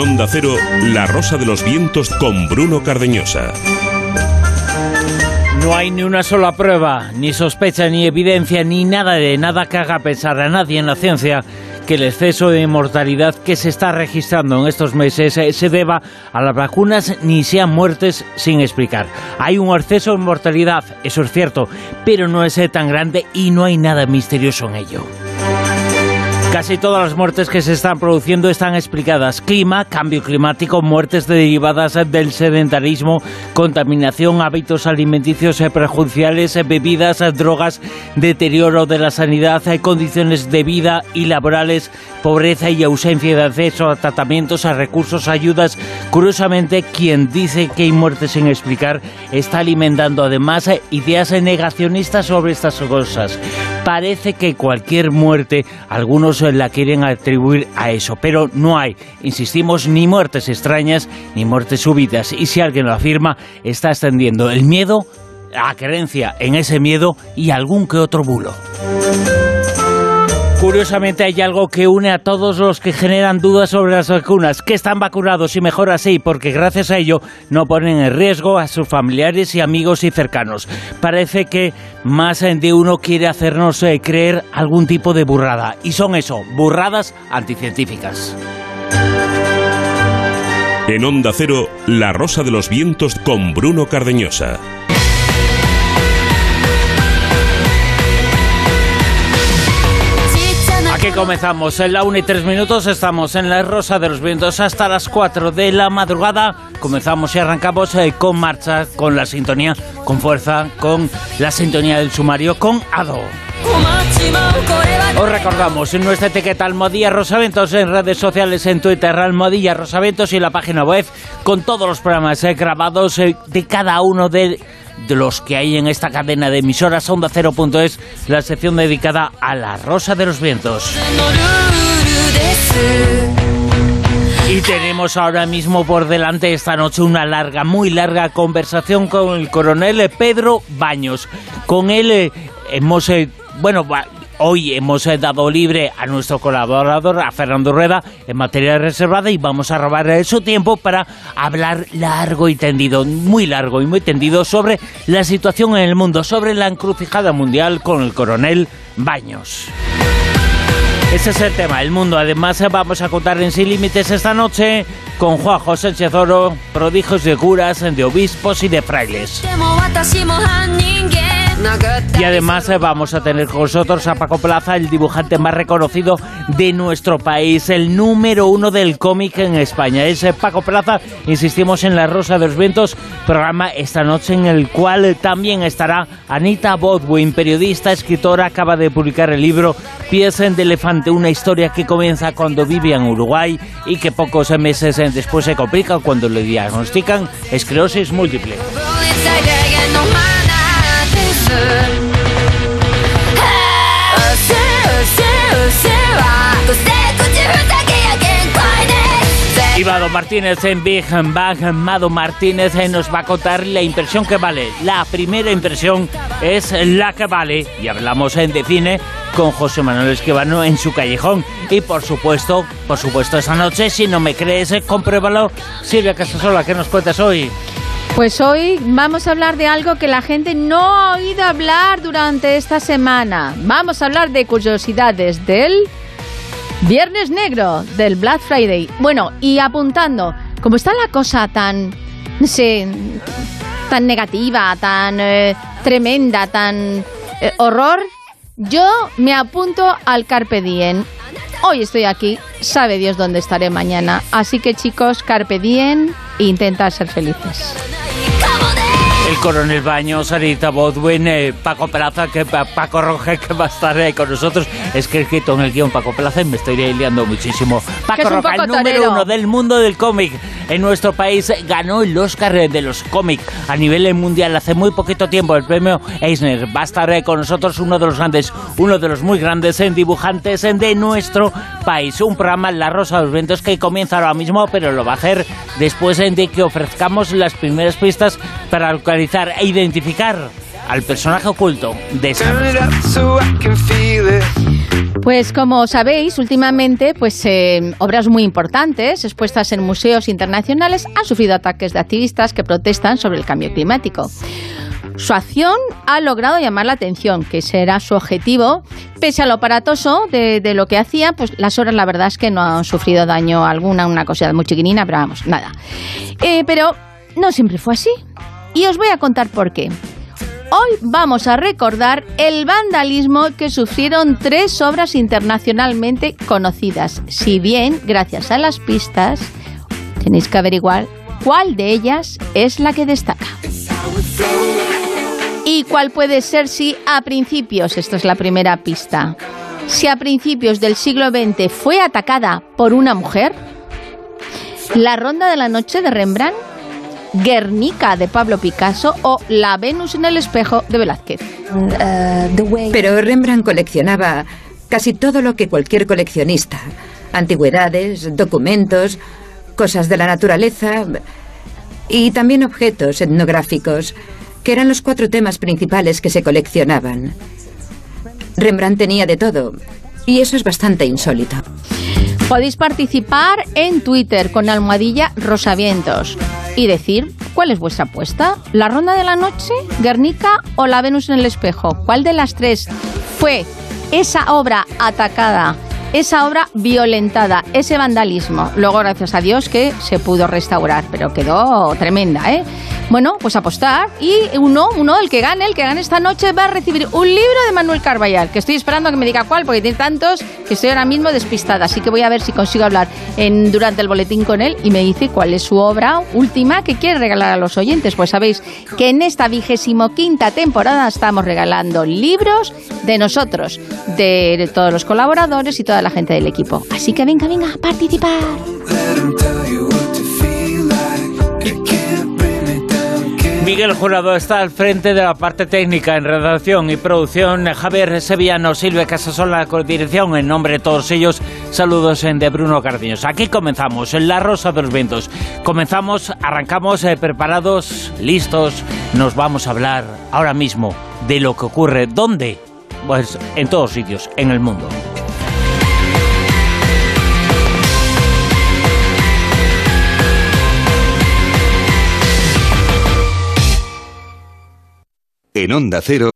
Onda Cero, La Rosa de los Vientos con Bruno Cardeñosa. No hay ni una sola prueba, ni sospecha, ni evidencia, ni nada de nada que haga pensar a nadie en la ciencia que el exceso de mortalidad que se está registrando en estos meses eh, se deba a las vacunas ni sean muertes sin explicar. Hay un exceso de mortalidad, eso es cierto, pero no es tan grande y no hay nada misterioso en ello. Casi todas las muertes que se están produciendo están explicadas. Clima, cambio climático, muertes derivadas del sedentarismo, contaminación, hábitos alimenticios perjudiciales, bebidas, drogas, deterioro de la sanidad, condiciones de vida y laborales, pobreza y ausencia de acceso a tratamientos, a recursos, ayudas. Curiosamente, quien dice que hay muertes sin explicar está alimentando además ideas negacionistas sobre estas cosas. Parece que cualquier muerte, algunos la quieren atribuir a eso, pero no hay, insistimos, ni muertes extrañas ni muertes súbitas. Y si alguien lo afirma, está extendiendo el miedo, la creencia en ese miedo y algún que otro bulo. Curiosamente hay algo que une a todos los que generan dudas sobre las vacunas, que están vacunados y mejor así, porque gracias a ello no ponen en riesgo a sus familiares y amigos y cercanos. Parece que más de uno quiere hacernos eh, creer algún tipo de burrada, y son eso, burradas anticientíficas. En Onda Cero, La Rosa de los Vientos con Bruno Cardeñosa. Aquí comenzamos en la 1 y 3 minutos, estamos en la Rosa de los Vientos hasta las 4 de la madrugada. Comenzamos y arrancamos eh, con marcha, con la sintonía, con fuerza, con la sintonía del sumario, con Ado. Os recordamos en nuestra etiqueta Almodía Rosaventos en redes sociales, en Twitter Almodía Rosaventos y la página web con todos los programas eh, grabados eh, de cada uno de de los que hay en esta cadena de emisoras Onda Cero.es, la sección dedicada a la Rosa de los Vientos. Y tenemos ahora mismo por delante esta noche una larga, muy larga conversación con el coronel Pedro Baños. Con él eh, hemos, eh, bueno, Hoy hemos eh, dado libre a nuestro colaborador, a Fernando Rueda, en materia reservada y vamos a robar eh, su tiempo para hablar largo y tendido, muy largo y muy tendido sobre la situación en el mundo, sobre la encrucijada mundial con el coronel Baños. Ese es el tema, el mundo. Además, eh, vamos a contar en Sin Límites esta noche con Juan José Chezoro, prodigios de curas, de obispos y de frailes. Y además eh, vamos a tener con nosotros a Paco Plaza, el dibujante más reconocido de nuestro país, el número uno del cómic en España. Es eh, Paco Plaza, insistimos en La Rosa de los Vientos, programa esta noche en el cual también estará Anita Bodwin, periodista, escritora, acaba de publicar el libro Pies de Elefante, una historia que comienza cuando vive en Uruguay y que pocos meses después se complica cuando le diagnostican esclerosis múltiple. Ivado Martínez en Big Bang, Mado Martínez eh, nos va a contar la impresión que vale. La primera impresión es la que vale. Y hablamos en de cine con José Manuel Esquivano en su callejón. Y por supuesto, por supuesto, esta noche, si no me crees, eh, compruébalo. Silvia Casasola, ¿qué nos cuentas hoy? Pues hoy vamos a hablar de algo que la gente no ha oído hablar durante esta semana. Vamos a hablar de curiosidades del Viernes Negro del Black Friday. Bueno, y apuntando, como está la cosa tan, no sé, tan negativa, tan eh, tremenda, tan eh, horror, yo me apunto al Carpe Diem. Hoy estoy aquí, sabe Dios dónde estaré mañana. Así que chicos, Carpe Diem e intentar ser felices el coronel Baños, Sarita Bodwin, eh, Paco Plaza, que Paco Roger, que va a estar ahí con nosotros. Es que he escrito en el guion Paco Plaza y me estoy liando muchísimo. Paco Roja, el número uno del mundo del cómic en nuestro país, ganó el Oscar de los cómics a nivel mundial hace muy poquito tiempo, el premio Eisner. Va a estar con nosotros uno de los grandes, uno de los muy grandes en dibujantes de nuestro país. Un programa La Rosa de los Vientos que comienza ahora mismo, pero lo va a hacer después de que ofrezcamos las primeras pistas para localizar e identificar al personaje oculto de pues como sabéis, últimamente, pues eh, obras muy importantes expuestas en museos internacionales han sufrido ataques de activistas que protestan sobre el cambio climático. Su acción ha logrado llamar la atención, que será su objetivo. Pese a lo aparatoso de, lo que hacía, pues las obras la verdad es que no han sufrido daño alguna, una cosa muy chiquinina, pero vamos, nada. Eh, pero no siempre fue así. Y os voy a contar por qué. Hoy vamos a recordar el vandalismo que sufrieron tres obras internacionalmente conocidas. Si bien, gracias a las pistas, tenéis que averiguar cuál de ellas es la que destaca. ¿Y cuál puede ser si a principios, esta es la primera pista, si a principios del siglo XX fue atacada por una mujer? La Ronda de la Noche de Rembrandt Guernica de Pablo Picasso o La Venus en el espejo de Velázquez. Pero Rembrandt coleccionaba casi todo lo que cualquier coleccionista. Antigüedades, documentos, cosas de la naturaleza y también objetos etnográficos, que eran los cuatro temas principales que se coleccionaban. Rembrandt tenía de todo, y eso es bastante insólito. Podéis participar en Twitter con almohadilla Rosavientos y decir cuál es vuestra apuesta. ¿La ronda de la noche, Guernica o la Venus en el espejo? ¿Cuál de las tres fue esa obra atacada? Esa obra violentada, ese vandalismo. Luego, gracias a Dios, que se pudo restaurar, pero quedó tremenda, ¿eh? Bueno, pues apostar y uno, uno, el que gane, el que gane esta noche va a recibir un libro de Manuel Carballal, que estoy esperando a que me diga cuál, porque tiene tantos que estoy ahora mismo despistada, así que voy a ver si consigo hablar durante el boletín con él y me dice cuál es su obra última que quiere regalar a los oyentes. Pues sabéis que en esta vigésimo quinta temporada estamos regalando libros de nosotros, de todos los colaboradores y toda la gente del equipo. Así que venga, venga, a participar. Miguel Jurado está al frente de la parte técnica en redacción y producción. Javier Sevillano, Silvia Casasola, dirección. En nombre de todos ellos, saludos de Bruno Cardiños. Aquí comenzamos, en La Rosa de los Vientos. Comenzamos, arrancamos eh, preparados, listos. Nos vamos a hablar ahora mismo de lo que ocurre. ¿Dónde? Pues en todos sitios, en el mundo. En Onda Cero.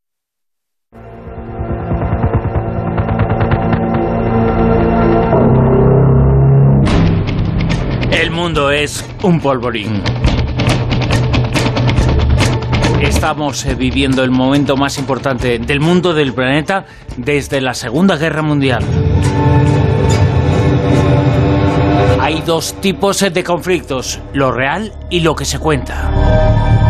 El mundo es un polvorín. Estamos eh, viviendo el momento más importante del mundo del planeta desde la Segunda Guerra Mundial. Hay dos tipos eh, de conflictos, lo real y lo que se cuenta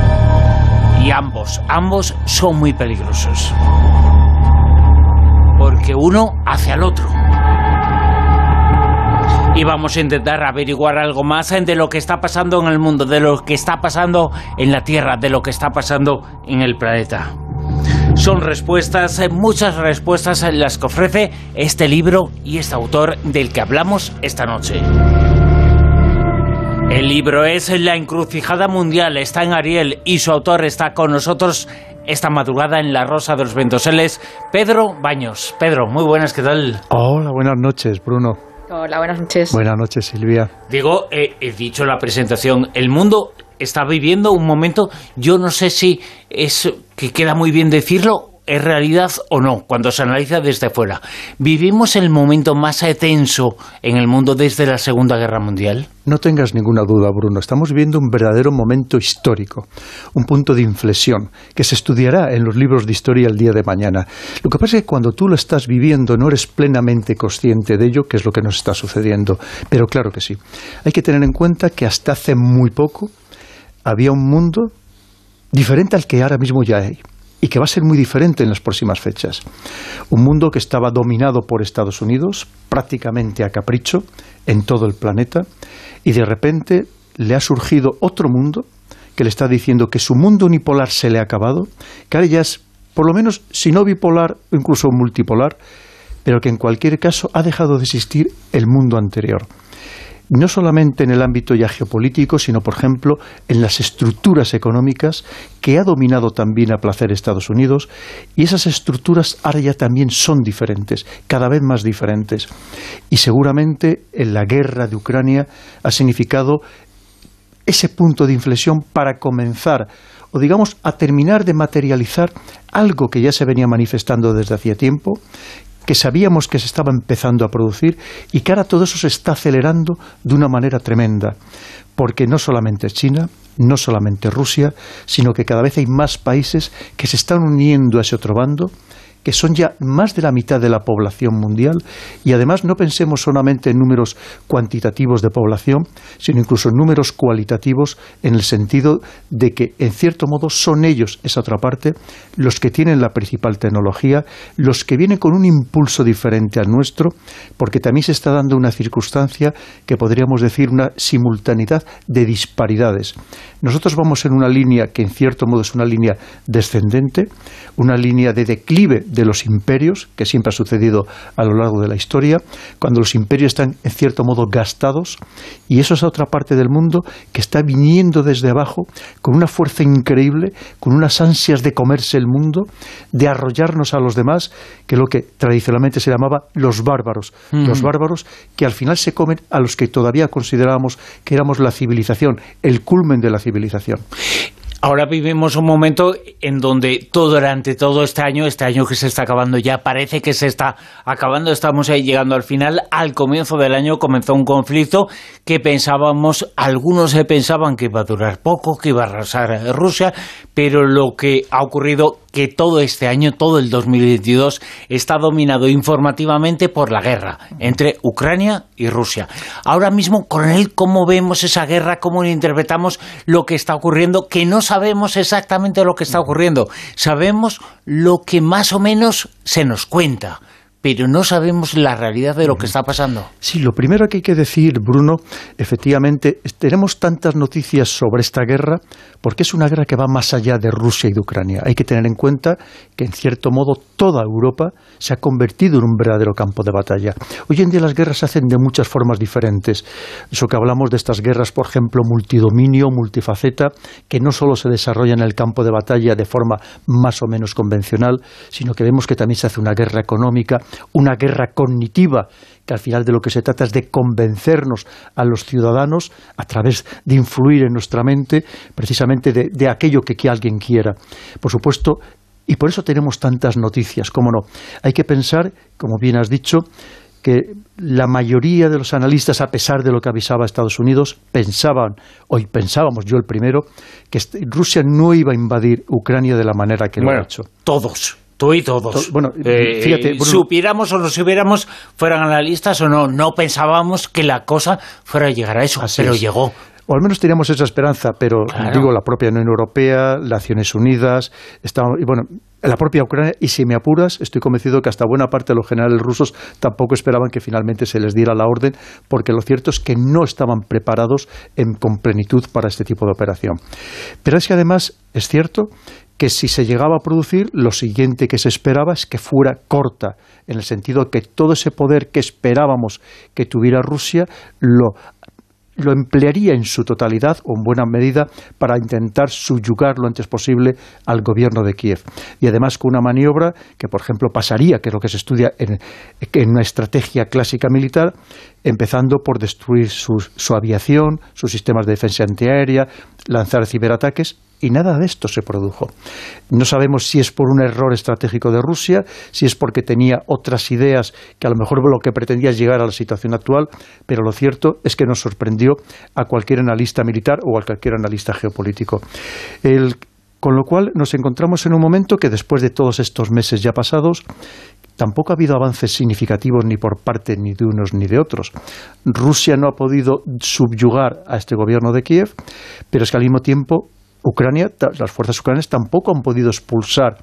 y ambos, ambos son muy peligrosos. Porque uno hace al otro. Y vamos a intentar averiguar algo más de lo que está pasando en el mundo, de lo que está pasando en la Tierra, de lo que está pasando en el planeta. Son respuestas, muchas respuestas las que ofrece este libro y este autor del que hablamos esta noche. El libro es La encrucijada mundial, está en Ariel y su autor está con nosotros esta madrugada en La Rosa de los Ventos. Él es Pedro Baños. Pedro, muy buenas, ¿qué tal? Hola, buenas noches, Bruno. Hola, buenas noches. Buenas noches, Silvia. Digo, he dicho en la presentación, el mundo está viviendo un momento, yo no sé si es que queda muy bien decirlo ¿Es realidad o no cuando se analiza desde fuera? ¿Vivimos el momento más tenso en el mundo desde la Segunda Guerra Mundial? No tengas ninguna duda, Bruno. Estamos viviendo un verdadero momento histórico, un punto de inflexión que se estudiará en los libros de historia el día de mañana. Lo que pasa es que cuando tú lo estás viviendo no eres plenamente consciente de ello, que es lo que nos está sucediendo. Pero claro que sí. Hay que tener en cuenta que hasta hace muy poco había un mundo diferente al que ahora mismo ya hay y que va a ser muy diferente en las próximas fechas. Un mundo que estaba dominado por Estados Unidos, prácticamente a capricho, en todo el planeta, y de repente le ha surgido otro mundo que le está diciendo que su mundo unipolar se le ha acabado, que ahora ya es, por lo menos, si no bipolar, incluso multipolar, pero que en cualquier caso ha dejado de existir el mundo anterior. No solamente en el ámbito ya geopolítico, sino, por ejemplo, en las estructuras económicas que ha dominado también a placer Estados Unidos, y esas estructuras ahora ya también son diferentes, cada vez más diferentes. Y seguramente en la guerra de Ucrania ha significado ese punto de inflexión para comenzar o digamos a terminar de materializar algo que ya se venía manifestando desde hacía tiempo, que sabíamos que se estaba empezando a producir y que ahora todo eso se está acelerando de una manera tremenda, porque no solamente China, no solamente Rusia, sino que cada vez hay más países que se están uniendo a ese otro bando que son ya más de la mitad de la población mundial y además no pensemos solamente en números cuantitativos de población, sino incluso en números cualitativos en el sentido de que en cierto modo son ellos, esa otra parte, los que tienen la principal tecnología, los que vienen con un impulso diferente al nuestro, porque también se está dando una circunstancia que podríamos decir una simultaneidad de disparidades. Nosotros vamos en una línea que en cierto modo es una línea descendente, una línea de declive de los imperios, que siempre ha sucedido a lo largo de la historia, cuando los imperios están en cierto modo gastados, y eso es otra parte del mundo que está viniendo desde abajo con una fuerza increíble, con unas ansias de comerse el mundo, de arrollarnos a los demás, que es lo que tradicionalmente se llamaba los bárbaros, los bárbaros que al final se comen a los que todavía considerábamos que éramos la civilización, el culmen de la civilización civilización. Ahora vivimos un momento en donde todo durante todo este año, este año que se está acabando ya, parece que se está acabando, estamos ahí llegando al final. Al comienzo del año comenzó un conflicto que pensábamos, algunos se pensaban que iba a durar poco, que iba a arrasar Rusia, pero lo que ha ocurrido que todo este año, todo el 2022, está dominado informativamente por la guerra entre Ucrania y Rusia. Ahora mismo, él, ¿cómo vemos esa guerra? ¿Cómo interpretamos lo que está ocurriendo? Que no exactamente lo que está ocurriendo. Sabemos lo que más o menos se nos cuenta pero no sabemos la realidad de lo que está pasando. Sí, lo primero que hay que decir, Bruno, efectivamente, tenemos tantas noticias sobre esta guerra porque es una guerra que va más allá de Rusia y de Ucrania. Hay que tener en cuenta que, en cierto modo, toda Europa se ha convertido en un verdadero campo de batalla. Hoy en día las guerras se hacen de muchas formas diferentes. Eso que hablamos de estas guerras, por ejemplo, multidominio, multifaceta, que no solo se desarrollan en el campo de batalla de forma más o menos convencional, sino que vemos que también se hace una guerra económica, una guerra cognitiva, que al final de lo que se trata es de convencernos a los ciudadanos a través de influir en nuestra mente precisamente de, aquello que, que alguien quiera. Por supuesto, y por eso tenemos tantas noticias, cómo no. Hay que pensar, como bien has dicho, que la mayoría de los analistas, a pesar de lo que avisaba Estados Unidos, pensaban, hoy pensábamos yo el primero, que Rusia no iba a invadir Ucrania de la manera que lo ha hecho. Todos. Tú y todos. Bueno, eh, fíjate. Supiéramos o no supiéramos, fueran analistas o no, no pensábamos que la cosa fuera a llegar a eso, pero llegó. O al menos teníamos esa esperanza, pero digo, la propia Unión Europea, Naciones Unidas, y bueno, la propia Ucrania, y si me apuras, estoy convencido que hasta buena parte de los generales rusos tampoco esperaban que finalmente se les diera la orden, porque lo cierto es que no estaban preparados en, con plenitud para este tipo de operación. Pero es que además es cierto que si se llegaba a producir, lo siguiente que se esperaba es que fuera corta, en el sentido que todo ese poder que esperábamos que tuviera Rusia lo lo emplearía en su totalidad o en buena medida para intentar subyugar lo antes posible al gobierno de Kiev. Y además con una maniobra que, por ejemplo, pasaría, que es lo que se estudia en, en una estrategia clásica militar, empezando por destruir su, su aviación, sus sistemas de defensa antiaérea, lanzar ciberataques y nada de esto se produjo. No sabemos si es por un error estratégico de Rusia, si es porque tenía otras ideas que a lo mejor lo que pretendía es llegar a la situación actual, pero lo cierto es que nos sorprendió a cualquier analista militar o a cualquier analista geopolítico. con lo cual nos encontramos en un momento que después de todos estos meses ya pasados, tampoco ha habido avances significativos ni por parte ni de unos ni de otros. Rusia no ha podido subyugar a este gobierno de Kiev, pero es que al mismo tiempo Ucrania, las fuerzas ucranianas tampoco han podido expulsar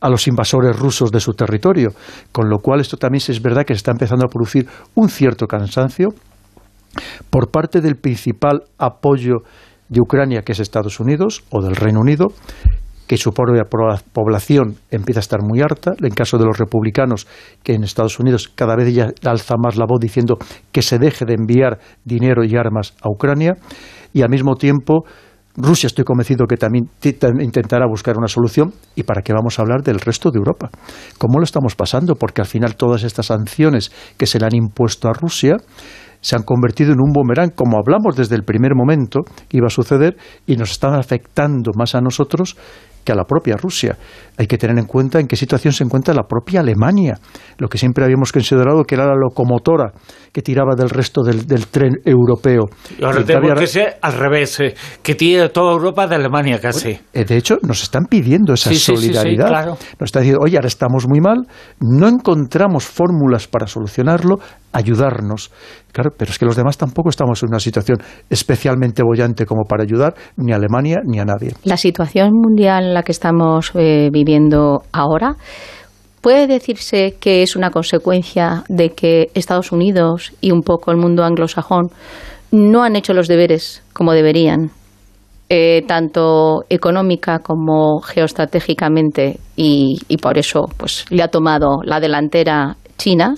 a los invasores rusos de su territorio, con lo cual esto también es verdad que se está empezando a producir un cierto cansancio por parte del principal apoyo de Ucrania, que es Estados Unidos o del Reino Unido, que su propia población empieza a estar muy harta. En caso de los republicanos, que en Estados Unidos cada vez ya alza más la voz diciendo que se deje de enviar dinero y armas a Ucrania. Y al mismo tiempo, Rusia estoy convencido que también intentará buscar una solución. ¿Y para qué vamos a hablar del resto de Europa? ¿Cómo lo estamos pasando? Porque al final todas estas sanciones que se le han impuesto a Rusia se han convertido en un boomerang, como hablamos desde el primer momento que iba a suceder, y nos están afectando más a nosotros que a la propia Rusia. Hay que tener en cuenta en qué situación se encuentra la propia Alemania, lo que siempre habíamos considerado que era la locomotora que tiraba del resto del, tren europeo. ahora tenemos que ser al revés, eh, que tire toda Europa de Alemania casi. Eh, de hecho, nos están pidiendo esa solidaridad. Nos están diciendo, oye, ahora estamos muy mal, no encontramos fórmulas para solucionarlo, ayudarnos. Claro, pero es que los demás tampoco estamos en una situación especialmente bollante como para ayudar ni a Alemania ni a nadie. La situación mundial en la que estamos eh, viviendo ahora puede decirse que es una consecuencia de que Estados Unidos y un poco el mundo anglosajón no han hecho los deberes como deberían. Eh, tanto económica como geoestratégicamente y, y, por eso pues le ha tomado la delantera China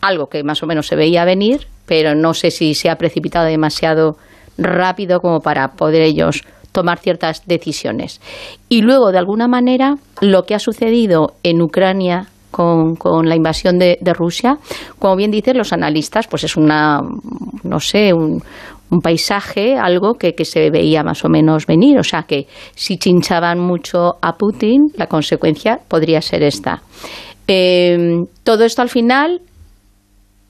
algo que más o menos se veía venir, pero no sé si se ha precipitado demasiado rápido como para poder ellos tomar ciertas decisiones. Y luego, de alguna manera, lo que ha sucedido en Ucrania con, la invasión de, Rusia, como bien dicen los analistas, pues es una, no sé, un, paisaje, algo que, se veía más o menos venir. O sea que si chinchaban mucho a Putin, la consecuencia podría ser esta. Eh, todo esto al final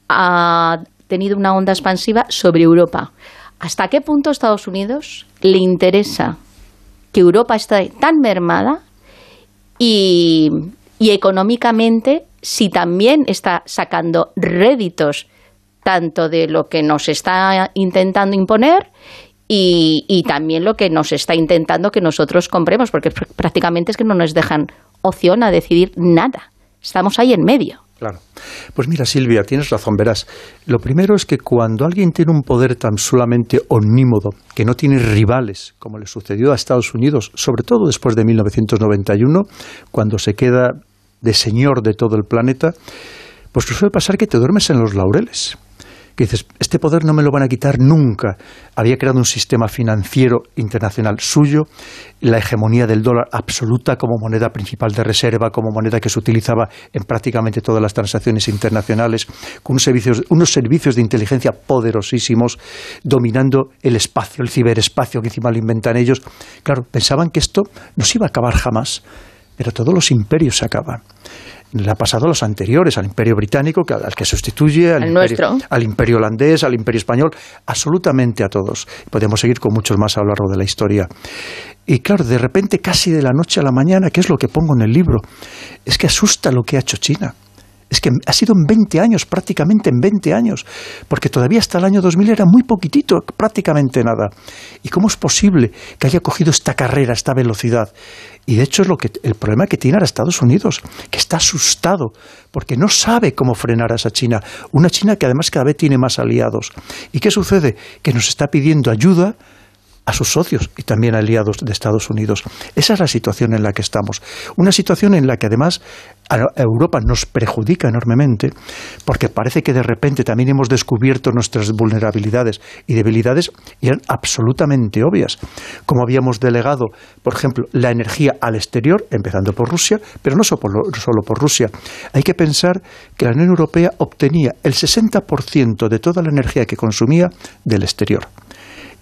ha tenido una onda expansiva sobre Europa. ¿Hasta qué punto a Estados Unidos le interesa que Europa esté tan mermada y, económicamente si también está sacando réditos tanto de lo que nos está intentando imponer y, y, también lo que nos está intentando que nosotros compremos, porque prácticamente es que no nos dejan opción a decidir nada. Estamos ahí en medio. Claro. Pues mira, Silvia, tienes razón, verás. Lo primero es que cuando alguien tiene un poder tan solamente omnímodo, que no tiene rivales, como le sucedió a Estados Unidos, sobre todo después de 1991, cuando se queda de señor de todo el planeta, pues suele pasar que te duermes en los laureles que dices, este poder no me lo van a quitar nunca. Había creado un sistema financiero internacional suyo, la hegemonía del dólar absoluta como moneda principal de reserva, como moneda que se utilizaba en prácticamente todas las transacciones internacionales, con unos servicios, unos servicios de inteligencia poderosísimos, dominando el espacio, el ciberespacio que encima lo inventan ellos. Claro, pensaban que esto no se iba a acabar jamás, pero todos los imperios se acaban le ha pasado a los anteriores, al Imperio Británico, al que sustituye, al, imperio, al imperio, holandés, al Imperio Español, absolutamente a todos. Podemos seguir con muchos más a lo largo de la historia. Y claro, de repente, casi de la noche a la mañana, ¿qué es lo que pongo en el libro? Es que asusta lo que ha hecho China. Es que ha sido en 20 años, prácticamente en 20 años, porque todavía hasta el año 2000 era muy poquitito, prácticamente nada. ¿Y cómo es posible que haya cogido esta carrera, esta velocidad? Y de hecho es lo que, el problema que tiene ahora Estados Unidos, que está asustado, porque no sabe cómo frenar a esa China. Una China que además cada vez tiene más aliados. ¿Y qué sucede? Que nos está pidiendo ayuda a sus socios y también aliados de Estados Unidos. Esa es la situación en la que estamos. Una situación en la que además a Europa nos perjudica enormemente porque parece que de repente también hemos descubierto nuestras vulnerabilidades y debilidades y eran absolutamente obvias. Como habíamos delegado, por ejemplo, la energía al exterior, empezando por Rusia, pero no solo por, Rusia. Hay que pensar que la Unión Europea obtenía el 60% de toda la energía que consumía del exterior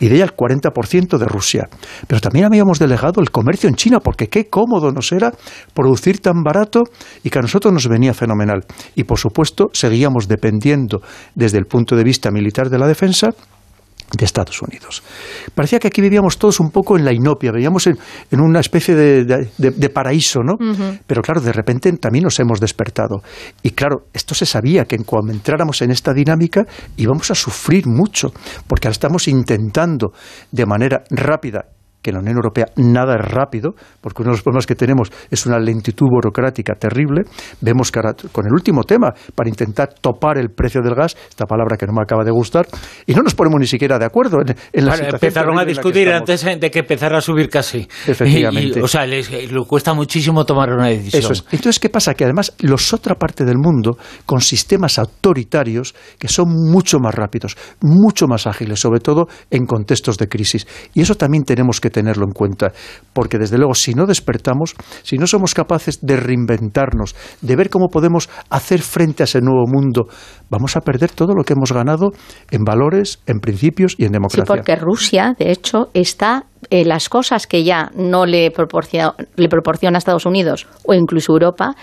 y de ella el 40% de Rusia. Pero también habíamos delegado el comercio en China, porque qué cómodo nos era producir tan barato y que a nosotros nos venía fenomenal. Y por supuesto, seguíamos dependiendo desde el punto de vista militar de la defensa de Estados Unidos. Parecía que aquí vivíamos todos un poco en la inopia, veíamos en, una especie de, paraíso, ¿no? Pero claro, de repente también nos hemos despertado. Y claro, esto se sabía que cuando entráramos en esta dinámica íbamos a sufrir mucho, porque ahora estamos intentando de manera rápida que en la Unión Europea nada es rápido, porque uno de los problemas que tenemos es una lentitud burocrática terrible. Vemos que ahora, con el último tema, para intentar topar el precio del gas, esta palabra que no me acaba de gustar, y no nos ponemos ni siquiera de acuerdo en, la situación Empezaron a discutir antes de que empezara a subir casi. Efectivamente. o sea, les, cuesta muchísimo tomar una decisión. Eso es. Entonces, ¿qué pasa? Que además los otra parte del mundo, con sistemas autoritarios que son mucho más rápidos, mucho más ágiles, sobre todo en contextos de crisis. Y eso también tenemos que tenerlo en cuenta, porque desde luego si no despertamos, si no somos capaces de reinventarnos, de ver cómo podemos hacer frente a ese nuevo mundo, vamos a perder todo lo que hemos ganado en valores, en principios y en democracia. Sí, porque Rusia, de hecho, está eh, las cosas que ya no le proporciona, le proporciona Estados Unidos o incluso Europa,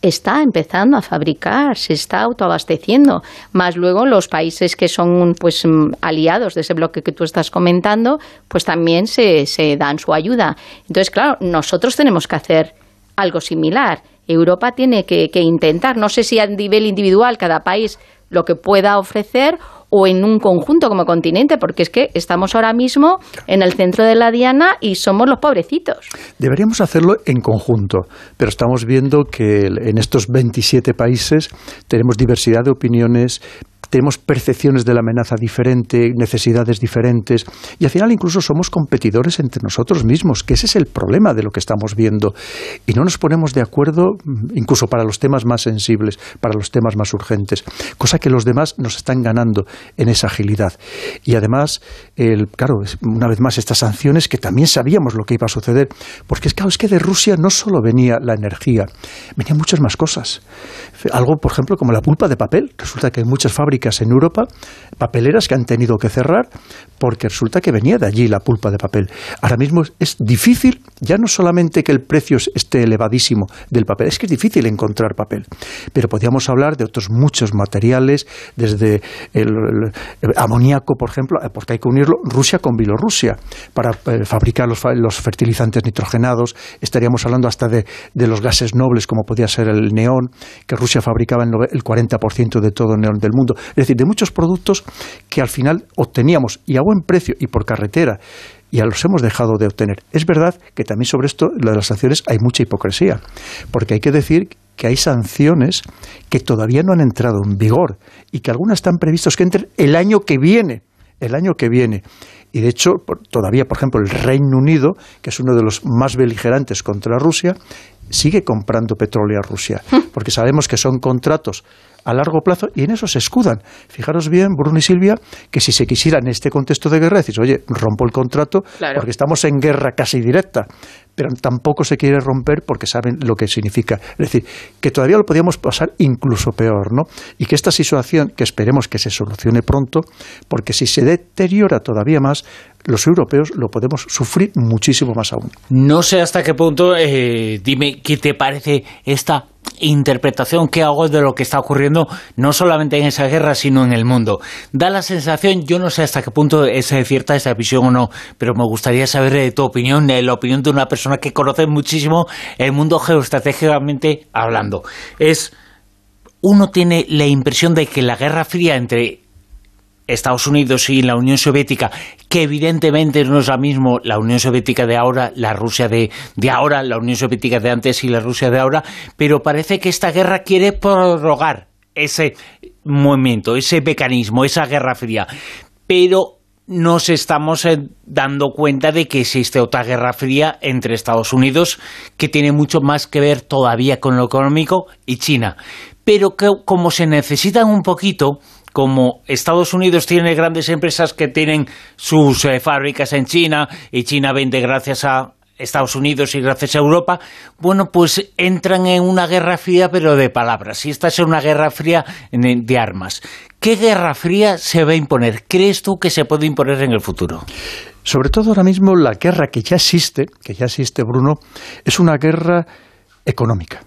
está empezando a fabricar, se está autoabasteciendo. Más luego los países que son pues mm, aliados de ese bloque que tú estás comentando, pues también se, se dan su ayuda. Entonces, claro, nosotros tenemos que hacer algo similar. Europa tiene que, que intentar, no sé si a nivel individual cada país lo que pueda ofrecer o en un conjunto como continente, porque es que estamos ahora mismo en el centro de la diana y somos los pobrecitos. Deberíamos hacerlo en conjunto, pero estamos viendo que en estos 27 países tenemos diversidad de opiniones, tenemos percepciones de la amenaza diferente, necesidades diferentes, y al final incluso somos competidores entre nosotros mismos, que ese es el problema de lo que estamos viendo. Y no nos ponemos de acuerdo mm, incluso para los temas más sensibles, para los temas más urgentes, cosa que los demás nos están ganando en esa agilidad. Y además, el, claro, una vez más, estas sanciones que también sabíamos lo que iba a suceder, porque es, claro, es que de Rusia no solo venía la energía, venían muchas más cosas. Algo, por ejemplo, como la pulpa de papel. Resulta que hay muchas fábricas en Europa, papeleras que han tenido que cerrar porque resulta que venía de allí la pulpa de papel. Ahora mismo es difícil, ya no solamente que el precio esté elevadísimo del papel, es que es difícil encontrar papel. Pero podríamos hablar de otros muchos materiales, desde el, amoníaco, por ejemplo, eh, porque hay que unirlo Rusia con Bielorrusia para eh, fabricar los, los, fertilizantes nitrogenados. Estaríamos hablando hasta de, de, los gases nobles, como podía ser el neón, que Rusia fabricaba el 40% de todo el neón del mundo. Es decir, de muchos productos que al final obteníamos y a buen precio y por carretera y ya los hemos dejado de obtener. Es verdad que también sobre esto, lo de las sanciones, hay mucha hipocresía, porque hay que decir que hay sanciones que todavía no han entrado en vigor y que algunas están previstas que entren el año que viene, el año que viene. Y de hecho, todavía, por ejemplo, el Reino Unido, que es uno de los más beligerantes contra Rusia, sigue comprando petróleo a Rusia, porque sabemos que son contratos a largo plazo y en eso se escudan. Fijaros bien, Bruno y Silvia, que si se quisiera en este contexto de guerra decir, oye, rompo el contrato porque estamos en guerra casi directa, pero tampoco se quiere romper porque saben lo que significa. Es decir, que todavía lo podíamos pasar incluso peor, ¿no? Y que esta situación, que esperemos que se solucione pronto, porque si se deteriora todavía más, los europeos lo podemos sufrir muchísimo más aún. No sé hasta qué punto, eh, dime qué te parece esta interpretación que hago de lo que está ocurriendo no solamente en esa guerra, sino en el mundo. Da la sensación, yo no sé hasta qué punto es cierta esa visión o no, pero me gustaría saber de tu opinión, de la opinión de una persona que conoce muchísimo el mundo geoestratégicamente hablando. Es uno tiene la impresión de que la Guerra Fría entre Estados Unidos y la Unión Soviética, que evidentemente no es la misma la Unión Soviética de ahora, la Rusia de, de, ahora, la Unión Soviética de antes y la Rusia de ahora, pero parece que esta guerra quiere prorrogar ese movimiento, ese mecanismo, esa guerra fría. Pero nos estamos eh, dando cuenta de que existe otra guerra fría entre Estados Unidos que tiene mucho más que ver todavía con lo económico y China. Pero que como se necesitan un poquito, como Estados Unidos tiene grandes empresas que tienen sus eh, fábricas en China y China vende gracias a Estados Unidos y gracias a Europa, bueno, pues entran en una guerra fría pero de palabras. Y esta es una guerra fría de armas. ¿Qué guerra fría se va a imponer? ¿Crees tú que se puede imponer en el futuro? Sobre todo ahora mismo la guerra que ya existe, que ya existe, Bruno, es una guerra económica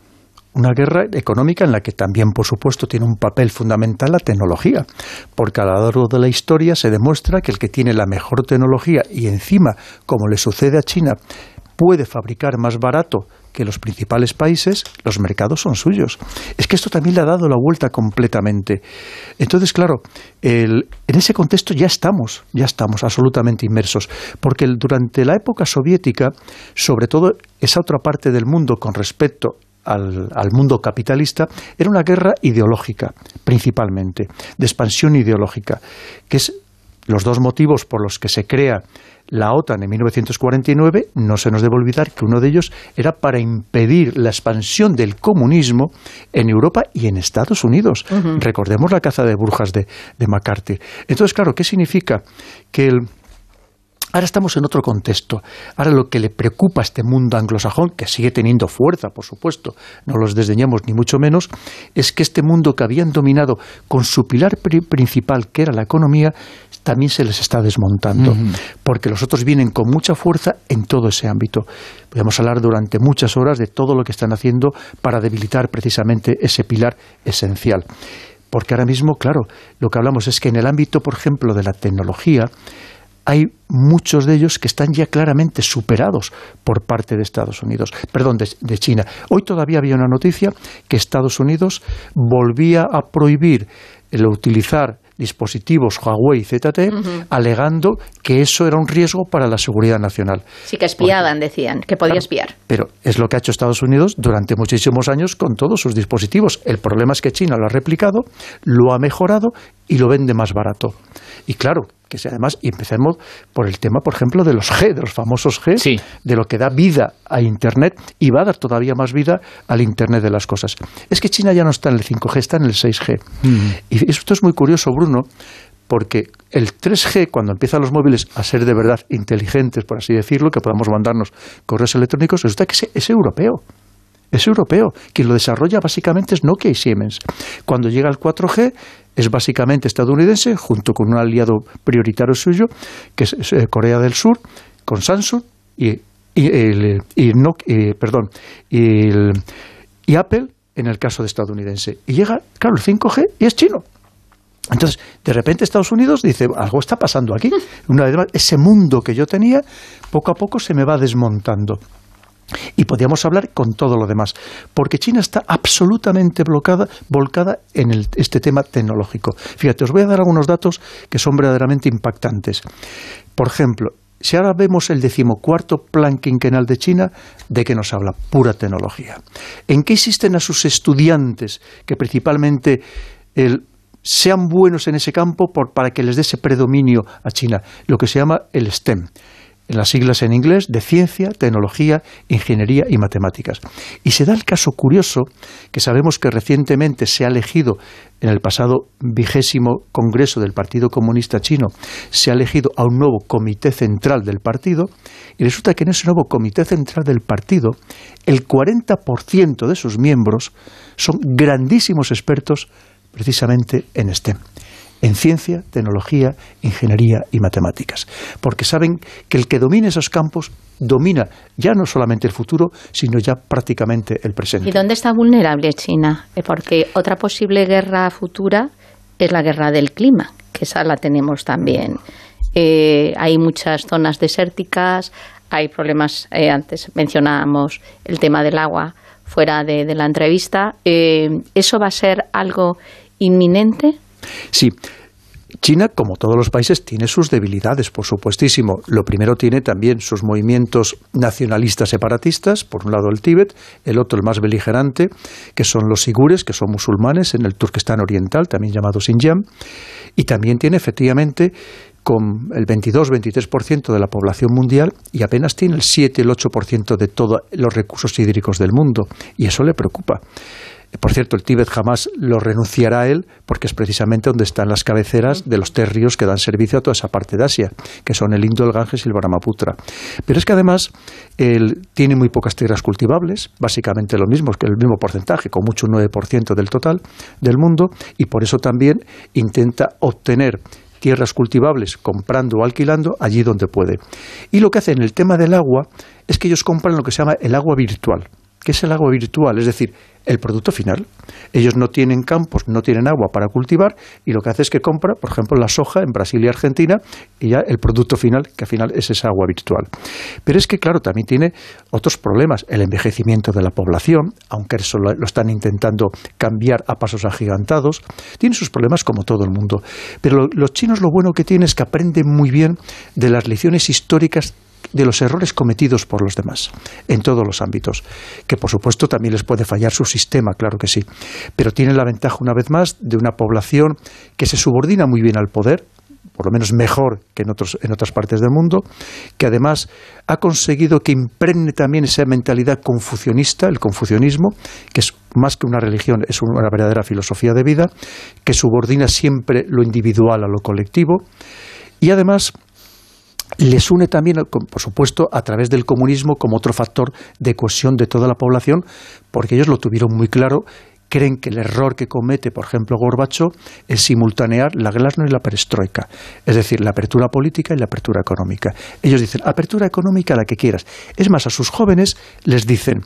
una guerra económica en la que también, por supuesto, tiene un papel fundamental la tecnología, porque a lo largo de la historia se demuestra que el que tiene la mejor tecnología y encima, como le sucede a China, puede fabricar más barato que los principales países, los mercados son suyos. Es que esto también le ha dado la vuelta completamente. Entonces, claro, en ese contexto ya estamos, ya estamos absolutamente inmersos, porque durante la época soviética, sobre todo esa otra parte del mundo con respecto al, al, mundo capitalista era una guerra ideológica, principalmente, de expansión ideológica, que es los dos motivos por los que se crea la OTAN en 1949, no se nos debe olvidar que uno de ellos era para impedir la expansión del comunismo en Europa y en Estados Unidos. Recordemos la caza de brujas de, de McCarthy. Entonces, claro, ¿qué significa? Que el, Ahora estamos en otro contexto. Ahora lo que le preocupa a este mundo anglosajón, que sigue teniendo fuerza, por supuesto, no los desdeñemos ni mucho menos, es que este mundo que habían dominado con su pilar principal, que era la economía, también se les está desmontando, porque los otros vienen con mucha fuerza en todo ese ámbito. Podemos hablar durante muchas horas de todo lo que están haciendo para debilitar precisamente ese pilar esencial. Porque ahora mismo, claro, lo que hablamos es que en el ámbito, por ejemplo, de la tecnología, hay muchos de ellos que están ya claramente superados por parte de Estados Unidos, perdón, de, China. Hoy todavía había una noticia que Estados Unidos volvía a prohibir el utilizar dispositivos Huawei y ZTE, alegando que eso era un riesgo para la seguridad nacional. Sí, que espiaban, decían, que podía espiar. Pero es lo que ha hecho Estados Unidos durante muchísimos años con todos sus dispositivos. El problema es que China lo ha replicado, lo ha mejorado y lo vende más barato. Y claro, que además, y empecemos por el tema, por ejemplo, de los G, de los famosos G, de lo que da vida a Internet y va a dar todavía más vida al Internet de las cosas. Es que China ya no está en el 5G, está en el 6G. Mm. Y esto es muy curioso, Bruno, porque el 3G, cuando empiezan los móviles a ser de verdad inteligentes, por así decirlo, que podamos mandarnos correos electrónicos, resulta que es europeo es europeo. Quien lo desarrolla básicamente es Nokia y Siemens. Cuando llega el 4G es básicamente estadounidense, junto con un aliado prioritario suyo, que es eh, Corea del Sur, con Samsung y, el, perdón, y, Apple en el caso de estadounidense. Y llega, claro, el 5G y es chino. Entonces, de repente Estados Unidos dice, algo está pasando aquí. Una vez más, ese mundo que yo tenía, poco a poco se me va desmontando. Y podríamos hablar con todo lo demás, porque China está absolutamente bloqueada, volcada en este tema tecnológico. Fíjate, os voy a dar algunos datos que son verdaderamente impactantes. Por ejemplo, si ahora vemos el decimocuarto plan quinquenal de China, ¿de qué nos habla? Pura tecnología. ¿En qué existen a sus estudiantes que principalmente sean buenos en ese campo para que les dé ese predominio a China? Lo que se llama el STEM en las siglas en inglés de ciencia, tecnología, ingeniería y matemáticas. Y se da el caso curioso que sabemos que recientemente se ha elegido en el pasado vigésimo Congreso del Partido Comunista Chino, se ha elegido a un nuevo comité central del partido y resulta que en ese nuevo comité central del partido el 40% de sus miembros son grandísimos expertos precisamente en STEM en ciencia, tecnología, ingeniería y matemáticas, porque saben que el que domine esos campos domina ya no solamente el futuro, sino ya prácticamente el presente. ¿Y dónde está vulnerable China? Eh, porque otra posible guerra futura es la guerra del clima, que esa la tenemos también. Eh, hay muchas zonas desérticas, hay problemas, eh, antes mencionábamos el tema del agua fuera de, de la entrevista. ¿Eso va a ser algo inminente? Sí. China, como todos los países, tiene sus debilidades, por supuestísimo. Lo primero tiene también sus movimientos nacionalistas separatistas, por un lado el Tíbet, el otro el más beligerante, que son los sigures, que son musulmanes en el Turquestán Oriental, también llamado Xinjiang, y también tiene efectivamente con el 22-23% de la población mundial y apenas tiene el 7 el 8% de todos los recursos hídricos del mundo, y eso le preocupa. Por cierto, el Tíbet jamás lo renunciará a él porque es precisamente donde están las cabeceras de los tres ríos que dan servicio a toda esa parte de Asia, que son el Indo, el Ganges y el Brahmaputra. Pero es que además él tiene muy pocas tierras cultivables, básicamente lo mismo, el mismo porcentaje, con mucho un 9% del total del mundo, y por eso también intenta obtener tierras cultivables comprando o alquilando allí donde puede. Y lo que hace en el tema del agua es que ellos compran lo que se llama el agua virtual que es el agua virtual, es decir, el producto final. Ellos no tienen campos, no tienen agua para cultivar y lo que hace es que compra, por ejemplo, la soja en Brasil y Argentina y ya el producto final, que al final es esa agua virtual. Pero es que, claro, también tiene otros problemas. El envejecimiento de la población, aunque eso lo, están intentando cambiar a pasos agigantados, tiene sus problemas como todo el mundo. Pero los chinos lo bueno que tienen es que aprenden muy bien de las lecciones históricas de los errores cometidos por los demás, en todos los ámbitos. Que por supuesto también les puede fallar su sistema, claro que sí. Pero tienen la ventaja, una vez más, de una población que se subordina muy bien al poder, por lo menos mejor que en, otros, en otras partes del mundo, que además ha conseguido que impregne también esa mentalidad confucionista, el confucionismo, que es más que una religión, es una verdadera filosofía de vida, que subordina siempre lo individual a lo colectivo, y además les une también, por supuesto, a través del comunismo como otro factor de cohesión de toda la población, porque ellos lo tuvieron muy claro creen que el error que comete, por ejemplo, Gorbacho es simultanear la glasnost y la perestroika, es decir, la apertura política y la apertura económica. Ellos dicen, apertura económica la que quieras. Es más, a sus jóvenes les dicen,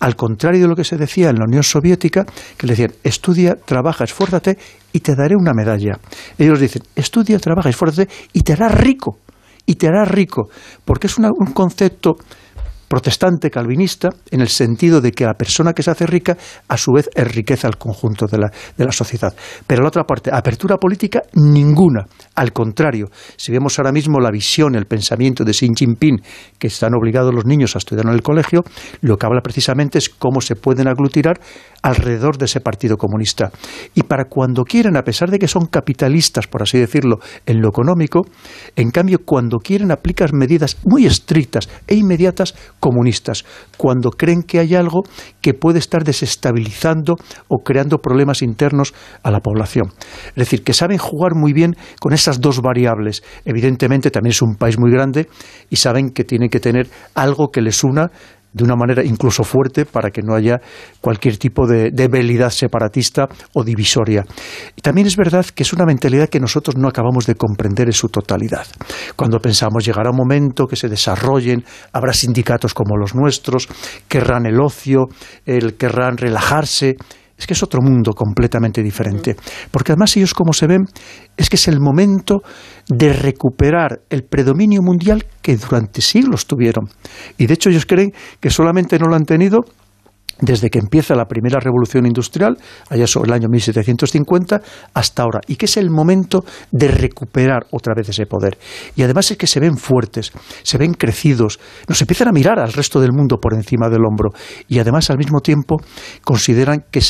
al contrario de lo que se decía en la Unión Soviética, que le decían, estudia, trabaja, esfuérzate y te daré una medalla. Ellos dicen, estudia, trabaja, esfuérzate y te harás rico y te harás rico, porque es un concepto protestante calvinista en el sentido de que la persona que se hace rica a su vez enriquece al conjunto de la, de la sociedad. Pero la otra parte, apertura política ninguna. Al contrario, si vemos ahora mismo la visión, el pensamiento de Xi Jinping, que están obligados los niños a estudiar en el colegio, lo que habla precisamente es cómo se pueden aglutinar alrededor de ese partido comunista. Y para cuando quieren, a pesar de que son capitalistas, por así decirlo, en lo económico, en cambio, cuando quieren aplicar medidas muy estrictas e inmediatas comunistas, cuando creen que hay algo que puede estar desestabilizando o creando problemas internos a la población. Es decir, que saben jugar muy bien con esas dos variables. Evidentemente también es un país muy grande y saben que tienen que tener algo que les una de una manera incluso fuerte para que no haya cualquier tipo de debilidad separatista o divisoria. Y también es verdad que es una mentalidad que nosotros no acabamos de comprender en su totalidad. Cuando pensamos llegará un momento que se desarrollen, habrá sindicatos como los nuestros, querrán el ocio, el querrán relajarse, es que es otro mundo completamente diferente. Porque además ellos como se ven es que es el momento de recuperar el predominio mundial que durante siglos tuvieron. Y de hecho ellos creen que solamente no lo han tenido desde que empieza la primera revolución industrial, allá sobre el año 1750, hasta ahora, y que es el momento de recuperar otra vez ese poder. Y además es que se ven fuertes, se ven crecidos, nos empiezan a mirar al resto del mundo por encima del hombro, y además al mismo tiempo consideran que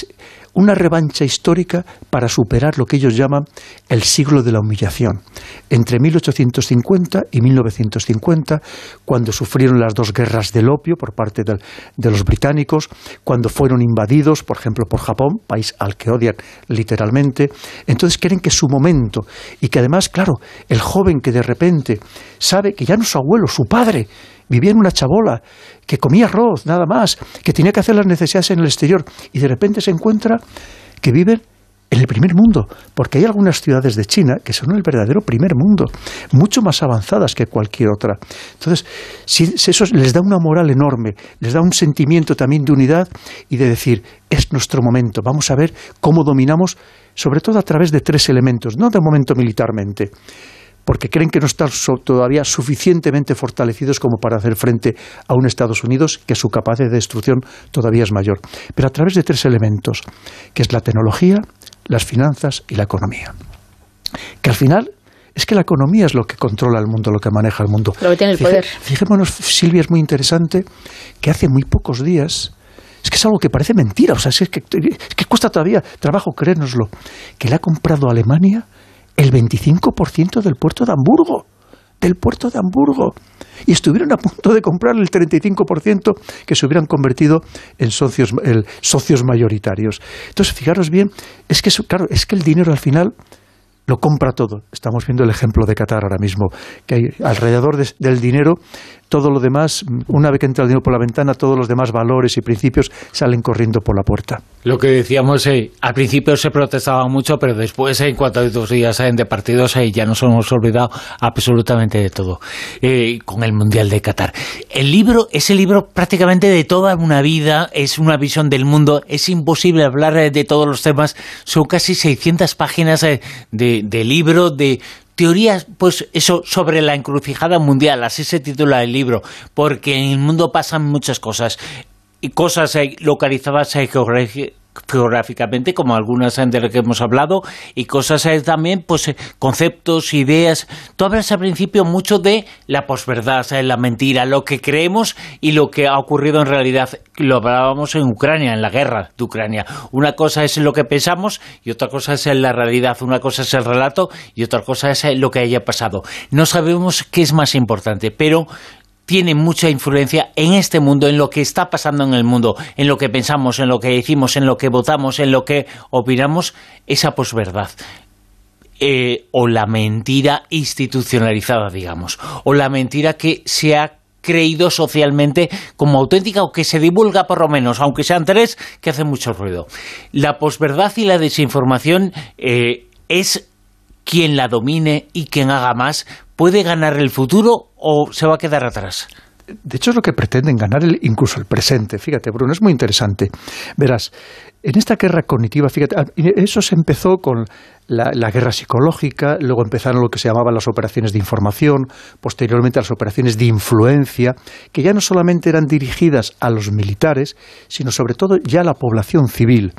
una revancha histórica para superar lo que ellos llaman el siglo de la humillación. Entre 1850 y 1950, cuando sufrieron las dos guerras del opio por parte de, los británicos, cuando fueron invadidos, por ejemplo, por Japón, país al que odian literalmente, entonces creen que es su momento y que además, claro, el joven que de repente sabe que ya no su abuelo, su padre, vivía en una chabola, que comía arroz, nada más, que tenía que hacer las necesidades en el exterior, y de repente se encuentra que viven en el primer mundo, porque hay algunas ciudades de China que son el verdadero primer mundo, mucho más avanzadas que cualquier otra. Entonces, si, eso les da una moral enorme, les da un sentimiento también de unidad y de decir, es nuestro momento, vamos a ver cómo dominamos, sobre todo a través de tres elementos, no de momento militarmente, porque creen que no están todavía suficientemente fortalecidos como para hacer frente a un Estados Unidos que su capacidad de destrucción todavía es mayor. Pero a través de tres elementos, que es la tecnología, las finanzas y la economía. Que al final es que la economía es lo que controla el mundo, lo que maneja el mundo. Lo que tiene el poder. Fijémonos, Silvia, es muy interesante que hace muy pocos días es que es algo que parece mentira, o sea, es que, es que cuesta todavía trabajo creérnoslo, que le ha comprado a Alemania el 25% del puerto de Hamburgo, del puerto de Hamburgo. Y estuvieron a punto de comprar el 35% que se hubieran convertido en socios, socios mayoritarios. Entonces, fijaros bien, es que, claro, es que el dinero al final lo compra todo. Estamos viendo el ejemplo de Qatar ahora mismo, que alrededor del dinero todo lo demás, una vez que entra el dinero por la ventana, todos los demás valores y principios salen corriendo por la puerta. Lo que decíamos, eh, al principio se protestaba mucho, pero después, en cuanto a dos días eh, de partidos, eh, ya nos hemos olvidado absolutamente de todo, con el Mundial de Qatar. El libro es el libro prácticamente de toda una vida, es una visión del mundo, es imposible hablar de todos los temas, son casi 600 páginas de, de libro, de teorías, pues eso, sobre la encrucijada mundial, así se titula el libro, porque en el mundo pasan muchas cosas, y cosas localizadas geográficamente, como algunas de las que hemos hablado, y cosas eh, también, pues eh, conceptos, ideas. Tú hablas al principio mucho de la posverdad, la mentira, lo que creemos y lo que ha ocurrido en realidad. Lo hablábamos en Ucrania, en la guerra de Ucrania. Una cosa es lo que pensamos y otra cosa es la realidad. Una cosa es el relato y otra cosa es lo que haya pasado. No sabemos qué es más importante, pero tiene mucha influencia en este mundo, en lo que está pasando en el mundo, en lo que pensamos, en lo que decimos, en lo que votamos, en lo que opinamos, esa posverdad. Eh, o la mentira institucionalizada, digamos, o la mentira que se ha creído socialmente como auténtica o que se divulga por lo menos, aunque sean tres, que hacen mucho ruido. La posverdad y la desinformación eh, es quien la domine y quien haga más puede ganar el futuro o se va a quedar atrás? De hecho, es lo que pretenden ganar el, incluso el presente. Fíjate, Bruno, es muy interesante. Verás, en esta guerra cognitiva, fíjate, ah, eso se empezó con la, la, guerra psicológica, luego empezaron lo que se llamaban las operaciones de información, posteriormente las operaciones de influencia, que ya no solamente eran dirigidas a los militares, sino sobre todo ya a la población civil.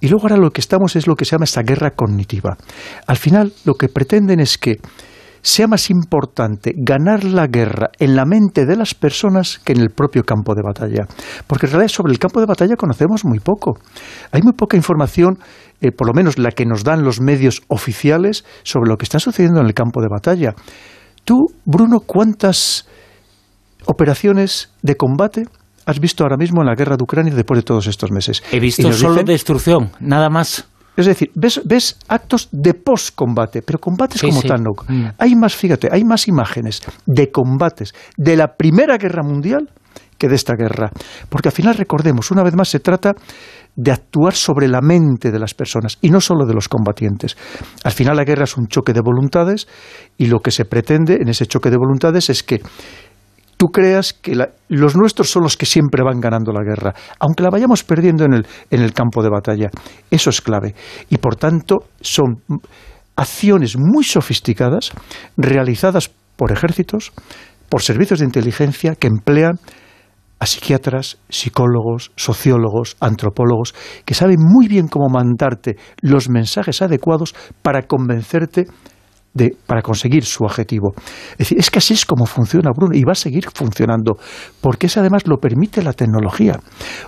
Y luego ahora lo que estamos es lo que se llama esta guerra cognitiva. Al final, lo que pretenden es que sea más importante ganar la guerra en la mente de las personas que en el propio campo de batalla. Porque en realidad sobre el campo de batalla conocemos muy poco. Hay muy poca información, eh, por lo menos la que nos dan los medios oficiales, sobre lo que está sucediendo en el campo de batalla. Tú, Bruno, ¿cuántas operaciones de combate has visto ahora mismo en la guerra de Ucrania después de todos estos meses? He visto solo destrucción, nada más. Es decir, ves, ves actos de post-combate, pero combates como tal no. Mm. Hay más, fíjate, hay más imágenes de combates de la Primera Guerra Mundial que de esta guerra. Porque al final, recordemos, una vez más se trata de actuar sobre la mente de las personas y no solo de los combatientes. Al final la guerra es un choque de voluntades y lo que se pretende en ese choque de voluntades es que tú creas que los nuestros son los que siempre van ganando la guerra, aunque la vayamos perdiendo en el, en el campo de batalla. Eso es clave. Y por tanto, son acciones muy sofisticadas realizadas por ejércitos, por servicios de inteligencia que emplean a psiquiatras, psicólogos, sociólogos, antropólogos, que saben muy bien cómo mandarte los mensajes adecuados para convencerte de, para conseguir su objetivo. Es decir, es que así es como funciona Bruno y va a seguir funcionando, porque eso además lo permite la tecnología.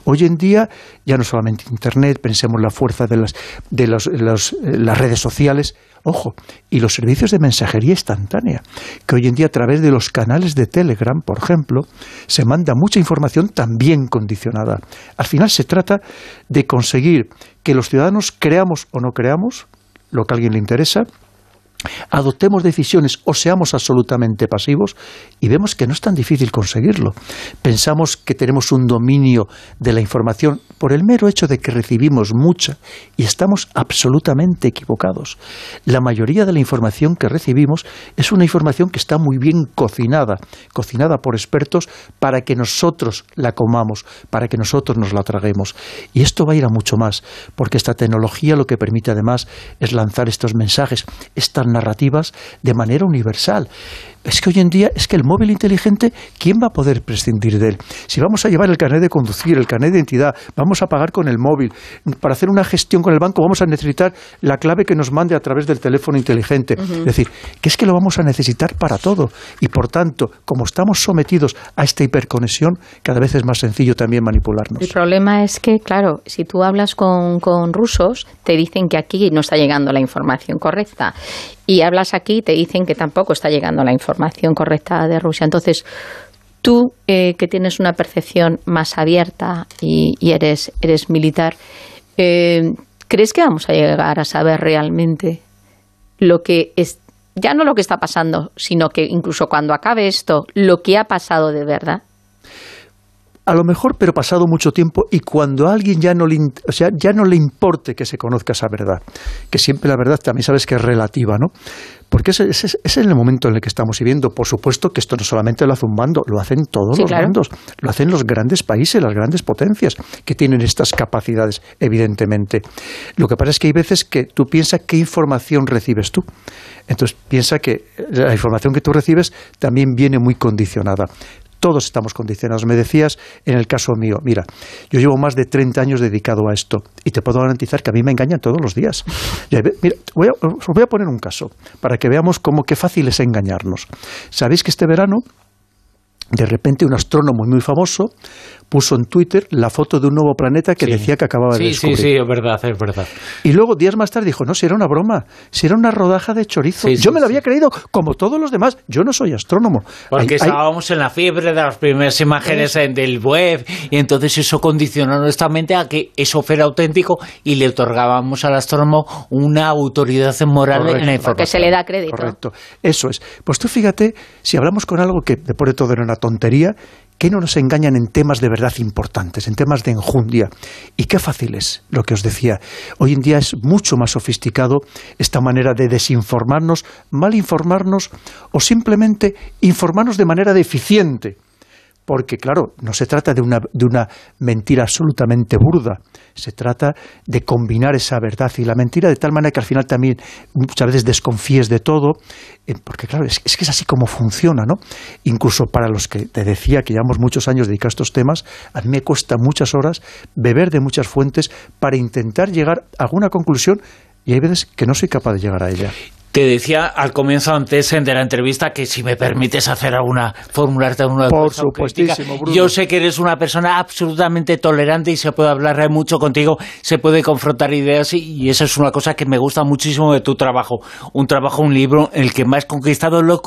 Hoy en día, ya no solamente Internet, pensemos la fuerza de las, de los, eh, las redes sociales, ojo, y los servicios de mensajería instantánea, que hoy en día a través de los canales de Telegram, por ejemplo, se manda mucha información también condicionada. Al final se trata de conseguir que los ciudadanos creamos o no creamos, lo que a alguien le interesa, adoptemos decisiones o seamos absolutamente pasivos y vemos que no es tan difícil conseguirlo. Pensamos que tenemos un dominio de la información por el mero hecho de que recibimos mucha y estamos absolutamente equivocados. La mayoría de la información que recibimos es una información que está muy bien cocinada, cocinada por expertos para que nosotros la comamos, para que nosotros nos la traguemos. Y esto va a ir a mucho más, porque esta tecnología lo que permite además es lanzar estos mensajes, estas narrativas de manera universal. Es que hoy en día, es que el móvil inteligente, ¿quién va a poder prescindir de él? Si vamos a llevar el carnet de conducir, el carnet de identidad, vamos a pagar con el móvil, para hacer una gestión con el banco vamos a necesitar la clave que nos mande a través del teléfono inteligente. Es decir, que es que lo vamos a necesitar para todo. Y por tanto, como estamos sometidos a esta hiperconexión, cada vez es más sencillo también manipularnos. El problema es que, claro, si tú hablas con, con rusos, te dicen que aquí no está llegando la información correcta y hablas aquí y te dicen que tampoco está llegando la información correcta de Rusia. Entonces, tú eh, que tienes una percepción más abierta y, eres, eres militar, eh, ¿crees que vamos a llegar a saber realmente lo que es, ya no lo que está pasando, sino que incluso cuando acabe esto, lo que ha pasado de verdad? A lo mejor, pero pasado mucho tiempo y cuando a alguien ya no le, o sea, ya no le importe que se conozca esa verdad, que siempre la verdad también sabes que es relativa, ¿no? Porque ese, es el momento en el que estamos viviendo. Por supuesto que esto no solamente lo hace un bando, lo hacen todos los bandos, lo hacen los grandes países, las grandes potencias que tienen estas capacidades, evidentemente. Lo que pasa es que hay veces que tú piensas qué información recibes tú. Entonces piensa que la información que tú recibes también viene muy condicionada. Todos estamos condicionados. Me decías en el caso mío, mira, yo llevo más de 30 años dedicado a esto y te puedo garantizar que a mí me engañan todos los días. Mira, voy a, os voy a poner un caso para que veamos cómo qué fácil es engañarnos. ¿Sabéis que este verano de repente un astrónomo muy famoso puso en Twitter la foto de un nuevo planeta que decía que acababa de descubrir. Sí, sí, es verdad, es verdad. Y luego, días más tarde, dijo, no, si era una broma, si era una rodaja de chorizo. yo me lo había creído, como todos los demás. Yo no soy astrónomo. Porque estábamos en la fiebre de las primeras imágenes del web, y entonces eso condicionó nuestra mente a que eso fuera auténtico y le otorgábamos al astrónomo una autoridad moral en la información. Porque se le da crédito. Correcto, eso es. Pues tú fíjate, si hablamos con algo que después de todo era una tontería, que no nos engañan en temas de verdad importantes, en temas de enjundia. Y qué fácil es lo que os decía. Hoy en día es mucho más sofisticado esta manera de desinformarnos, mal informarnos o simplemente informarnos de manera deficiente porque claro, no se trata de una, de una mentira absolutamente burda, se trata de combinar esa verdad y la mentira de tal manera que al final también muchas veces desconfíes de todo, eh, porque claro, es, que es así como funciona, ¿no? Incluso para los que te decía que llevamos muchos años dedicados a estos temas, a mí me cuesta muchas horas beber de muchas fuentes para intentar llegar a alguna conclusión y hay veces que no soy capaz de llegar a ella. Te decía al comienzo antes de la entrevista que si me permites hacer alguna, formularte alguna Por supuestísimo, Bruno. Yo sé que eres una persona absolutamente tolerante y se puede hablar mucho contigo, se puede confrontar ideas y, eso es una cosa que me gusta muchísimo de tu trabajo. Un trabajo, un libro el que has conquistado. Lo,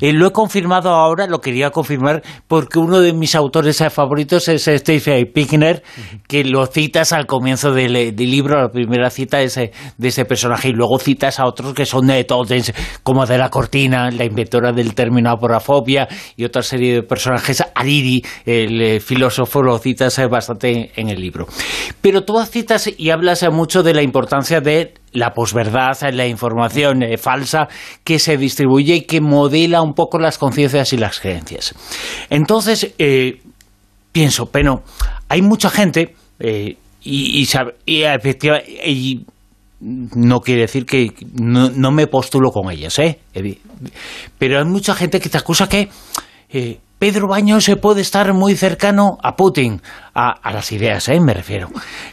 eh, lo he confirmado ahora, lo quería confirmar porque uno de mis autores favoritos es Steve Pickner, que lo citas al comienzo del, libro, la primera cita de ese, de ese personaje y luego citas a otros que son de como de la Cortina, la inventora del término aporafobia, y otra serie de personajes. Ariri, el eh, filósofo, lo citas eh, bastante en el libro. Pero tú citas y hablas eh, mucho de la importancia de la posverdad, la información falsa que se distribuye y que modela un poco las conciencias y las creencias. Entonces, pienso, pero hay mucha gente y, y, y, y no quiere decir que no, me postulo con ellas, ¿eh? Pero hay mucha gente que te acusa que eh, Pedro Baños se puede estar muy cercano a Putin, a, las ideas, ¿eh? Me refiero,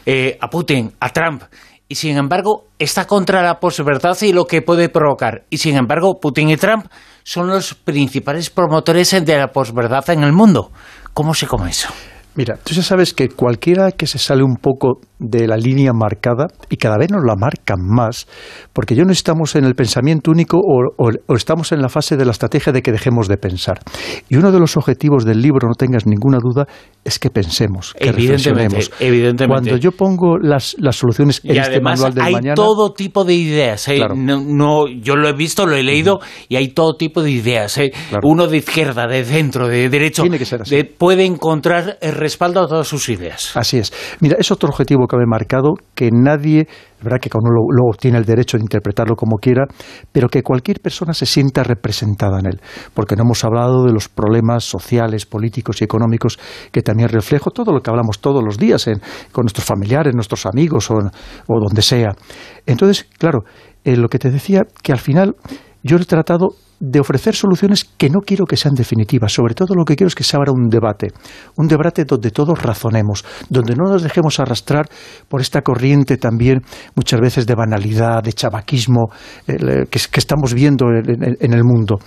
eh, a Putin, a Trump, y sin embargo está contra la posverdad y lo que puede provocar. Y sin embargo, Putin y Trump son los principales promotores de la posverdad en el mundo. ¿Cómo se come eso? Mira, tú ya sabes que cualquiera que se sale un poco de la línea marcada, y cada vez nos la marcan más, porque ya no estamos en el pensamiento único o, estamos en la fase de la estrategia de que dejemos de pensar. Y uno de los objetivos del libro, no tengas ninguna duda, es que pensemos, que reflexionemos. Cuando yo pongo las, soluciones en este manual del hay todo tipo de ideas. ¿eh? No, yo lo he visto, lo he leído, y hay todo tipo de ideas. ¿eh? Uno de izquierda, de centro, de derecho, Tiene que ser así. puede encontrar respaldo a todas sus ideas. Así es. Mira, es otro objetivo que me he marcado, que nadie, es verdad que cada uno luego tiene el derecho de interpretarlo como quiera, pero que cualquier persona se sienta representada en él, porque no hemos hablado de los problemas sociales, políticos y económicos que también reflejo todo lo que hablamos todos los días con nuestros familiares, nuestros amigos o, donde sea. Entonces, claro, eh, lo que te decía, que al final yo he tratado de ofrecer soluciones que no quiero que sean definitivas. Sobre todo lo que quiero es que se abra un debate, un debate donde todos razonemos, donde no nos dejemos arrastrar por esta corriente también muchas veces de banalidad, de chavaquismo que, estamos viendo en el mundo.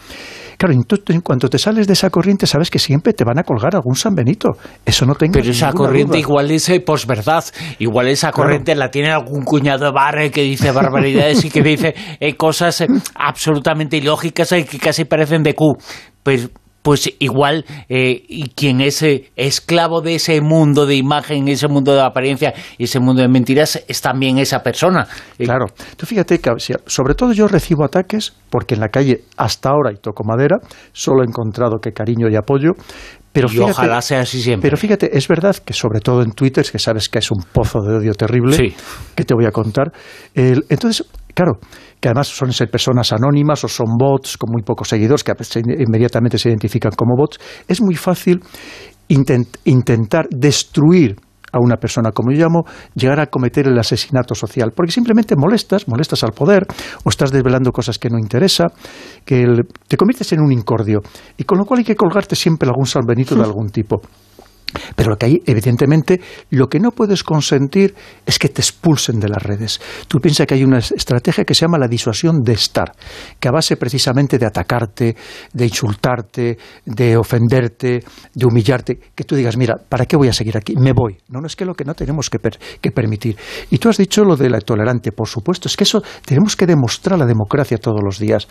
Claro, en cuanto te sales de esa corriente, sabes que siempre te van a colgar algún San Benito. Eso no tengo Pero esa corriente igual es posverdad. Igual esa corriente la tiene algún cuñado de barre que dice barbaridades y que dice eh, cosas eh, absolutamente ilógicas y que casi parecen de Q. Pues pues igual eh, y quien es eh, esclavo de ese mundo de imagen, ese mundo de apariencia y ese mundo de mentiras es también esa persona. Claro. Tú fíjate que sobre todo yo recibo ataques porque en la calle hasta ahora, y toco madera, solo he encontrado que cariño y apoyo, pero y ojalá sea así siempre. Pero fíjate, es verdad que sobre todo en Twitter, que sabes que es un pozo de odio terrible, que te voy a contar. entonces, claro, que además son ser personas anónimas o son bots con muy pocos seguidores que inmediatamente se identifican como bots, es muy fácil intentar destruir a una persona, como yo llamo, llegar a cometer el asesinato social, porque simplemente molestas, molestas al poder, o estás desvelando cosas que no interesa, que te conviertes en un incordio, y con lo cual hay que colgarte siempre algún salvenito de algún tipo. Pero lo que hay, evidentemente, lo que no puedes consentir es que te expulsen de las redes. Tú piensas que hay una estrategia que se llama la disuasión de estar, que a base precisamente de atacarte, de insultarte, de ofenderte, de humillarte, que tú digas, mira, ¿para qué voy a seguir aquí? Me voy. No, no es que lo que no tenemos que, que permitir. Y tú has dicho lo de la tolerante, por supuesto, es que eso tenemos que demostrar la democracia todos los días.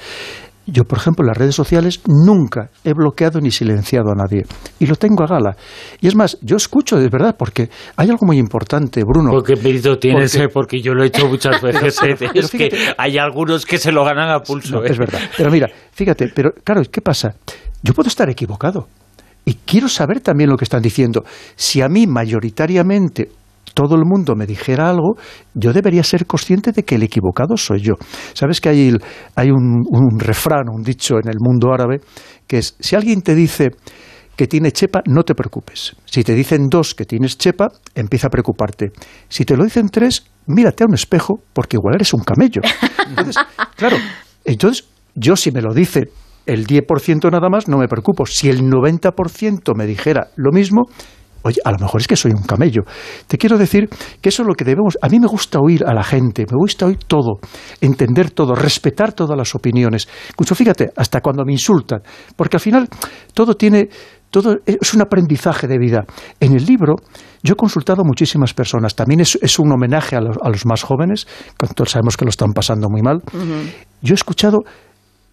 Yo, por ejemplo, en las redes sociales nunca he bloqueado ni silenciado a nadie. Y lo tengo a gala. Y es más, yo escucho de verdad, porque hay algo muy importante, Bruno. Porque mérito tienes, porque... porque yo lo he hecho muchas veces. ¿eh? es que hay algunos que se lo ganan a pulso. Es ¿eh? verdad. Pero mira, fíjate, pero claro, ¿qué pasa? Yo puedo estar equivocado. Y quiero saber también lo que están diciendo. Si a mí mayoritariamente todo el mundo me dijera algo, yo debería ser consciente de que el equivocado soy yo. ¿Sabes que hay, hay un, un refrán, un dicho en el mundo árabe, que es, si alguien te dice que tiene chepa, no te preocupes. Si te dicen dos que tienes chepa, empieza a preocuparte. Si te lo dicen tres, mírate a un espejo, porque igual eres un camello. Entonces, claro, entonces yo si me lo dice el 10% nada más, no me preocupo. Si el 90% me dijera lo mismo, Oye, a lo mejor es que soy un camello. Te quiero decir que eso es lo que debemos. A mí me gusta oír a la gente, me gusta oír todo, entender todo, respetar todas las opiniones. Incluso fíjate, hasta cuando me insultan, porque al final todo tiene. Todo es un aprendizaje de vida. En el libro yo he consultado a muchísimas personas. También es, un homenaje a los, más jóvenes, que todos sabemos que lo están pasando muy mal. Yo he escuchado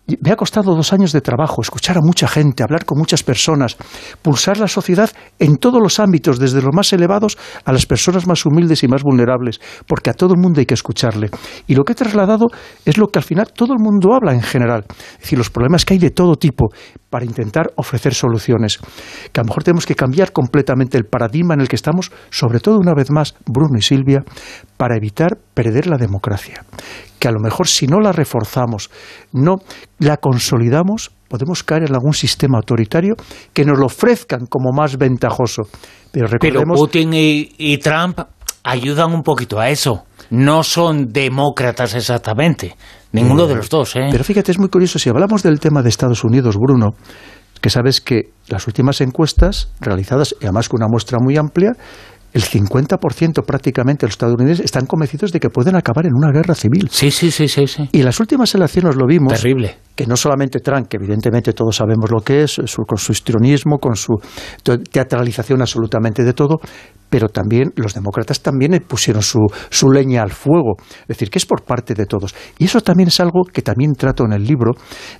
me ha costado dos años de trabajo escuchar a mucha gente, hablar con muchas personas, pulsar la sociedad en todos los ámbitos, desde los más elevados a las personas más humildes y más vulnerables, porque a todo el mundo hay que escucharle. Y lo que he trasladado es lo que al final todo el mundo habla en general, es decir, los problemas que hay de todo tipo, para intentar ofrecer soluciones. Que a lo mejor tenemos que cambiar completamente el paradigma en el que estamos, sobre todo una vez más, Bruno y Silvia, para evitar perder la democracia que a lo mejor si no la reforzamos, no la consolidamos, podemos caer en algún sistema autoritario que nos lo ofrezcan como más ventajoso. Pero, recordemos... Putin y, Trump ayudan un poquito a eso. No son demócratas exactamente. Ninguno de los dos, ¿eh? Pero fíjate, es muy curioso. Si hablamos del tema de Estados Unidos, Bruno, que sabes que las últimas encuestas realizadas, y además con una muestra muy amplia, el 50% prácticamente de los estadounidenses están convencidos de que pueden acabar en una guerra civil. Sí, sí, sí, sí. sí. Y en las últimas elecciones lo vimos. Terrible. Que no solamente Trump, que evidentemente todos sabemos lo que es, con su histrionismo, con su teatralización absolutamente de todo, pero también los demócratas también pusieron su, su, leña al fuego. Es decir, que es por parte de todos. Y eso también es algo que también trato en el libro,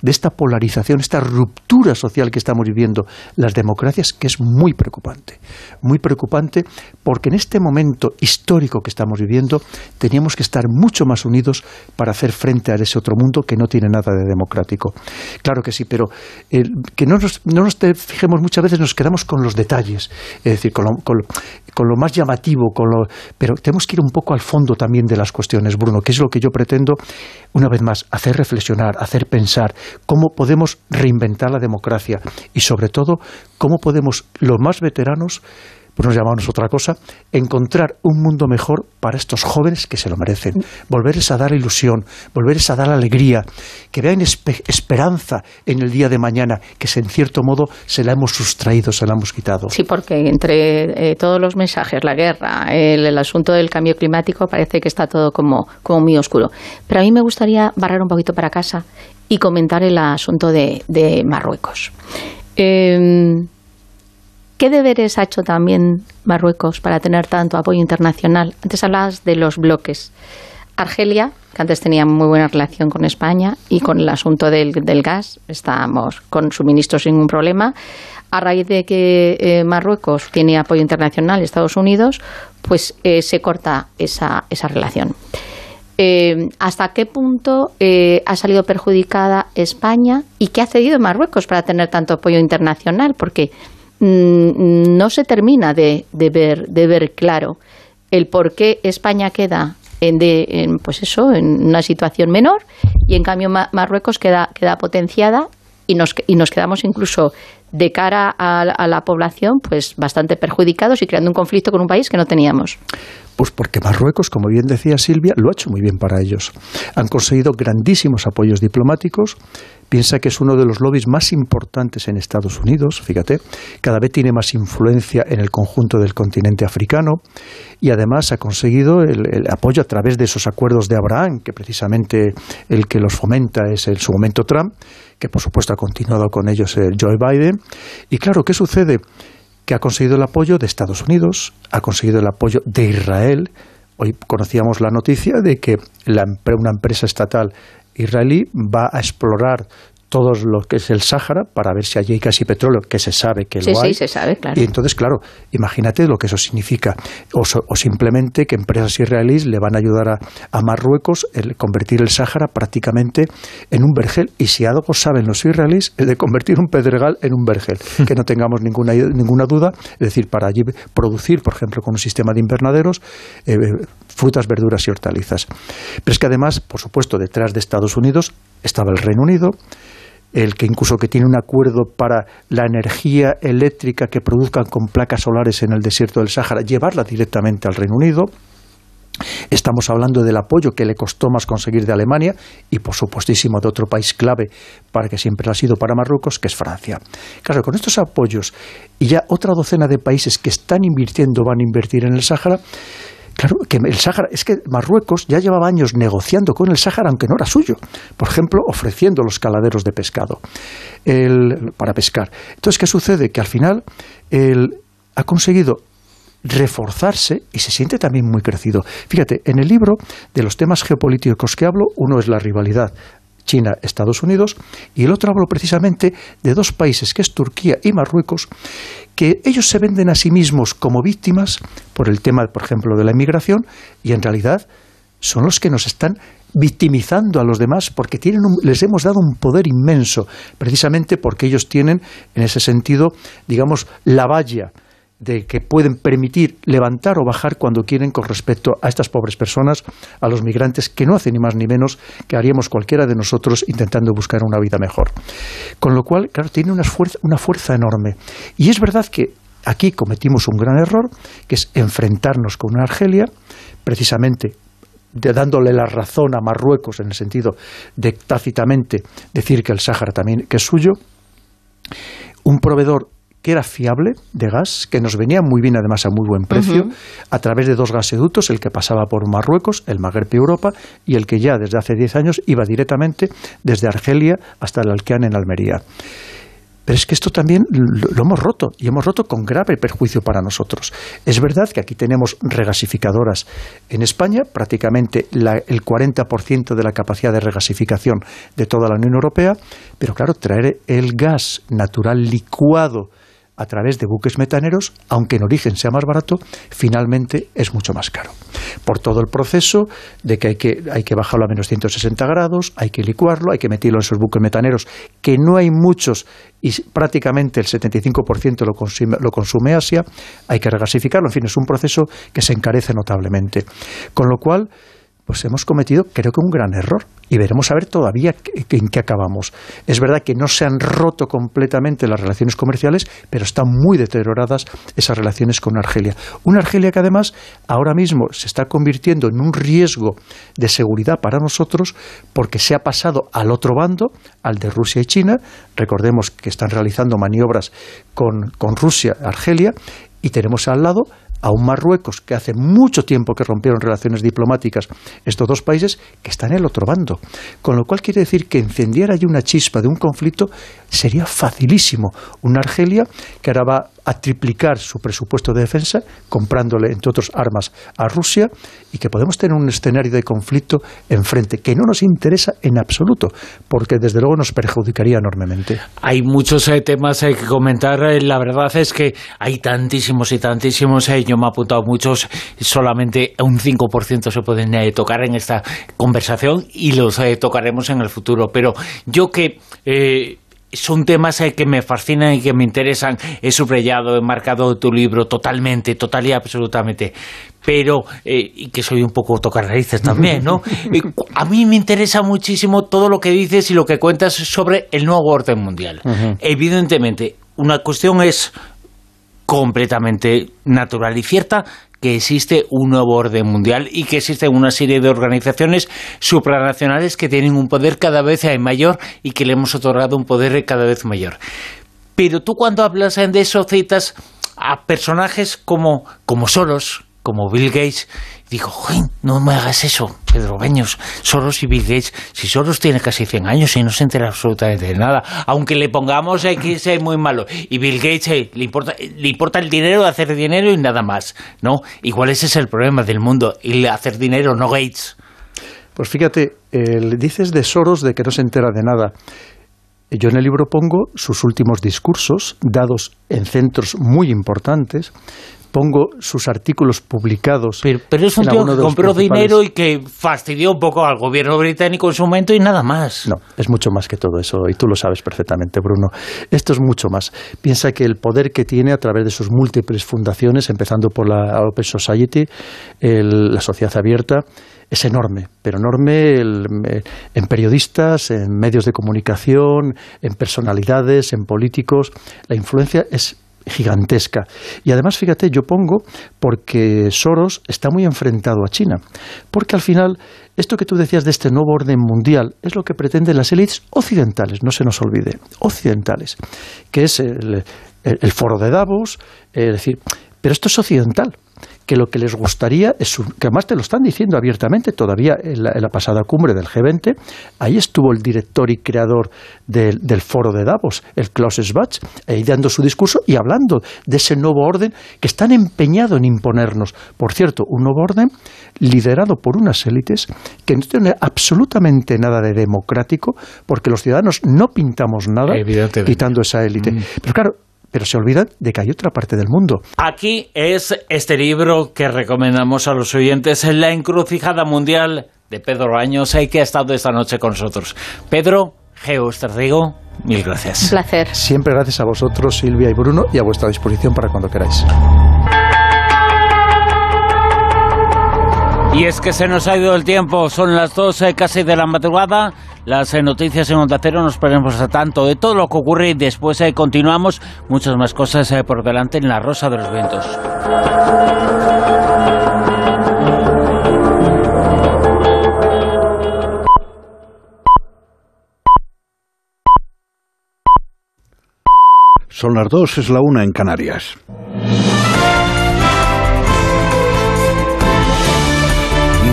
de esta polarización, esta ruptura social que estamos viviendo las democracias, que es muy preocupante. Muy preocupante porque en este momento histórico que estamos viviendo teníamos que estar mucho más unidos para hacer frente a ese otro mundo que no tiene nada de democrático. Claro que sí, pero que no nos, no nos fijemos muchas veces, nos quedamos con los detalles. Es decir, con, con con lo más llamativo, con lo... pero tenemos que ir un poco al fondo también de las cuestiones, Bruno, que es lo que yo pretendo, una vez más, hacer reflexionar, hacer pensar cómo podemos reinventar la democracia y sobre todo cómo podemos los más veteranos por no llamarnos otra cosa, encontrar un mundo mejor para estos jóvenes que se lo merecen, volverles a dar ilusión, volverles a dar alegría, que vean esperanza en el día de mañana, que en cierto modo se la hemos sustraído, se la hemos quitado. Sí, porque entre eh, todos los mensajes, la guerra, el, asunto del cambio climático, parece que está todo como, muy oscuro. Pero a mí me gustaría barrar un poquito para casa y comentar el asunto de, Marruecos. Eh, ¿Qué deberes ha hecho también Marruecos para tener tanto apoyo internacional? Antes hablabas de los bloques. Argelia, que antes tenía muy buena relación con España y con el asunto del, gas, estábamos con suministros sin ningún problema. A raíz de que eh, Marruecos tiene apoyo internacional Estados Unidos, pues eh, se corta esa, esa relación. Eh, ¿Hasta qué punto ha salido perjudicada España y qué ha cedido Marruecos para tener tanto apoyo internacional? Porque no se termina de, ver, de ver claro el por qué España queda en, pues eso, en una situación menor y en cambio Marruecos queda, queda potenciada y nos, nos quedamos incluso de cara a, a, la población pues bastante perjudicados y creando un conflicto con un país que no teníamos. Pues porque Marruecos, como bien decía Silvia, lo ha hecho muy bien para ellos. Han conseguido grandísimos apoyos diplomáticos. Piensa que es uno de los lobbies más importantes en Estados Unidos, fíjate, cada vez tiene más influencia en el conjunto del continente africano y además ha conseguido el, apoyo a través de esos acuerdos de Abraham, que precisamente el que los fomenta es en su momento Trump, que por supuesto ha continuado con ellos el Joe Biden. Y claro, ¿qué sucede? que ha conseguido el apoyo de Estados Unidos, ha conseguido el apoyo de Israel. Hoy conocíamos la noticia de que una empresa estatal israelí va a explorar todo lo que es el Sáhara para ver si allí hay casi petróleo, que se sabe que lo hay. Sí, se sabe, claro. Y entonces, claro, imagínate lo que eso significa. O, simplemente que empresas israelíes le van a ayudar a, Marruecos a convertir el Sáhara prácticamente en un vergel. Y si algo saben los israelíes es de convertir un pedregal en un vergel, que no tengamos ninguna, ninguna duda. Es decir, para allí producir, por ejemplo, con un sistema de invernaderos, eh, frutas, verduras y hortalizas. Pero es que además, por supuesto, detrás de Estados Unidos estaba el Reino Unido, el que incluso que tiene un acuerdo para la energía eléctrica que produzcan con placas solares en el desierto del Sáhara, llevarla directamente al Reino Unido. Estamos hablando del apoyo que le costó más conseguir de Alemania y, por supuestísimo, de otro país clave para que siempre ha sido para Marruecos, que es Francia. Claro, con estos apoyos y ya otra docena de países que están invirtiendo, van a invertir en el Sáhara, Claro, que el Sáhara, es que Marruecos ya llevaba años negociando con el Sáhara, aunque no era suyo. Por ejemplo, ofreciendo los caladeros de pescado para pescar. Entonces, ¿qué sucede? Que al final él ha conseguido reforzarse y se siente también muy crecido. Fíjate, en el libro de los temas geopolíticos que hablo, uno es la rivalidad China, Estados Unidos, y el otro hablo precisamente de dos países, que es Turquía y Marruecos, que ellos se venden a sí mismos como víctimas por el tema, por ejemplo, de la inmigración, y en realidad son los que nos están victimizando a los demás porque tienen les hemos dado un poder inmenso, precisamente porque ellos tienen, en ese sentido, digamos, la valla de que pueden permitir levantar o bajar cuando quieren con respecto a estas pobres personas, a los migrantes, que no hacen ni más ni menos que haríamos cualquiera de nosotros intentando buscar una vida mejor. Con lo cual, claro, tiene una fuerza, una fuerza enorme. Y es verdad que aquí cometimos un gran error, que es enfrentarnos con una Argelia, precisamente de dándole la razón a Marruecos en el sentido de tácitamente decir que el Sáhara también que es suyo, un proveedor que era fiable de gas, que nos venía muy bien además a muy buen precio, a través de dos gasoductos, el que pasaba por Marruecos, el Magreb y Europa, y el que ya desde hace 10 años iba directamente desde Argelia hasta el Alqueán en Almería. Pero es que esto también lo, hemos roto y hemos roto con grave perjuicio para nosotros. Es verdad que aquí tenemos regasificadoras en España, prácticamente el 40% de la capacidad de regasificación de toda la Unión Europea, pero claro, traer el gas natural licuado a través de buques metaneros, aunque en origen sea más barato, finalmente es mucho más caro. Por todo el proceso de que hay que, hay que bajarlo a menos 160 grados, hay que licuarlo, hay que meterlo en esos buques metaneros, que no hay muchos y prácticamente el 75% lo consume, lo consume Asia, hay que regasificarlo. En fin, es un proceso que se encarece notablemente. Con lo cual, pues hemos cometido creo que un gran error y veremos a ver todavía en qué acabamos. Es verdad que no se han roto completamente las relaciones comerciales, pero están muy deterioradas esas relaciones con Argelia. Una Argelia que además ahora mismo se está convirtiendo en un riesgo de seguridad para nosotros porque se ha pasado al otro bando, al de Rusia y China. Recordemos que están realizando maniobras con, con Rusia, Argelia, y tenemos al lado a un Marruecos que hace mucho tiempo que rompieron relaciones diplomáticas estos dos países que está en el otro bando. Con lo cual quiere decir que encendiera allí una chispa de un conflicto sería facilísimo. Una Argelia que ahora va a triplicar su presupuesto de defensa, comprándole, entre otros, armas a Rusia, y que podemos tener un escenario de conflicto enfrente que no nos interesa en absoluto, porque desde luego nos perjudicaría enormemente. Hay muchos eh, temas eh, que comentar. Eh, la verdad es que hay tantísimos y tantísimos. yo me he apuntado muchos, solamente un 5% se pueden tocar en esta conversación y los tocaremos en el futuro. Pero yo que son temas eh, que me fascinan y que me interesan. He subrayado, he marcado tu libro totalmente, total y absolutamente. Pero, eh, y que soy un poco tocar raíces también, ¿no? a mí me interesa muchísimo todo lo que dices y lo que cuentas sobre el nuevo orden mundial. Evidentemente, una cuestión es completamente natural y cierta que existe un nuevo orden mundial y que existen una serie de organizaciones supranacionales que tienen un poder cada vez mayor y que le hemos otorgado un poder cada vez mayor. Pero tú cuando hablas de eso citas a personajes como, como Soros, como Bill Gates, dijo, no me hagas eso, Pedro Beños, Soros y Bill Gates, si Soros tiene casi 100 años y no se entera absolutamente de nada, aunque le pongamos eh, que es muy malo, y Bill Gates eh, le, importa, le importa el dinero, hacer dinero y nada más, ¿no? Igual ese es el problema del mundo, el hacer dinero, no Gates. Pues fíjate, dices de Soros de que no se entera de nada. Yo en el libro pongo sus últimos discursos, dados en centros muy importantes, pongo sus artículos publicados. Pero, es un tío que compró dinero y que fastidió un poco al gobierno británico en su momento y nada más. No, es mucho más que todo eso y tú lo sabes perfectamente, Bruno. Esto es mucho más. Piensa que el poder que tiene a través de sus múltiples fundaciones, empezando por la Open Society, la sociedad abierta, es enorme, pero enorme en periodistas, en medios de comunicación, en personalidades, en políticos. La influencia es gigantesca. Y además, fíjate, yo pongo porque Soros está muy enfrentado a China. Porque al final, esto que tú decías de este nuevo orden mundial es lo que pretenden las élites occidentales, no se nos olvide, occidentales, que es el, foro de Davos, es decir, pero esto es occidental que lo que les gustaría es, que además te lo están diciendo abiertamente, todavía en la, pasada cumbre del G20, ahí estuvo el director y creador del, foro de Davos, el Klaus Schwab, ahí dando su discurso y hablando de ese nuevo orden que están empeñados en imponernos. Por cierto, un nuevo orden liderado por unas élites que no tienen absolutamente nada de democrático, porque los ciudadanos no pintamos nada quitando esa élite. Mm. Pero claro, pero se olvidan de que hay otra parte del mundo. Aquí es este libro que recomendamos a los oyentes, La encrucijada mundial de Pedro Años, que ha estado esta noche con nosotros. Pedro, Geo digo, mil gracias. Un placer. Siempre gracias a vosotros, Silvia y Bruno, y a vuestra disposición para cuando queráis. Y es que se nos ha ido el tiempo, son las 12 casi de la madrugada, las eh, noticias en Onda Cero. Nos ponemos a tanto de todo lo que ocurre. Y después eh, continuamos, muchas más cosas eh, por delante en la Rosa de los Vientos. Son las dos, es la una en Canarias.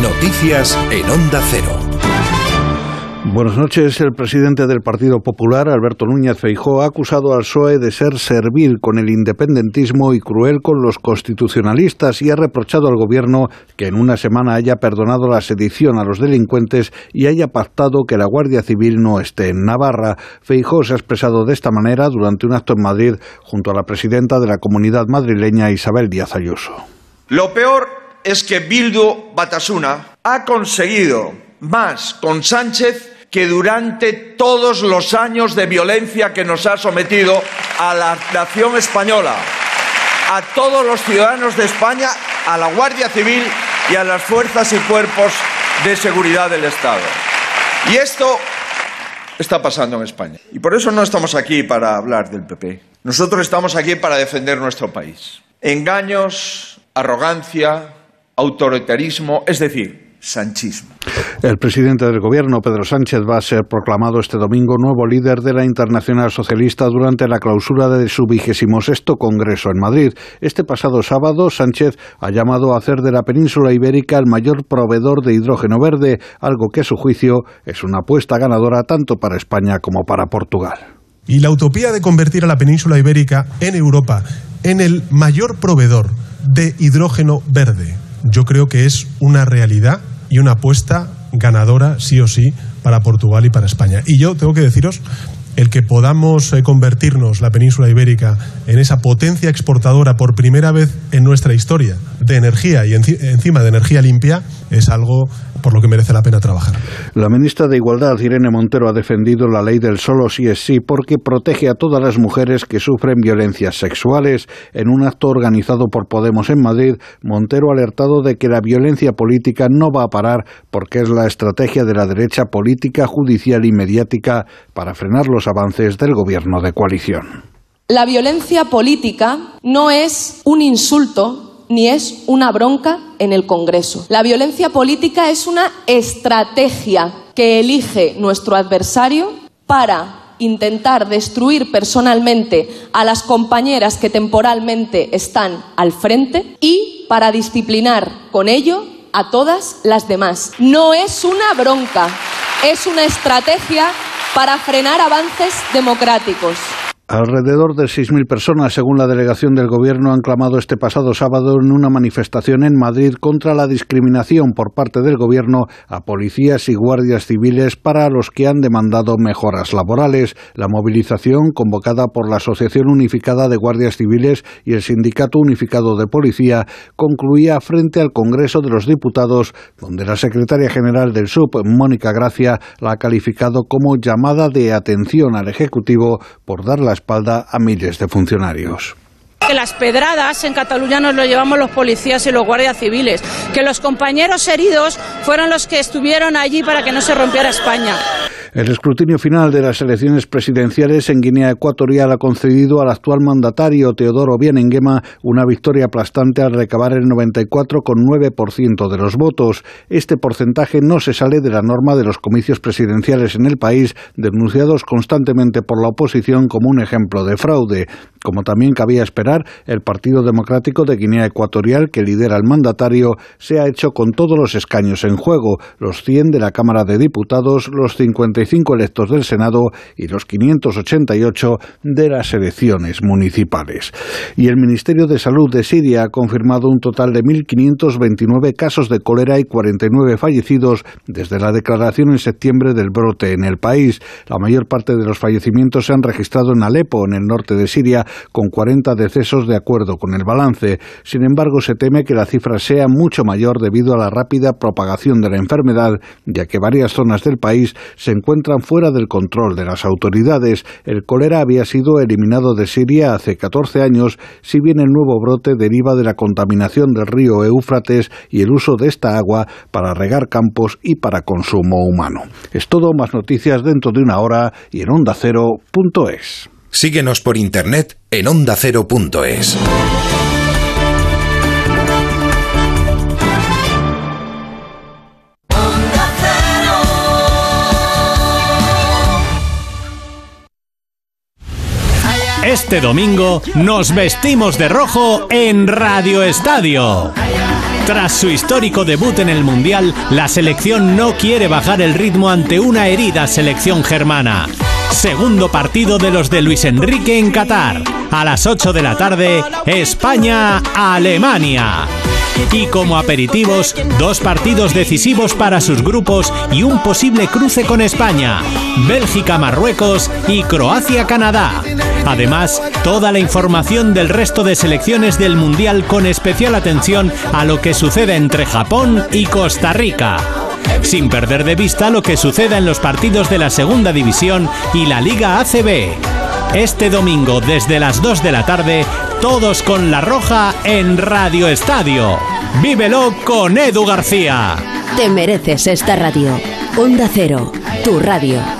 Noticias en Onda Cero. Buenas noches. El presidente del Partido Popular, Alberto Núñez Feijó, ha acusado al PSOE de ser servil con el independentismo y cruel con los constitucionalistas y ha reprochado al gobierno que en una semana haya perdonado la sedición a los delincuentes y haya pactado que la Guardia Civil no esté en Navarra. Feijó se ha expresado de esta manera durante un acto en Madrid junto a la presidenta de la comunidad madrileña Isabel Díaz Ayuso. Lo peor es que Bildu Batasuna ha conseguido más con Sánchez que durante todos los años de violencia que nos ha sometido a la nación española, a todos los ciudadanos de España, a la Guardia Civil y a las fuerzas y cuerpos de seguridad del Estado. Y esto está pasando en España. Y por eso no estamos aquí para hablar del PP. Nosotros estamos aquí para defender nuestro país. Engaños, arrogancia, autoritarismo, es decir, sanchismo. El presidente del gobierno, Pedro Sánchez, va a ser proclamado este domingo nuevo líder de la Internacional Socialista durante la clausura de su vigésimo sexto Congreso en Madrid. Este pasado sábado, Sánchez ha llamado a hacer de la península ibérica el mayor proveedor de hidrógeno verde, algo que a su juicio es una apuesta ganadora tanto para España como para Portugal. Y la utopía de convertir a la península ibérica en Europa en el mayor proveedor de hidrógeno verde, yo creo que es una realidad y una apuesta ganadora, sí o sí, para Portugal y para España. Y yo tengo que deciros el que podamos eh, convertirnos la península ibérica en esa potencia exportadora por primera vez en nuestra historia de energía y encima de energía limpia es algo por lo que merece la pena trabajar. La ministra de Igualdad, Irene Montero, ha defendido la ley del solo sí es sí porque protege a todas las mujeres que sufren violencias sexuales. En un acto organizado por Podemos en Madrid, Montero ha alertado de que la violencia política no va a parar porque es la estrategia de la derecha política, judicial y mediática para frenar los avances del gobierno de coalición. La violencia política no es un insulto ni es una bronca en el Congreso. La violencia política es una estrategia que elige nuestro adversario para intentar destruir personalmente a las compañeras que temporalmente están al frente y para disciplinar con ello a todas las demás. No es una bronca, es una estrategia para frenar avances democráticos. Alrededor de 6.000 personas, según la delegación del Gobierno, han clamado este pasado sábado en una manifestación en Madrid contra la discriminación por parte del Gobierno a policías y guardias civiles para los que han demandado mejoras laborales. La movilización, convocada por la Asociación Unificada de Guardias Civiles y el Sindicato Unificado de Policía, concluía frente al Congreso de los Diputados, donde la secretaria general del SUB, Mónica Gracia, la ha calificado como llamada de atención al Ejecutivo por dar las espalda a miles de funcionarios que las pedradas en Cataluña nos lo llevamos los policías y los guardias civiles, que los compañeros heridos fueron los que estuvieron allí para que no se rompiera España. El escrutinio final de las elecciones presidenciales en Guinea Ecuatorial ha concedido al actual mandatario Teodoro Bienenguema una victoria aplastante al recabar el 94,9% de los votos. Este porcentaje no se sale de la norma de los comicios presidenciales en el país, denunciados constantemente por la oposición como un ejemplo de fraude. Como también cabía esperar, el Partido Democrático de Guinea Ecuatorial, que lidera el mandatario, se ha hecho con todos los escaños en juego, los 100 de la Cámara de Diputados, los 50 electos del Senado y los 588 de las elecciones municipales. Y el Ministerio de Salud de Siria ha confirmado un total de 1.529 casos de cólera y 49 fallecidos desde la declaración en septiembre del brote en el país. La mayor parte de los fallecimientos se han registrado en Alepo, en el norte de Siria, con 40 decesos de acuerdo con el balance. Sin embargo, se teme que la cifra sea mucho mayor debido a la rápida propagación de la enfermedad, ya que varias zonas del país se encuentran fuera del control de las autoridades. El cólera había sido eliminado de Siria hace 14 años, si bien el nuevo brote deriva de la contaminación del río Éufrates y el uso de esta agua para regar campos y para consumo humano. Es todo, más noticias dentro de una hora y en ondacero.es. Síguenos por internet en ondacero.es. Este domingo nos vestimos de rojo en Radio Estadio. Tras su histórico debut en el Mundial, la selección no quiere bajar el ritmo ante una herida selección germana. Segundo partido de los de Luis Enrique en Qatar. A las 8 de la tarde, España-Alemania. Y como aperitivos, dos partidos decisivos para sus grupos y un posible cruce con España, Bélgica-Marruecos y Croacia-Canadá. Además, toda la información del resto de selecciones del Mundial con especial atención a lo que sucede entre Japón y Costa Rica sin perder de vista lo que suceda en los partidos de la Segunda División y la Liga ACB. Este domingo desde las 2 de la tarde, todos con la roja en Radio Estadio. Vívelo con Edu García. Te mereces esta radio. Onda Cero, tu radio.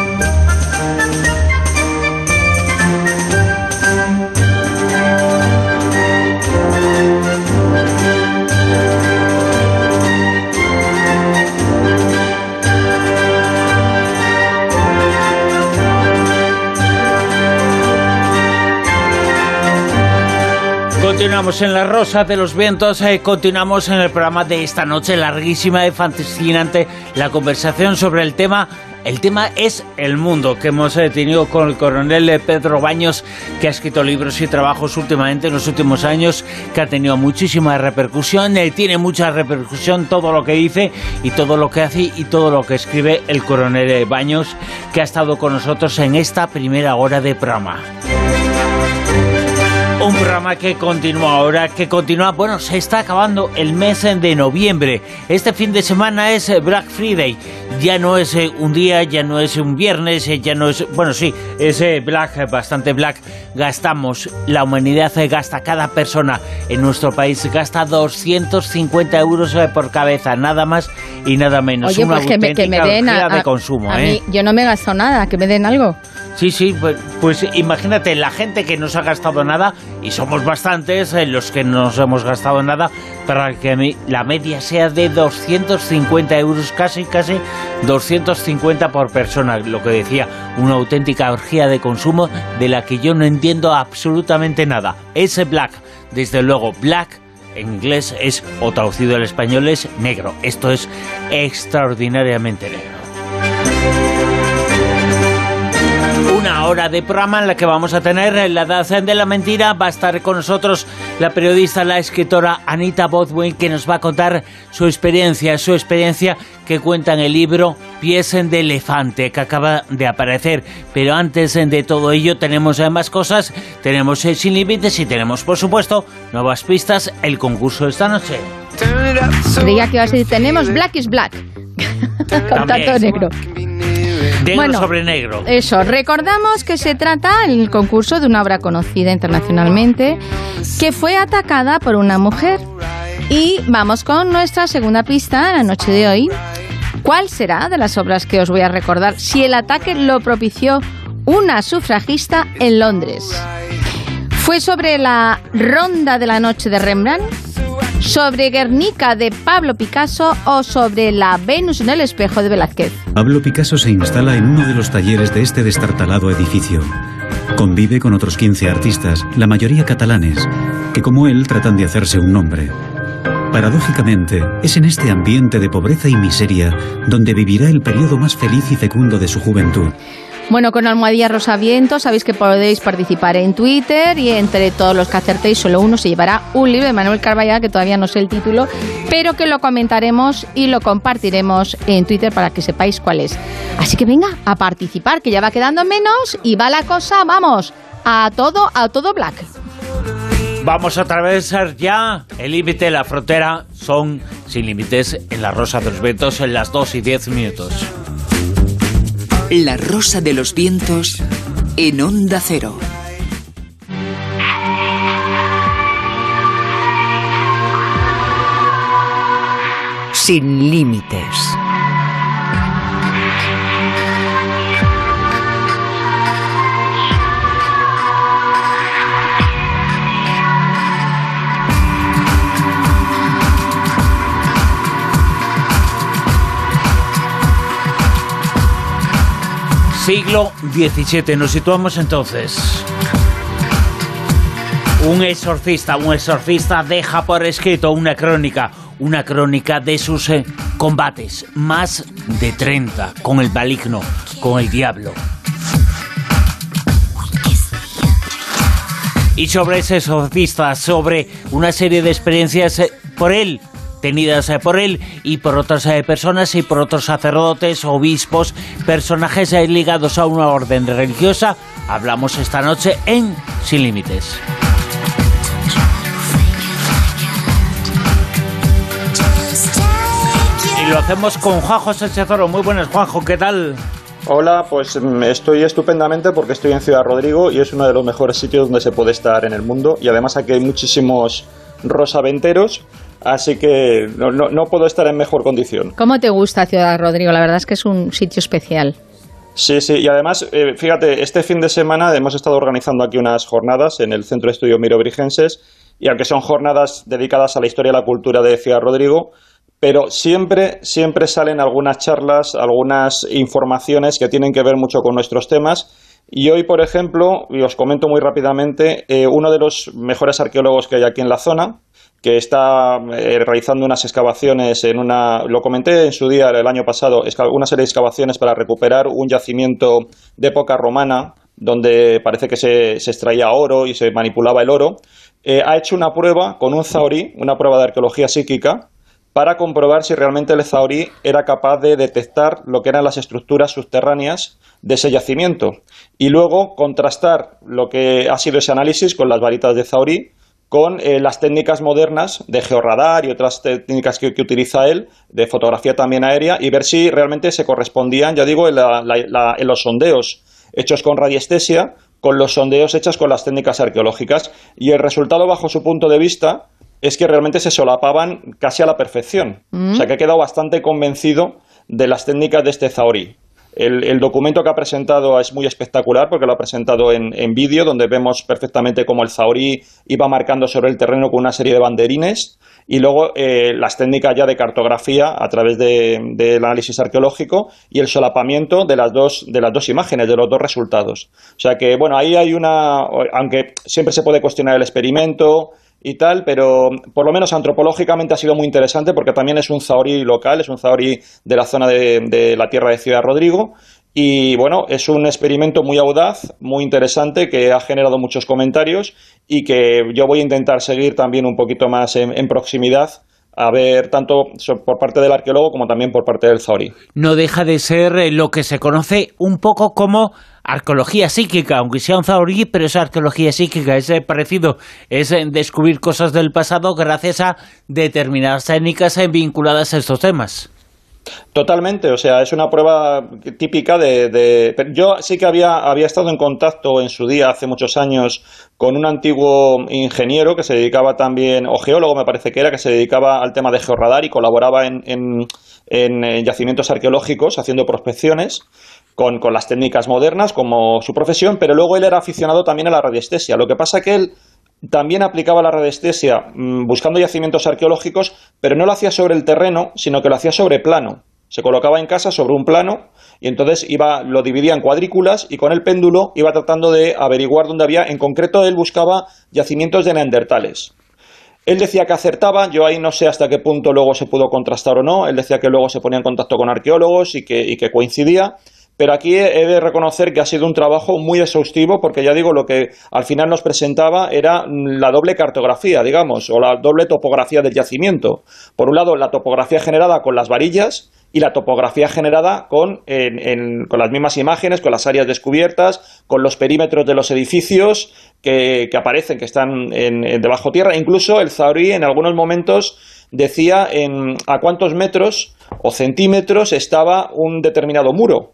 Continuamos en la Rosa de los Vientos, eh, continuamos en el programa de esta noche larguísima y fascinante, la conversación sobre el tema el tema es el mundo que hemos eh, tenido con el coronel eh, Pedro Baños, que ha escrito libros y trabajos últimamente en los últimos años, que ha tenido muchísima repercusión, tiene mucha repercusión todo lo que dice y todo lo que hace y todo lo que escribe el coronel Baños, que ha estado con nosotros en esta primera hora de programa. Programa que continúa ahora, que continúa, bueno, se está acabando el mes de noviembre. Este fin de semana es Black Friday. Ya no es eh, un día, ya no es un viernes, eh, ya no es, bueno, sí, es eh, Black, bastante Black. Gastamos, la humanidad gasta, cada persona en nuestro país gasta 250 euros por cabeza, nada más y nada menos. Oye, pues que me, que me den a, de consumo, a mí, yo no me gasto nada, que me den algo. Sí, sí, pues, pues, imagínate, la gente que no se ha gastado nada, y somos bastantes eh, los que no nos hemos gastado nada, para que la media sea de 250 euros, casi, casi 250 por persona, lo que decía, una auténtica orgía de consumo de la que yo no entiendo absolutamente nada. Ese black, desde luego, black en inglés es, o traducido al español es negro. Esto es extraordinariamente negro. Una hora de programa en la que vamos a tener la edad de la mentira. Va a estar con nosotros la periodista, la escritora Anita Bodwin, que nos va a contar su experiencia, su experiencia que cuenta en el libro Pies de elefante, que acaba de aparecer. Pero antes de todo ello tenemos más cosas, tenemos el Sin Límites y tenemos, por supuesto, nuevas pistas, el concurso de esta noche. Creía que a decir, tenemos Black is Black. Con tanto negro bueno, sobre negro. Eso, recordamos que se trata el concurso de una obra conocida internacionalmente que fue atacada por una mujer. Y vamos con nuestra segunda pista la noche de hoy. ¿Cuál será de las obras que os voy a recordar si el ataque lo propició una sufragista en Londres? ¿Fue sobre la Ronda de la Noche de Rembrandt? Sobre Guernica de Pablo Picasso o sobre la Venus en el espejo de Velázquez. Pablo Picasso se instala en uno de los talleres de este destartalado edificio. Convive con otros 15 artistas, la mayoría catalanes, que como él tratan de hacerse un nombre. Paradójicamente, es en este ambiente de pobreza y miseria donde vivirá el periodo más feliz y fecundo de su juventud. Bueno, con Almohadilla Rosa Viento sabéis que podéis participar en Twitter y entre todos los que acertéis solo uno se llevará un libro de Manuel Carballal que todavía no sé el título, pero que lo comentaremos y lo compartiremos en Twitter para que sepáis cuál es. Así que venga a participar, que ya va quedando menos y va la cosa, vamos, a todo, a todo black. Vamos a atravesar ya el límite, la frontera. Son sin límites en la Rosa de los Vientos en las 2 y 10 minutos. La Rosa de los Vientos en Onda Cero. Sin límites. Siglo XVII. Nos situamos entonces. Un exorcista, un exorcista deja por escrito una crónica, una crónica de sus eh, combates, más de 30 con el maligno, con el diablo. Y sobre ese exorcista, sobre una serie de experiencias eh, por él tenidas eh, por él y por otras eh, personas y por otros sacerdotes, obispos, personajes eh, ligados a una orden religiosa. Hablamos esta noche en Sin Límites. Y lo hacemos con Juanjo Sánchez Muy buenas, Juanjo, ¿qué tal? Hola, pues mm, estoy estupendamente porque estoy en Ciudad Rodrigo y es uno de los mejores sitios donde se puede estar en el mundo y además aquí hay muchísimos rosaventeros Así que no, puedo estar en mejor condición. ¿Cómo te gusta Ciudad Rodrigo? La verdad es que es un sitio especial. Sí, sí, y además, eh, fíjate, este fin de semana hemos estado organizando aquí unas jornadas en el Centro de Estudios Mirobrigenses, y aunque son jornadas dedicadas a la historia y la cultura de Ciudad Rodrigo, pero siempre, siempre salen algunas charlas, algunas informaciones que tienen que ver mucho con nuestros temas, Y hoy, por ejemplo, y os comento muy rápidamente, eh, uno de los mejores arqueólogos que hay aquí en la zona, que está eh, realizando unas excavaciones en una, lo comenté en su día el año pasado, una serie de excavaciones para recuperar un yacimiento de época romana donde parece que se, extraía oro y se manipulaba el oro, eh, ha hecho una prueba con un zahorí, una prueba de arqueología psíquica, para comprobar si realmente el zahorí era capaz de detectar lo que eran las estructuras subterráneas de ese yacimiento. Y luego contrastar lo que ha sido ese análisis con las varitas de zahorí con eh, las técnicas modernas de georradar y otras técnicas que, utiliza él, de fotografía también aérea, y ver si realmente se correspondían, ya digo, en, en los sondeos hechos con radiestesia, con los sondeos hechos con las técnicas arqueológicas. Y el resultado, bajo su punto de vista, es que realmente se solapaban casi a la perfección. O sea que ha quedado bastante convencido de las técnicas de este Zaori. El, documento que ha presentado es muy espectacular porque lo ha presentado en, vídeo, donde vemos perfectamente cómo el Zahorí iba marcando sobre el terreno con una serie de banderines y luego eh, las técnicas ya de cartografía a través del análisis arqueológico y el solapamiento de las, dos, de las dos imágenes, de los dos resultados. O sea que, bueno, ahí hay una, aunque siempre se puede cuestionar el experimento, y tal, pero por lo menos antropológicamente ha sido muy interesante porque también es un zahorí local, es un zahorí de la zona de, de la tierra de Ciudad Rodrigo. Y bueno, es un experimento muy audaz, muy interesante, que ha generado muchos comentarios y que yo voy a intentar seguir también un poquito más en, en proximidad a ver tanto por parte del arqueólogo como también por parte del Zauri. No deja de ser eh, lo que se conoce un poco como arqueología psíquica, aunque sea un Zauri, pero es arqueología psíquica, es eh, parecido, es eh, descubrir cosas del pasado gracias a determinadas técnicas vinculadas a estos temas. Totalmente, o sea, es una prueba típica de, Yo sí que había, había estado en contacto en su día, hace muchos años, con un antiguo ingeniero que se dedicaba también, o geólogo me parece que era, que se dedicaba al tema de georradar y colaboraba en, en, yacimientos arqueológicos haciendo prospecciones. Con, con, las técnicas modernas como su profesión, pero luego él era aficionado también a la radiestesia. Lo que pasa que él también aplicaba la radiestesia mm, buscando yacimientos arqueológicos, pero no lo hacía sobre el terreno, sino que lo hacía sobre plano. Se colocaba en casa sobre un plano y entonces iba, lo dividía en cuadrículas y con el péndulo iba tratando de averiguar dónde había. En concreto, él buscaba yacimientos de neandertales. Él decía que acertaba, yo ahí no sé hasta qué punto luego se pudo contrastar o no. Él decía que luego se ponía en contacto con arqueólogos y que, y que coincidía. Pero aquí he de reconocer que ha sido un trabajo muy exhaustivo porque ya digo, lo que al final nos presentaba era la doble cartografía, digamos, o la doble topografía del yacimiento. Por un lado, la topografía generada con las varillas y la topografía generada con, con las mismas imágenes, con las áreas descubiertas, con los perímetros de los edificios que, aparecen, que están en, debajo tierra. Incluso el Zauri en algunos momentos decía en, a cuántos metros o centímetros estaba un determinado muro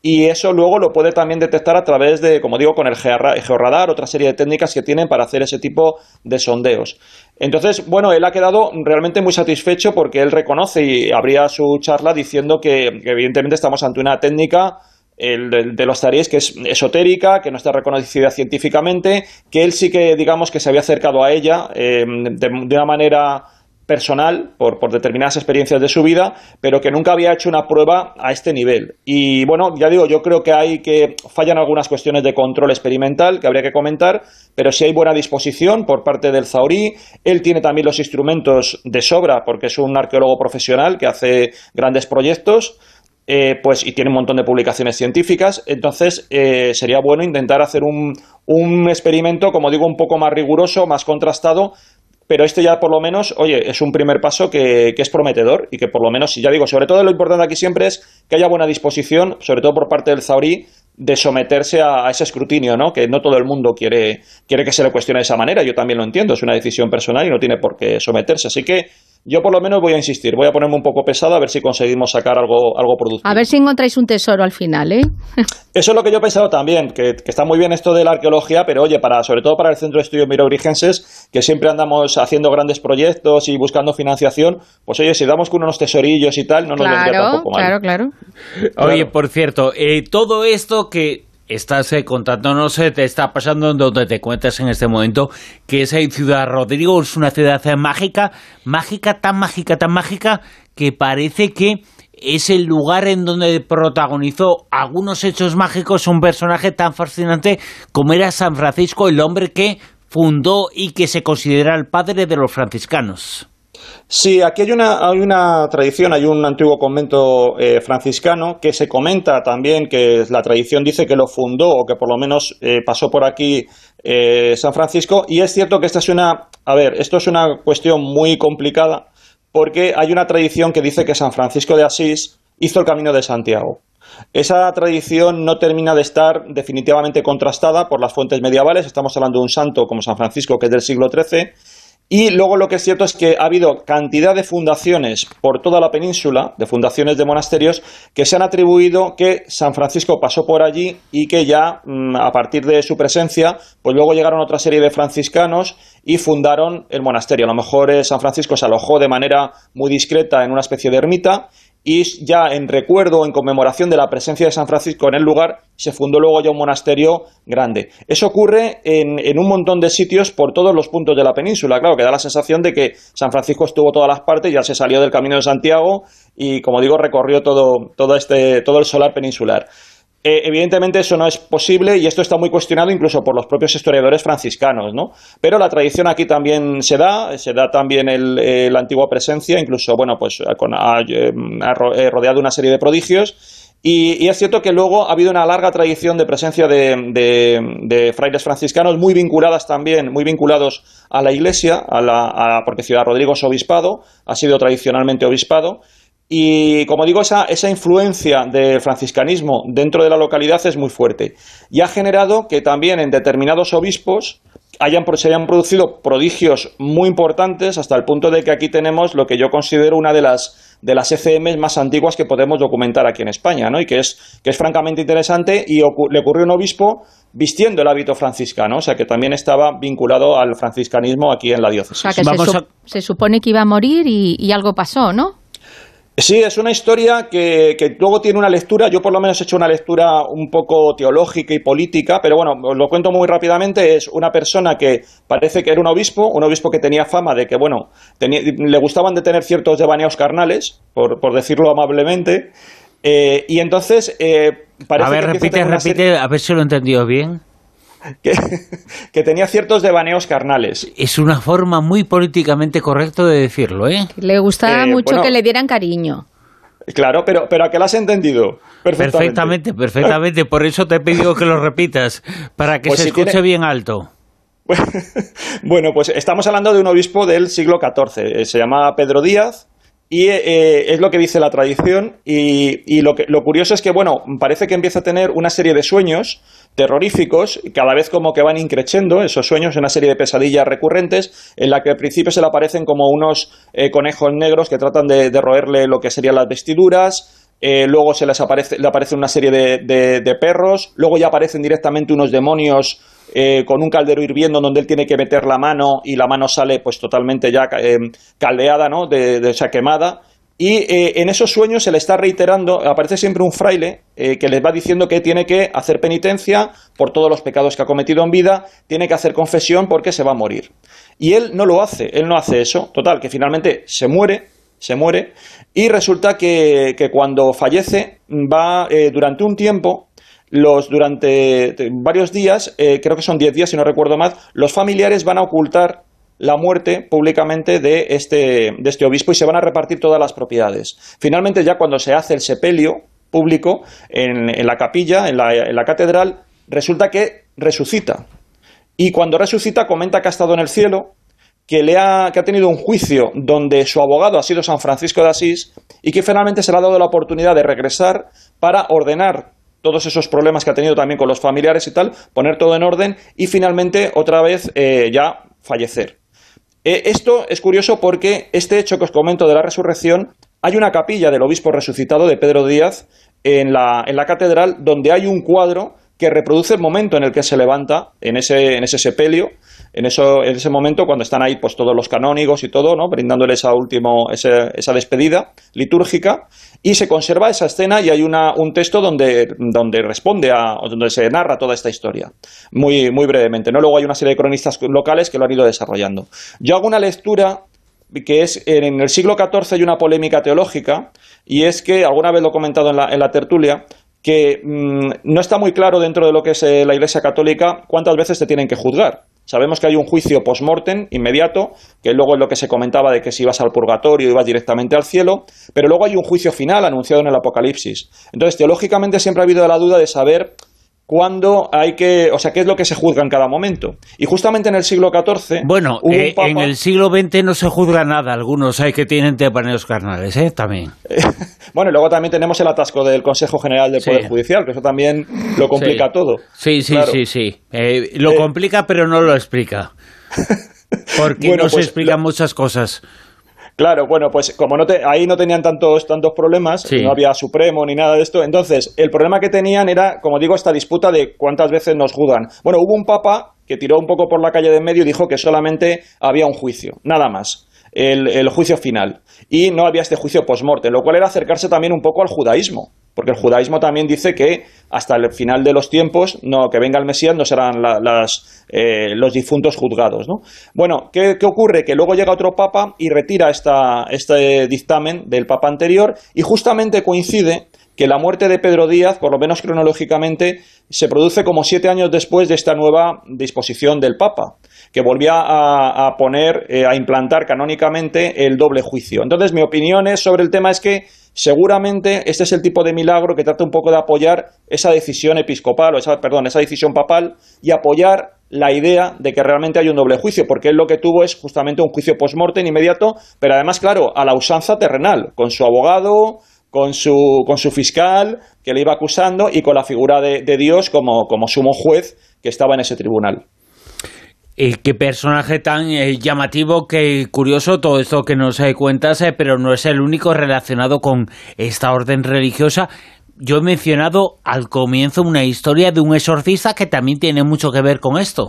y eso luego lo puede también detectar a través de, como digo, con el georradar, otra serie de técnicas que tienen para hacer ese tipo de sondeos. Entonces, bueno, él ha quedado realmente muy satisfecho porque él reconoce y abría su charla diciendo que, evidentemente estamos ante una técnica el de, los tareas que es esotérica, que no está reconocida científicamente, que él sí que digamos que se había acercado a ella eh, de, una manera personal por, por, determinadas experiencias de su vida, pero que nunca había hecho una prueba a este nivel. Y bueno, ya digo, yo creo que hay que fallan algunas cuestiones de control experimental que habría que comentar, pero si hay buena disposición por parte del Zauri, él tiene también los instrumentos de sobra porque es un arqueólogo profesional que hace grandes proyectos. Eh, pues y tiene un montón de publicaciones científicas, entonces eh, sería bueno intentar hacer un, un experimento, como digo, un poco más riguroso, más contrastado, pero esto ya por lo menos, oye, es un primer paso que, es prometedor y que por lo menos, ya digo, sobre todo lo importante aquí siempre es que haya buena disposición, sobre todo por parte del Zaurí, de someterse a, ese escrutinio, ¿no? Que no todo el mundo quiere, quiere que se le cuestione de esa manera. Yo también lo entiendo, es una decisión personal y no tiene por qué someterse. Así que yo por lo menos voy a insistir, voy a ponerme un poco pesado a ver si conseguimos sacar algo, algo productivo. A ver si encontráis un tesoro al final, ¿eh? Eso es lo que yo he pensado también, que, está muy bien esto de la arqueología, pero oye, para, sobre todo para el Centro de Estudios Mirobrigenses, que siempre andamos haciendo grandes proyectos y buscando financiación, pues oye, si damos con unos tesorillos y tal, no nos vendría tampoco mal. Claro, claro. Oye, por cierto, eh, todo esto que estás eh, contándonos, te está pasando donde te cuentas en este momento, que esa Ciudad Rodrigo es una ciudad mágica, mágica, tan mágica, tan mágica, que parece que es el lugar en donde protagonizó algunos hechos mágicos un personaje tan fascinante como era San Francisco, el hombre que fundó y que se considera el padre de los franciscanos. Sí, aquí hay una, hay una tradición, hay un antiguo convento eh, franciscano que se comenta también que la tradición dice que lo fundó o que por lo menos eh, pasó por aquí eh, San Francisco. Y es cierto que esta es una, a ver, esto es una cuestión muy complicada porque hay una tradición que dice que San Francisco de Asís hizo el camino de Santiago. Esa tradición no termina de estar definitivamente contrastada por las fuentes medievales. Estamos hablando de un santo como San Francisco, que es del siglo XIII, y luego lo que es cierto es que ha habido cantidad de fundaciones por toda la península, de fundaciones de monasterios, que se han atribuido que San Francisco pasó por allí y que ya mm, a partir de su presencia, pues luego llegaron otra serie de franciscanos y fundaron el monasterio. A lo mejor eh, San Francisco se alojó de manera muy discreta en una especie de ermita y ya en recuerdo, en conmemoración de la presencia de San Francisco en el lugar, se fundó luego ya un monasterio grande. Eso ocurre en, en, un montón de sitios por todos los puntos de la península, claro, que da la sensación de que San Francisco estuvo todas las partes, ya se salió del Camino de Santiago y, como digo, recorrió todo, todo, este, todo el solar peninsular. Eh, evidentemente eso no es posible y esto está muy cuestionado incluso por los propios historiadores franciscanos, ¿no? Pero la tradición aquí también se da, se da también el, la antigua presencia, incluso, bueno, pues con, ha, eh, rodeado una serie de prodigios. Y, es cierto que luego ha habido una larga tradición de presencia de, frailes franciscanos muy vinculadas también, muy vinculados a la Iglesia, a la, porque Ciudad Rodrigo es obispado, ha sido tradicionalmente obispado, y como digo, esa, esa influencia del franciscanismo dentro de la localidad es muy fuerte. Y ha generado que también en determinados obispos hayan, se hayan producido prodigios muy importantes hasta el punto de que aquí tenemos lo que yo considero una de las, de las ECM más antiguas que podemos documentar aquí en España, ¿no? y que es, que es francamente interesante y le ocurrió a un obispo vistiendo el hábito franciscano, o sea que también estaba vinculado al franciscanismo aquí en la diócesis. O sea que se, se, supone que iba a morir y, y algo pasó, ¿no? Sí, es una historia que, luego tiene una lectura, yo por lo menos he hecho una lectura un poco teológica y política, pero bueno, os lo cuento muy rápidamente, es una persona que parece que era un obispo, un obispo que tenía fama de que, bueno, le gustaban de tener ciertos devaneos carnales, por, decirlo amablemente, eh, y entonces eh, parece A ver, repite, repite, a ver si lo he entendido bien. que, tenía ciertos devaneos carnales. Es una forma muy políticamente correcta de decirlo, ¿eh? Le gustaba eh, mucho que le dieran cariño. Claro, pero, pero ¿a qué lo has entendido? Perfectamente, perfectamente. Por eso te he pedido que lo repitas, para que pues se escuche bien alto. bueno, pues estamos hablando de un obispo del siglo XIV. Eh, se llama Pedro Díaz y eh, es lo que dice la tradición. Y, lo, que, lo curioso es que, bueno, parece que empieza a tener una serie de sueños terroríficos, cada vez como que van increciendo esos sueños, una serie de pesadillas recurrentes, en la que al principio se le aparecen como unos eh, conejos negros que tratan de, roerle lo que serían las vestiduras, eh, luego se les aparece, le aparece una serie de, de, perros, luego ya aparecen directamente unos demonios eh, con un caldero hirviendo donde él tiene que meter la mano y la mano sale pues totalmente ya caldeada, ¿no? de, esa quemada. Y eh, en esos sueños se le está reiterando, aparece siempre un fraile eh, que les va diciendo que tiene que hacer penitencia por todos los pecados que ha cometido en vida, tiene que hacer confesión porque se va a morir. Y él no lo hace, él no hace eso. Total, que finalmente se muere, se muere, y resulta que, cuando fallece va eh, durante un tiempo, los, durante varios días, creo que son diez días si no recuerdo más, los familiares van a ocultar la muerte públicamente de este, de este obispo y se van a repartir todas las propiedades. Finalmente, ya cuando se hace el sepelio público en, en la capilla, en la, en la catedral, resulta que resucita. Y cuando resucita comenta que ha estado en el cielo, que, le ha, que ha tenido un juicio donde su abogado ha sido San Francisco de Asís y que finalmente se le ha dado la oportunidad de regresar para ordenar todos esos problemas que ha tenido también con los familiares y tal, poner todo en orden y finalmente otra vez eh, ya fallecer. Eh, esto es curioso porque este hecho que os comento de la resurrección, hay una capilla del obispo resucitado de Pedro Díaz en la, en la catedral donde hay un cuadro que reproduce el momento en el que se levanta en ese, en ese sepelio, en, eso, en ese momento cuando están ahí pues todos los canónigos y todo, ¿no? brindándoles esa, último, esa despedida litúrgica, y se conserva esa escena y hay una, un texto donde, donde responde a, donde se narra toda esta historia, muy, muy brevemente. ¿no? Luego hay una serie de cronistas locales que lo han ido desarrollando. Yo hago una lectura que es en el siglo XIV hay una polémica teológica, y es que, alguna vez lo he comentado en la, en la tertulia, que mm, no está muy claro dentro de lo que es eh, la Iglesia Católica cuántas veces te tienen que juzgar. Sabemos que hay un juicio post-mortem inmediato, que luego es lo que se comentaba de que si ibas al purgatorio ibas directamente al cielo, pero luego hay un juicio final anunciado en el Apocalipsis. Entonces, teológicamente siempre ha habido la duda de saber cuándo hay que, o sea, qué es lo que se juzga en cada momento. Y justamente en el siglo XIV... Bueno, eh, en el siglo XX no se juzga nada, algunos hay que tienen tepaneos carnales, ¿eh? También. bueno, y luego también tenemos el atasco del Consejo General del Poder Judicial, que eso también lo complica todo. Sí, sí, sí, sí. Eh, lo complica, pero no lo explica. Porque no se pues, explican muchas cosas. Claro, bueno, pues como no te, ahí no tenían tantos, tantos problemas, no había Supremo ni nada de esto, entonces el problema que tenían era, como digo, esta disputa de cuántas veces nos juzgan. Bueno, hubo un papa que tiró un poco por la calle de en medio y dijo que solamente había un juicio, nada más. El, el juicio final. Y no había este juicio post-morte, lo cual era acercarse también un poco al judaísmo porque el judaísmo también dice que hasta el final de los tiempos, no, que venga el Mesías, no serán las, eh, los difuntos juzgados. ¿no? Bueno, ¿qué, ocurre? Que luego llega otro papa y retira esta, este dictamen del papa anterior y justamente coincide que la muerte de Pedro Díaz, por lo menos cronológicamente, se produce como siete años después de esta nueva disposición del Papa, que volvía a, poner, eh, a implantar canónicamente el doble juicio. Entonces, mi opinión sobre el tema es que seguramente este es el tipo de milagro que trata un poco de apoyar esa decisión episcopal, o esa, perdón, esa decisión papal y apoyar la idea de que realmente hay un doble juicio, porque él lo que tuvo es justamente un juicio post-mortem inmediato, pero además, claro, a la usanza terrenal, con su abogado, con su, con su fiscal que le iba acusando y con la figura de, Dios como, como sumo juez que estaba en ese tribunal. Y qué personaje tan eh, llamativo, que curioso todo esto que nos eh, cuentas, eh, pero no es el único relacionado con esta orden religiosa. Yo he mencionado al comienzo una historia de un exorcista que también tiene mucho que ver con esto.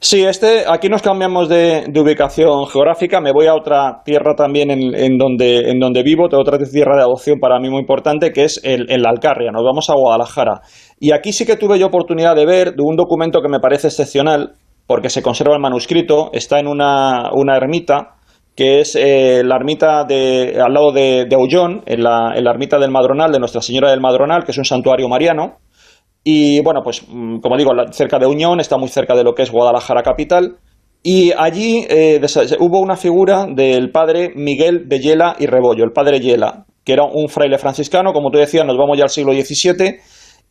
Sí, este, aquí nos cambiamos de, ubicación geográfica. Me voy a otra tierra también en, donde, en donde vivo, otra tierra de adopción para mí muy importante, que es el, en la Alcarria. Nos vamos a Guadalajara. Y aquí sí que tuve yo oportunidad de ver de un documento que me parece excepcional, porque se conserva el manuscrito, está en una, ermita, que es eh, la ermita de, al lado de, de en la, en la, ermita del Madronal, de Nuestra Señora del Madronal, que es un santuario mariano. Y bueno, pues mm, como digo, cerca de Uñón, está muy cerca de lo que es Guadalajara capital. Y allí eh, hubo una figura del padre Miguel de Yela y Rebollo, el padre Yela, que era un fraile franciscano, como tú decías, nos vamos ya al siglo XVII,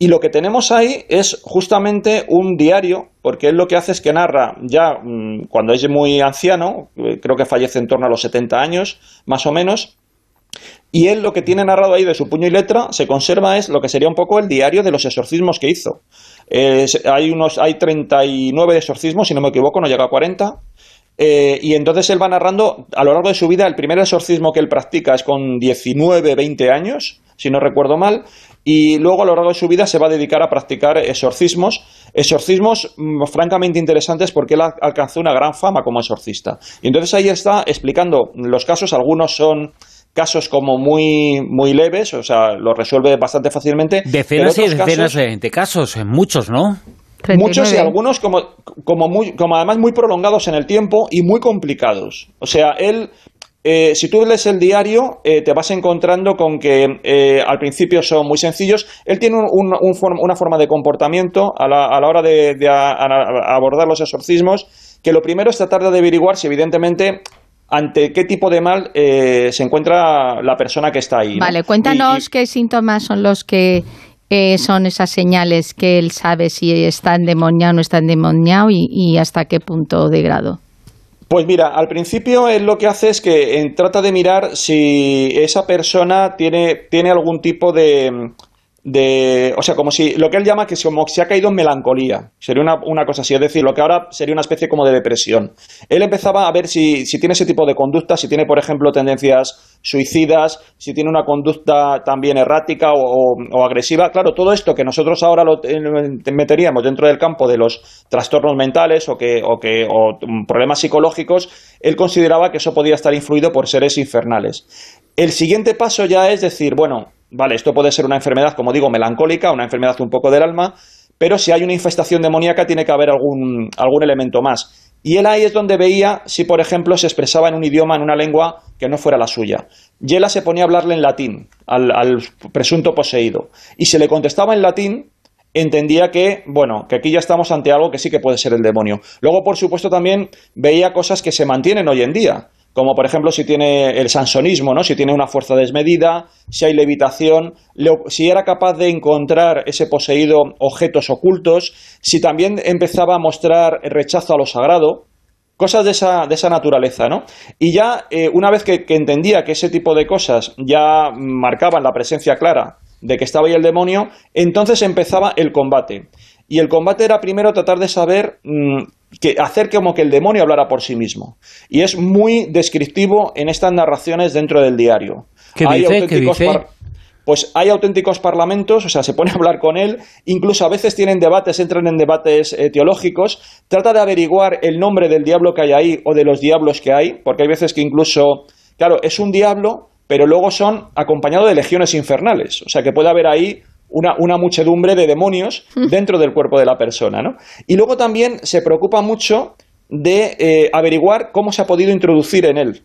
y lo que tenemos ahí es justamente un diario, porque él lo que hace es que narra ya mm, cuando es muy anciano, eh, creo que fallece en torno a los 70 años, más o menos, y él lo que tiene narrado ahí de su puño y letra se conserva es lo que sería un poco el diario de los exorcismos que hizo. hay, unos, hay 39 exorcismos, si no me equivoco, no llega a 40. Eh, y entonces él va narrando a lo largo de su vida, el primer exorcismo que él practica es con 19, 20 años, si no recuerdo mal, y luego a lo largo de su vida se va a dedicar a practicar exorcismos, exorcismos mm, francamente interesantes porque él alcanzó una gran fama como exorcista. Y entonces ahí está explicando los casos, algunos son casos como muy, muy leves, o sea, los resuelve bastante fácilmente. Decenas y decenas de, casos, muchos, ¿no? Muchos y algunos como, como, muy, como además muy prolongados en el tiempo y muy complicados. O sea, él eh, si tú lees el diario, eh, te vas encontrando con que eh, al principio son muy sencillos. Él tiene una forma de comportamiento a la, hora de, abordar los exorcismos, que lo primero es tratar de averiguar si evidentemente ante qué tipo de mal se encuentra la persona que está ahí. Vale, cuéntanos qué síntomas son los que son esas señales que él sabe si está endemoniado o no está endemoniado y hasta qué punto de grado. Pues mira, al principio él lo que hace es que trata de mirar si esa persona tiene, tiene algún tipo de, de, o sea, como si lo que él llama que se ha caído en melancolía, sería una, una, cosa así, es decir, lo que ahora sería una especie como de depresión. Él empezaba a ver si, si tiene ese tipo de conducta, si tiene, por ejemplo, tendencias suicidas, si tiene una conducta también errática o, o, agresiva. Claro, todo esto que nosotros ahora lo meteríamos dentro del campo de los trastornos mentales o, que, o, que, o problemas psicológicos, él consideraba que eso podía estar influido por seres infernales. El siguiente paso ya es decir, bueno, vale, esto puede ser una enfermedad, como digo, melancólica, una enfermedad un poco del alma, pero si hay una infestación demoníaca tiene que haber algún, algún elemento más. Y él ahí es donde veía si, por ejemplo, se expresaba en un idioma, en una lengua que no fuera la suya. Yela se ponía a hablarle en latín al, al presunto poseído. Y si le contestaba en latín, entendía que, bueno, que aquí ya estamos ante algo que sí que puede ser el demonio. Luego, por supuesto, también veía cosas que se mantienen hoy en día, como por ejemplo si tiene el sansonismo, ¿no? Si tiene una fuerza desmedida, si hay levitación, si era capaz de encontrar ese poseído objetos ocultos, si también empezaba a mostrar rechazo a lo sagrado, cosas de esa, de esa naturaleza, ¿no? Y ya eh, una vez que, entendía que ese tipo de cosas ya marcaban la presencia clara de que estaba ahí el demonio, entonces empezaba el combate. Y el combate era primero tratar de saber, mm, que hacer como que el demonio hablara por sí mismo. Y es muy descriptivo en estas narraciones dentro del diario. ¿Qué dice? ¿Qué dice? Pues hay auténticos parlamentos, o sea, se pone a hablar con él, incluso a veces tienen debates, entran en debates eh, teológicos, trata de averiguar el nombre del diablo que hay ahí o de los diablos que hay, porque hay veces que incluso, claro, es un diablo, pero luego son acompañados de legiones infernales. O sea que puede haber ahí una, una, muchedumbre de demonios dentro del cuerpo de la persona. ¿no? Y luego también se preocupa mucho de eh, averiguar cómo se ha podido introducir en él,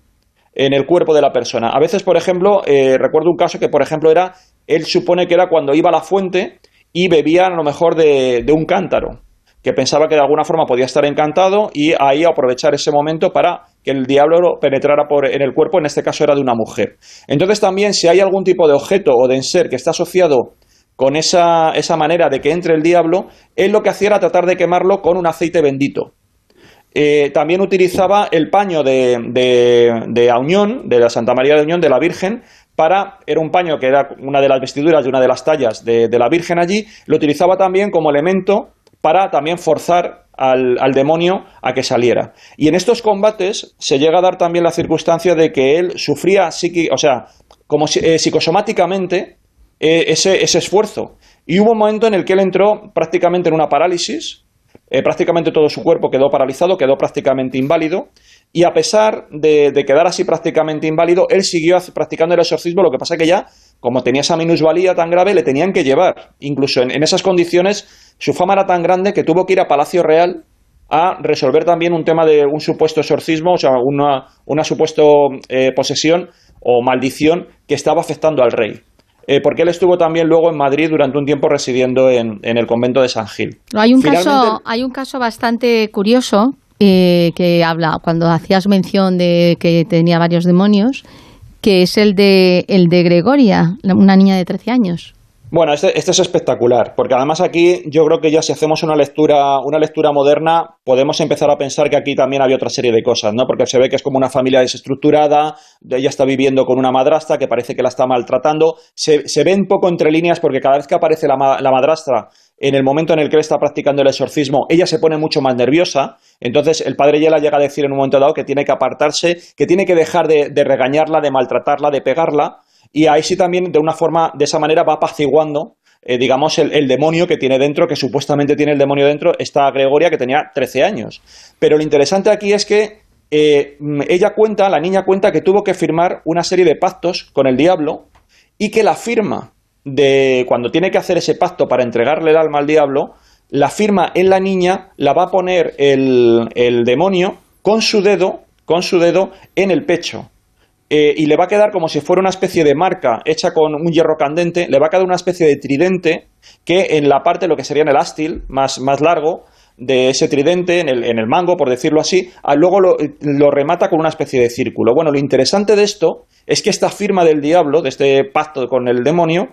en el cuerpo de la persona. A veces, por ejemplo, eh, recuerdo un caso que, por ejemplo, era, él supone que era cuando iba a la fuente y bebía a lo mejor de, de un cántaro que pensaba que de alguna forma podía estar encantado y ahí aprovechar ese momento para que el diablo penetrara por, en el cuerpo, en este caso era de una mujer. Entonces también si hay algún tipo de objeto o de ser que está asociado con esa, esa manera de que entre el diablo, él lo que hacía era tratar de quemarlo con un aceite bendito. Eh, también utilizaba el paño de, de, de de la Santa María de Auñón, de la Virgen, para, era un paño que era una de las vestiduras de una de las tallas de, de la Virgen allí, lo utilizaba también como elemento para también forzar al, demonio a que saliera. Y en estos combates se llega a dar también la circunstancia de que él sufría o sea, como eh, psicosomáticamente eh, ese, esfuerzo. Y hubo un momento en el que él entró prácticamente en una parálisis, eh, prácticamente todo su cuerpo quedó paralizado, quedó prácticamente inválido, y a pesar de, quedar así prácticamente inválido, él siguió practicando el exorcismo, lo que pasa que ya, como tenía esa minusvalía tan grave, le tenían que llevar. Incluso en esas condiciones su fama era tan grande que tuvo que ir a Palacio Real a resolver también un tema de un supuesto exorcismo, o sea, una, una supuesta eh, posesión o maldición que estaba afectando al rey. Eh, porque él estuvo también luego en Madrid durante un tiempo residiendo en, el convento de San Gil. Hay un, caso, hay un caso bastante curioso eh, que habla, cuando hacías mención de que tenía varios demonios, que es el de, el de Gregoria, una niña de 13 años. Bueno, este, este, es espectacular, porque además aquí yo creo que ya si hacemos una lectura, una lectura moderna, podemos empezar a pensar que aquí también había otra serie de cosas, ¿no? Porque se ve que es como una familia desestructurada, ella está viviendo con una madrastra que parece que la está maltratando, se, se ve un poco entre líneas porque cada vez que aparece la, la madrastra en el momento en el que él está practicando el exorcismo, ella se pone mucho más nerviosa. Entonces el padre Yela llega a decir en un momento dado que tiene que apartarse, que tiene que dejar de, de regañarla, de maltratarla, de pegarla, y ahí sí también, de una forma, de esa manera, va apaciguando, eh, digamos, el, demonio que tiene dentro, que supuestamente tiene el demonio dentro, esta Gregoria que tenía 13 años. Pero lo interesante aquí es que eh, ella cuenta, la niña cuenta que tuvo que firmar una serie de pactos con el diablo y que la firma de cuando tiene que hacer ese pacto para entregarle el alma al diablo, la firma en la niña la va a poner el, el demonio con su dedo, con su dedo en el pecho. Eh, y le va a quedar como si fuera una especie de marca hecha con un hierro candente, le va a quedar una especie de tridente que en la parte, lo que sería en el ástil, más, más largo, de ese tridente, en el, en el mango, por decirlo así, luego lo, remata con una especie de círculo. Bueno, lo interesante de esto es que esta firma del diablo, de este pacto con el demonio,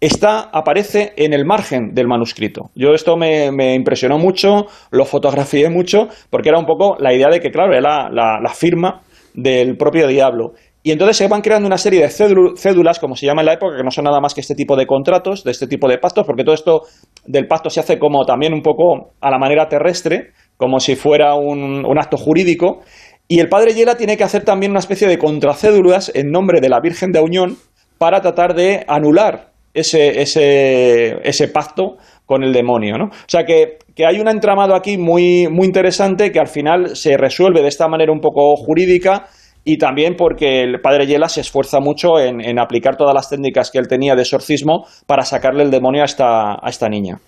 está, aparece en el margen del manuscrito. Yo esto me, me impresionó mucho, lo fotografié mucho, porque era un poco la idea de que, claro, era la, la firma del propio diablo. Y entonces se van creando una serie de cédulas, como se llama en la época, que no son nada más que este tipo de contratos, de este tipo de pactos, porque todo esto del pacto se hace como también un poco a la manera terrestre, como si fuera un, acto jurídico. Y el padre Yela tiene que hacer también una especie de contracédulas en nombre de la Virgen de Unión para tratar de anular ese, ese, ese pacto con el demonio. ¿no? O sea que, que, hay un entramado aquí muy, muy interesante que al final se resuelve de esta manera un poco jurídica y también porque el padre Yela se esfuerza mucho en, aplicar todas las técnicas que él tenía de exorcismo para sacarle el demonio a esta, a esta niña.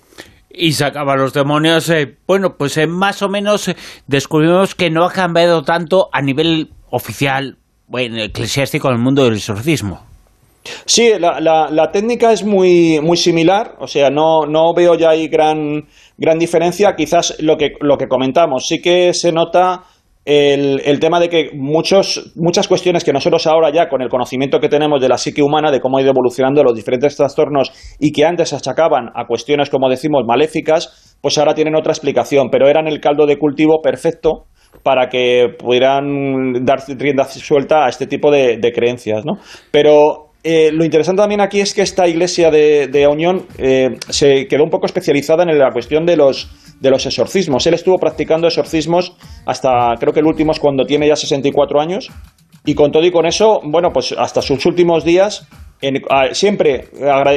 y sacaba los demonios. Eh, bueno, pues eh, más o menos eh, descubrimos que no ha cambiado tanto a nivel oficial, bueno, eclesiástico en el mundo del exorcismo. Sí, la, la, técnica es muy, muy similar, o sea, no, no veo ya ahí gran, gran diferencia. Quizás lo que, lo que comentamos, sí que se nota el, tema de que muchos, muchas cuestiones que nosotros ahora ya con el conocimiento que tenemos de la psique humana, de cómo ha ido evolucionando los diferentes trastornos y que antes achacaban a cuestiones, como decimos, maléficas, pues ahora tienen otra explicación, pero eran el caldo de cultivo perfecto para que pudieran dar rienda suelta a este tipo de, de creencias, ¿no? Pero eh, lo interesante también aquí es que esta iglesia de, de eh, se quedó un poco especializada en la cuestión de los, de los exorcismos. Él estuvo practicando exorcismos hasta, creo que el último es cuando tiene ya 64 años. Y con todo y con eso, bueno, pues hasta sus últimos días siempre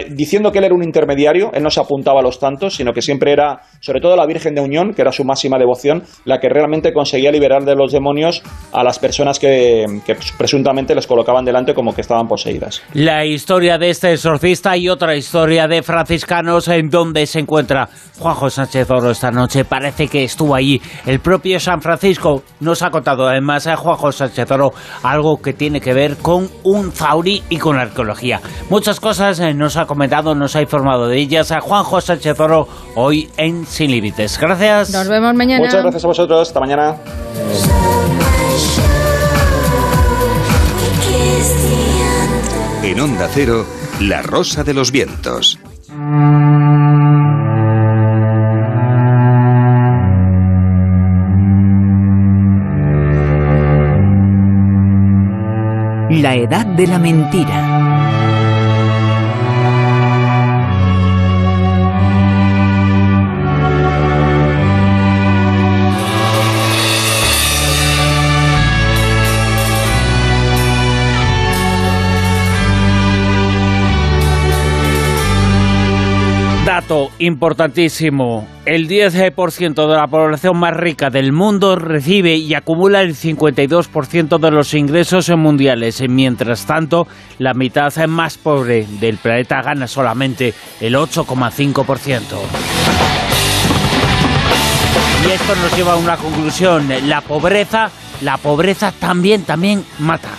diciendo que él era un intermediario, él no se apuntaba a los tantos, sino que siempre era, sobre todo la Virgen de Unión, que era su máxima devoción, la que realmente conseguía liberar de los demonios a las personas que, presuntamente les colocaban delante como que estaban poseídas. La historia de este exorcista y otra historia de franciscanos en donde se encuentra Juanjo Sánchez Oro esta noche. Parece que estuvo allí. El propio San Francisco nos ha contado además a Juanjo Sánchez Oro algo que tiene que ver con un zauri y con arqueología. Muchas cosas eh, nos ha comentado, nos ha informado de ellas a Juanjo Sánchez Oro hoy en Sin Límites. Gracias. Nos vemos mañana. Muchas gracias a vosotros. Hasta mañana. En Onda Cero, La Rosa de los Vientos. La edad de la mentira. Importantísimo. El 10% de la población más rica del mundo recibe y acumula el 52% de los ingresos mundiales. Mientras tanto, la mitad más pobre del planeta gana solamente el 8,5%. Y esto nos lleva a una conclusión. La pobreza, la pobreza también, también mata.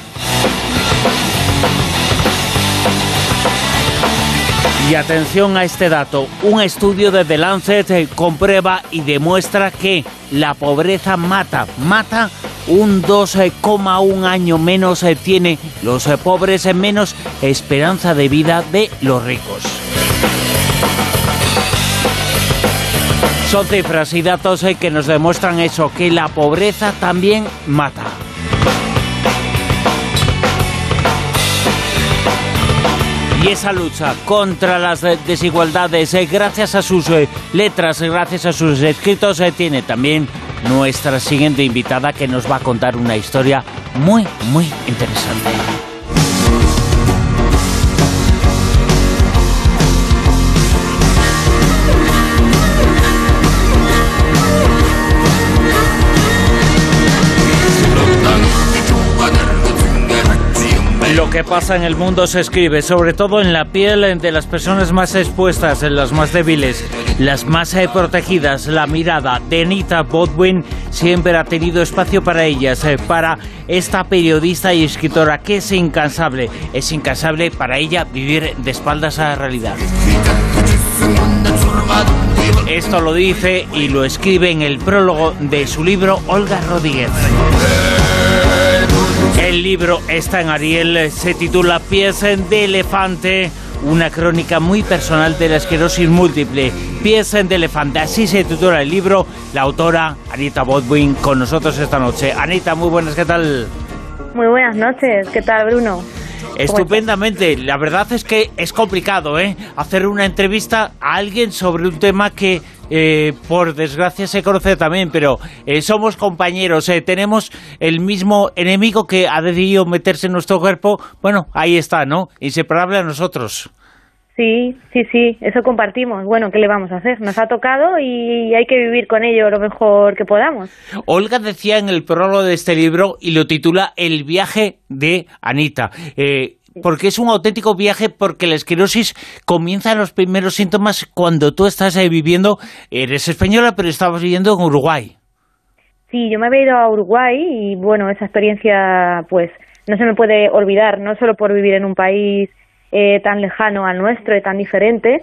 Y atención a este dato, un estudio de The Lancet eh, comprueba y demuestra que la pobreza mata, mata un 2,1 año menos eh, tiene los eh, pobres en menos esperanza de vida de los ricos. Son cifras y datos que nos demuestran eso, que la pobreza también mata. Y esa lucha contra las desigualdades, eh, gracias a sus eh, letras, gracias a sus escritos, eh, tiene también nuestra siguiente invitada que nos va a contar una historia muy, muy interesante. Lo que pasa en el mundo se escribe, sobre todo en la piel de las personas más expuestas, en las más débiles, las más eh, protegidas. La mirada de Anita Bodwin siempre ha tenido espacio para ellas, eh, para esta periodista y escritora que es incansable. Es incansable para ella vivir de espaldas a la realidad. Esto lo dice y lo escribe en el prólogo de su libro Olga Rodríguez. El libro está en Ariel, se titula Pies de elefante, una crónica muy personal de la esclerosis múltiple. Pies de elefante, así se titula el libro. La autora Anita Bodwin con nosotros esta noche. Anita, muy buenas, ¿qué tal? Muy buenas noches, ¿qué tal Bruno? Estupendamente. La verdad es que es complicado, ¿eh? Hacer una entrevista a alguien sobre un tema que, eh, por desgracia, se conoce también, pero eh, somos compañeros, eh, tenemos el mismo enemigo que ha decidido meterse en nuestro cuerpo. Bueno, ahí está, ¿no? Inseparable a nosotros. Sí, sí, sí, eso compartimos. Bueno, ¿qué le vamos a hacer? Nos ha tocado y hay que vivir con ello lo mejor que podamos. Olga decía en el prólogo de este libro y lo titula El viaje de Anita. Eh, porque es un auténtico viaje, porque la esclerosis comienza los primeros síntomas cuando tú estás ahí viviendo, eres española, pero estabas viviendo en Uruguay. Sí, yo me había ido a Uruguay y bueno, esa experiencia pues no se me puede olvidar, no solo por vivir en un país eh, tan lejano al nuestro y tan diferente,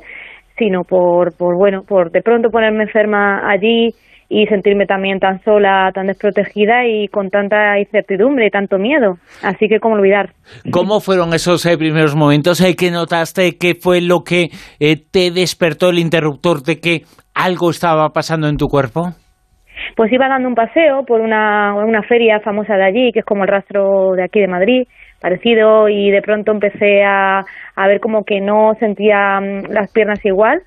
sino por, por, bueno, por de pronto ponerme enferma allí y sentirme también tan sola, tan desprotegida y con tanta incertidumbre y tanto miedo. Así que, ¿cómo olvidar? ¿Cómo fueron esos eh, primeros momentos? Eh, ¿Qué notaste? ¿Qué fue lo que eh, te despertó el interruptor de que algo estaba pasando en tu cuerpo? Pues iba dando un paseo por una, una feria famosa de allí, que es como el rastro de aquí de Madrid, parecido, y de pronto empecé a, a ver como que no sentía mm, las piernas igual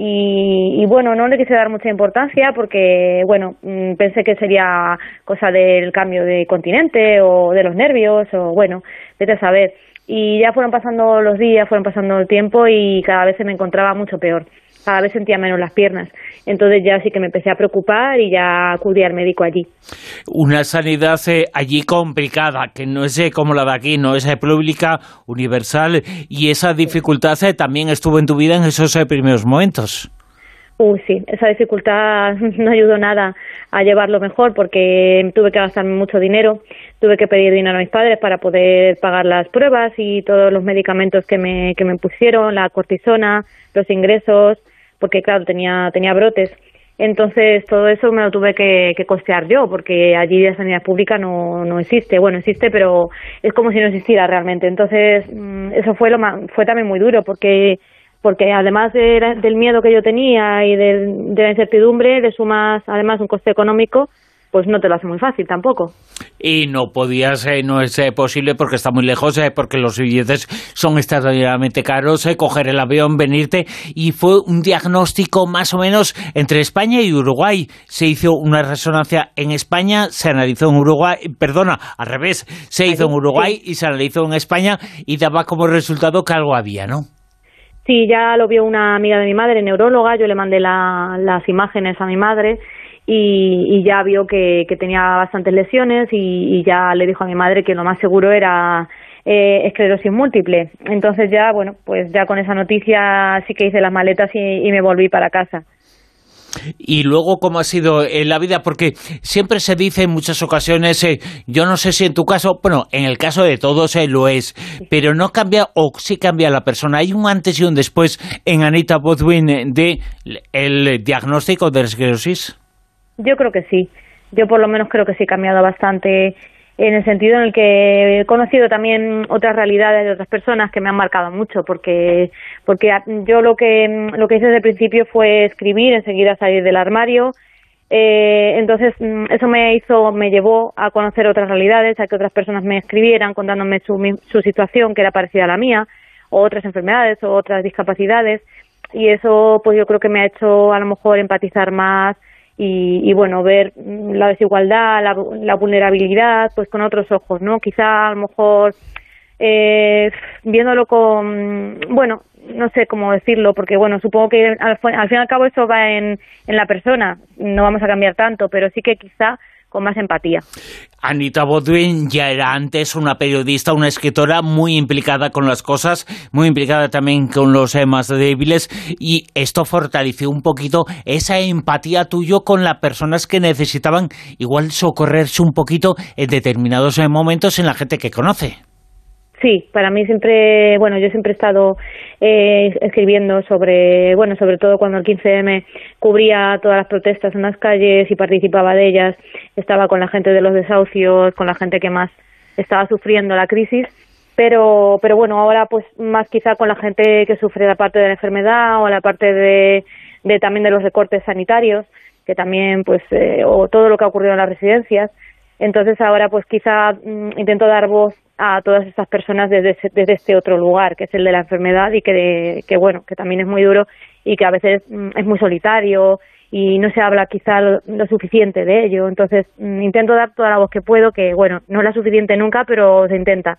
y, bueno, no le quise dar mucha importancia porque, bueno, mm, pensé que sería cosa del cambio de continente o de los nervios o, bueno, vete a saber. Y ya fueron pasando los días, fueron pasando el tiempo y cada vez se me encontraba mucho peor. Cada vez sentía menos las piernas. Entonces ya sí que me empecé a preocupar y ya acudí al médico allí. Una sanidad eh, allí complicada, que no es eh, como la de aquí, no es eh, pública, universal, y esa dificultad también estuvo en tu vida en esos primeros momentos. Uy, sí, esa dificultad no ayudó nada a llevarlo mejor porque tuve que gastarme mucho dinero, tuve que pedir dinero a mis padres para poder pagar las pruebas y todos los medicamentos que me, que me pusieron, la cortisona, los ingresos, porque claro, tenía, tenía brotes. Entonces todo eso me lo tuve que, costear yo, porque allí la sanidad pública no, no existe. Bueno, existe, pero es como si no existiera realmente. Entonces mm, eso fue, lo fue también muy duro, porque porque además del miedo que yo tenía y de, de la incertidumbre, le sumas además un coste económico, pues no te lo hace muy fácil tampoco. Y no podías, eh, no es eh, posible porque está muy lejos, eh, porque los billetes son extraordinariamente caros, coger el avión, venirte, y fue un diagnóstico más o menos entre España y Uruguay. Se hizo una resonancia en España, se analizó en Uruguay, perdona, al revés, se hizo en Uruguay y se analizó en España y daba como resultado que algo había, ¿no? Sí, ya lo vio una amiga de mi madre, neuróloga, yo le mandé las imágenes a mi madre y, ya vio que, tenía bastantes lesiones y, ya le dijo a mi madre que lo más seguro era eh, esclerosis múltiple. Entonces ya, bueno, pues ya con esa noticia sí que hice las maletas y, me volví para casa. Y luego, ¿cómo ha sido en la vida? Porque siempre se dice en muchas ocasiones, eh, yo no sé si en tu caso, bueno, en el caso de todos eh, lo es, pero no cambia o sí cambia la persona. Hay un antes y un después en Anita Bodwin de el diagnóstico de esclerosis. Yo creo que sí. Yo por lo menos creo que sí he cambiado bastante en el sentido en el que he conocido también otras realidades de otras personas que me han marcado mucho porque porque yo lo que lo que hice desde el principio fue escribir enseguida salir del armario eh, entonces mm, eso me hizo me llevó a conocer otras realidades a que otras personas me escribieran contándome su, su situación que era parecida a la mía o otras enfermedades o otras discapacidades y eso pues yo creo que me ha hecho a lo mejor empatizar más y, bueno, ver la desigualdad, la, vulnerabilidad, pues con otros ojos, ¿no? Quizá a lo mejor eh, viéndolo con, bueno, no sé cómo decirlo, porque bueno, supongo que al, al fin y al cabo eso va en, en la persona, no vamos a cambiar tanto, pero sí que quizá con más empatía. Anita Bodwin ya era antes una periodista, una escritora muy implicada con las cosas, muy implicada también con los más débiles y esto fortaleció un poquito esa empatía tuyo con las personas que necesitaban igual socorrerse un poquito en determinados eh, momentos en la gente que conoce. Sí, para mí siempre, bueno, yo siempre he estado eh, escribiendo sobre, bueno, sobre todo cuando el 15M cubría todas las protestas en las calles y participaba de ellas, estaba con la gente de los desahucios, con la gente que más estaba sufriendo la crisis, pero, pero bueno, ahora pues más quizá con la gente que sufre la parte de la enfermedad o la parte de, de también de los recortes sanitarios, que también pues, eh, o todo lo que ha ocurrido en las residencias, entonces ahora pues quizá mm, intento dar voz a todas estas personas desde, desde este otro lugar, que es el de la enfermedad y que, que, bueno, que también es muy duro y que a veces mm, es muy solitario y no se habla quizá lo, suficiente de ello. Entonces, mm, intento dar toda la voz que puedo, que bueno, no es la suficiente nunca, pero se intenta.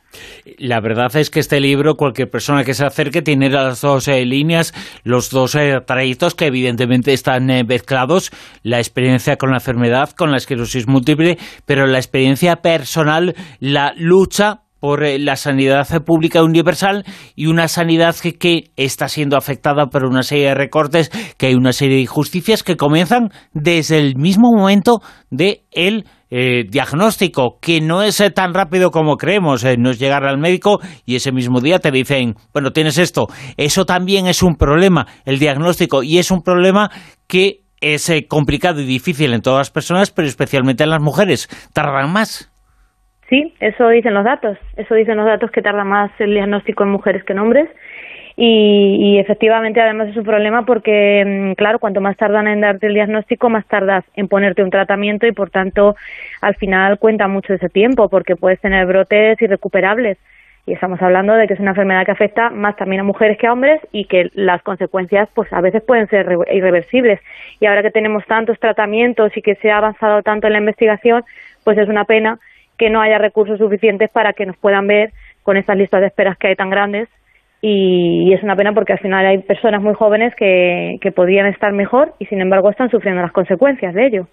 La verdad es que este libro, cualquier persona que se acerque, tiene las dos eh, líneas, los dos eh, trayectos que evidentemente están eh, mezclados, la experiencia con la enfermedad, con la esclerosis múltiple, pero la experiencia personal, la lucha por eh, la sanidad pública universal y una sanidad que, está siendo afectada por una serie de recortes, que hay una serie de injusticias que comienzan desde el mismo momento de el eh, diagnóstico, que no es eh, tan rápido como creemos, no es llegar al médico y ese mismo día te dicen, bueno, tienes esto. Eso también es un problema, el diagnóstico, y es un problema que es complicado y difícil en todas las personas, pero especialmente en las mujeres. Tardan más. Sí, eso dicen los datos. Eso dicen los datos que tarda más el diagnóstico en mujeres que en hombres. Y, efectivamente, además es un problema porque, mm, claro, cuanto más tardan en darte el diagnóstico, más tardas en ponerte un tratamiento y, por tanto, al final cuenta mucho ese tiempo porque puedes tener brotes irrecuperables. Y estamos hablando de que es una enfermedad que afecta más también a mujeres que a hombres y que las consecuencias, pues a veces pueden ser irreversibles. Y ahora que tenemos tantos tratamientos y que se ha avanzado tanto en la investigación, pues es una pena que no haya recursos suficientes para que nos puedan ver con estas listas de esperas que hay tan grandes. Y, es una pena porque al final hay personas muy jóvenes que, que podrían estar mejor y sin embargo están sufriendo las consecuencias de ello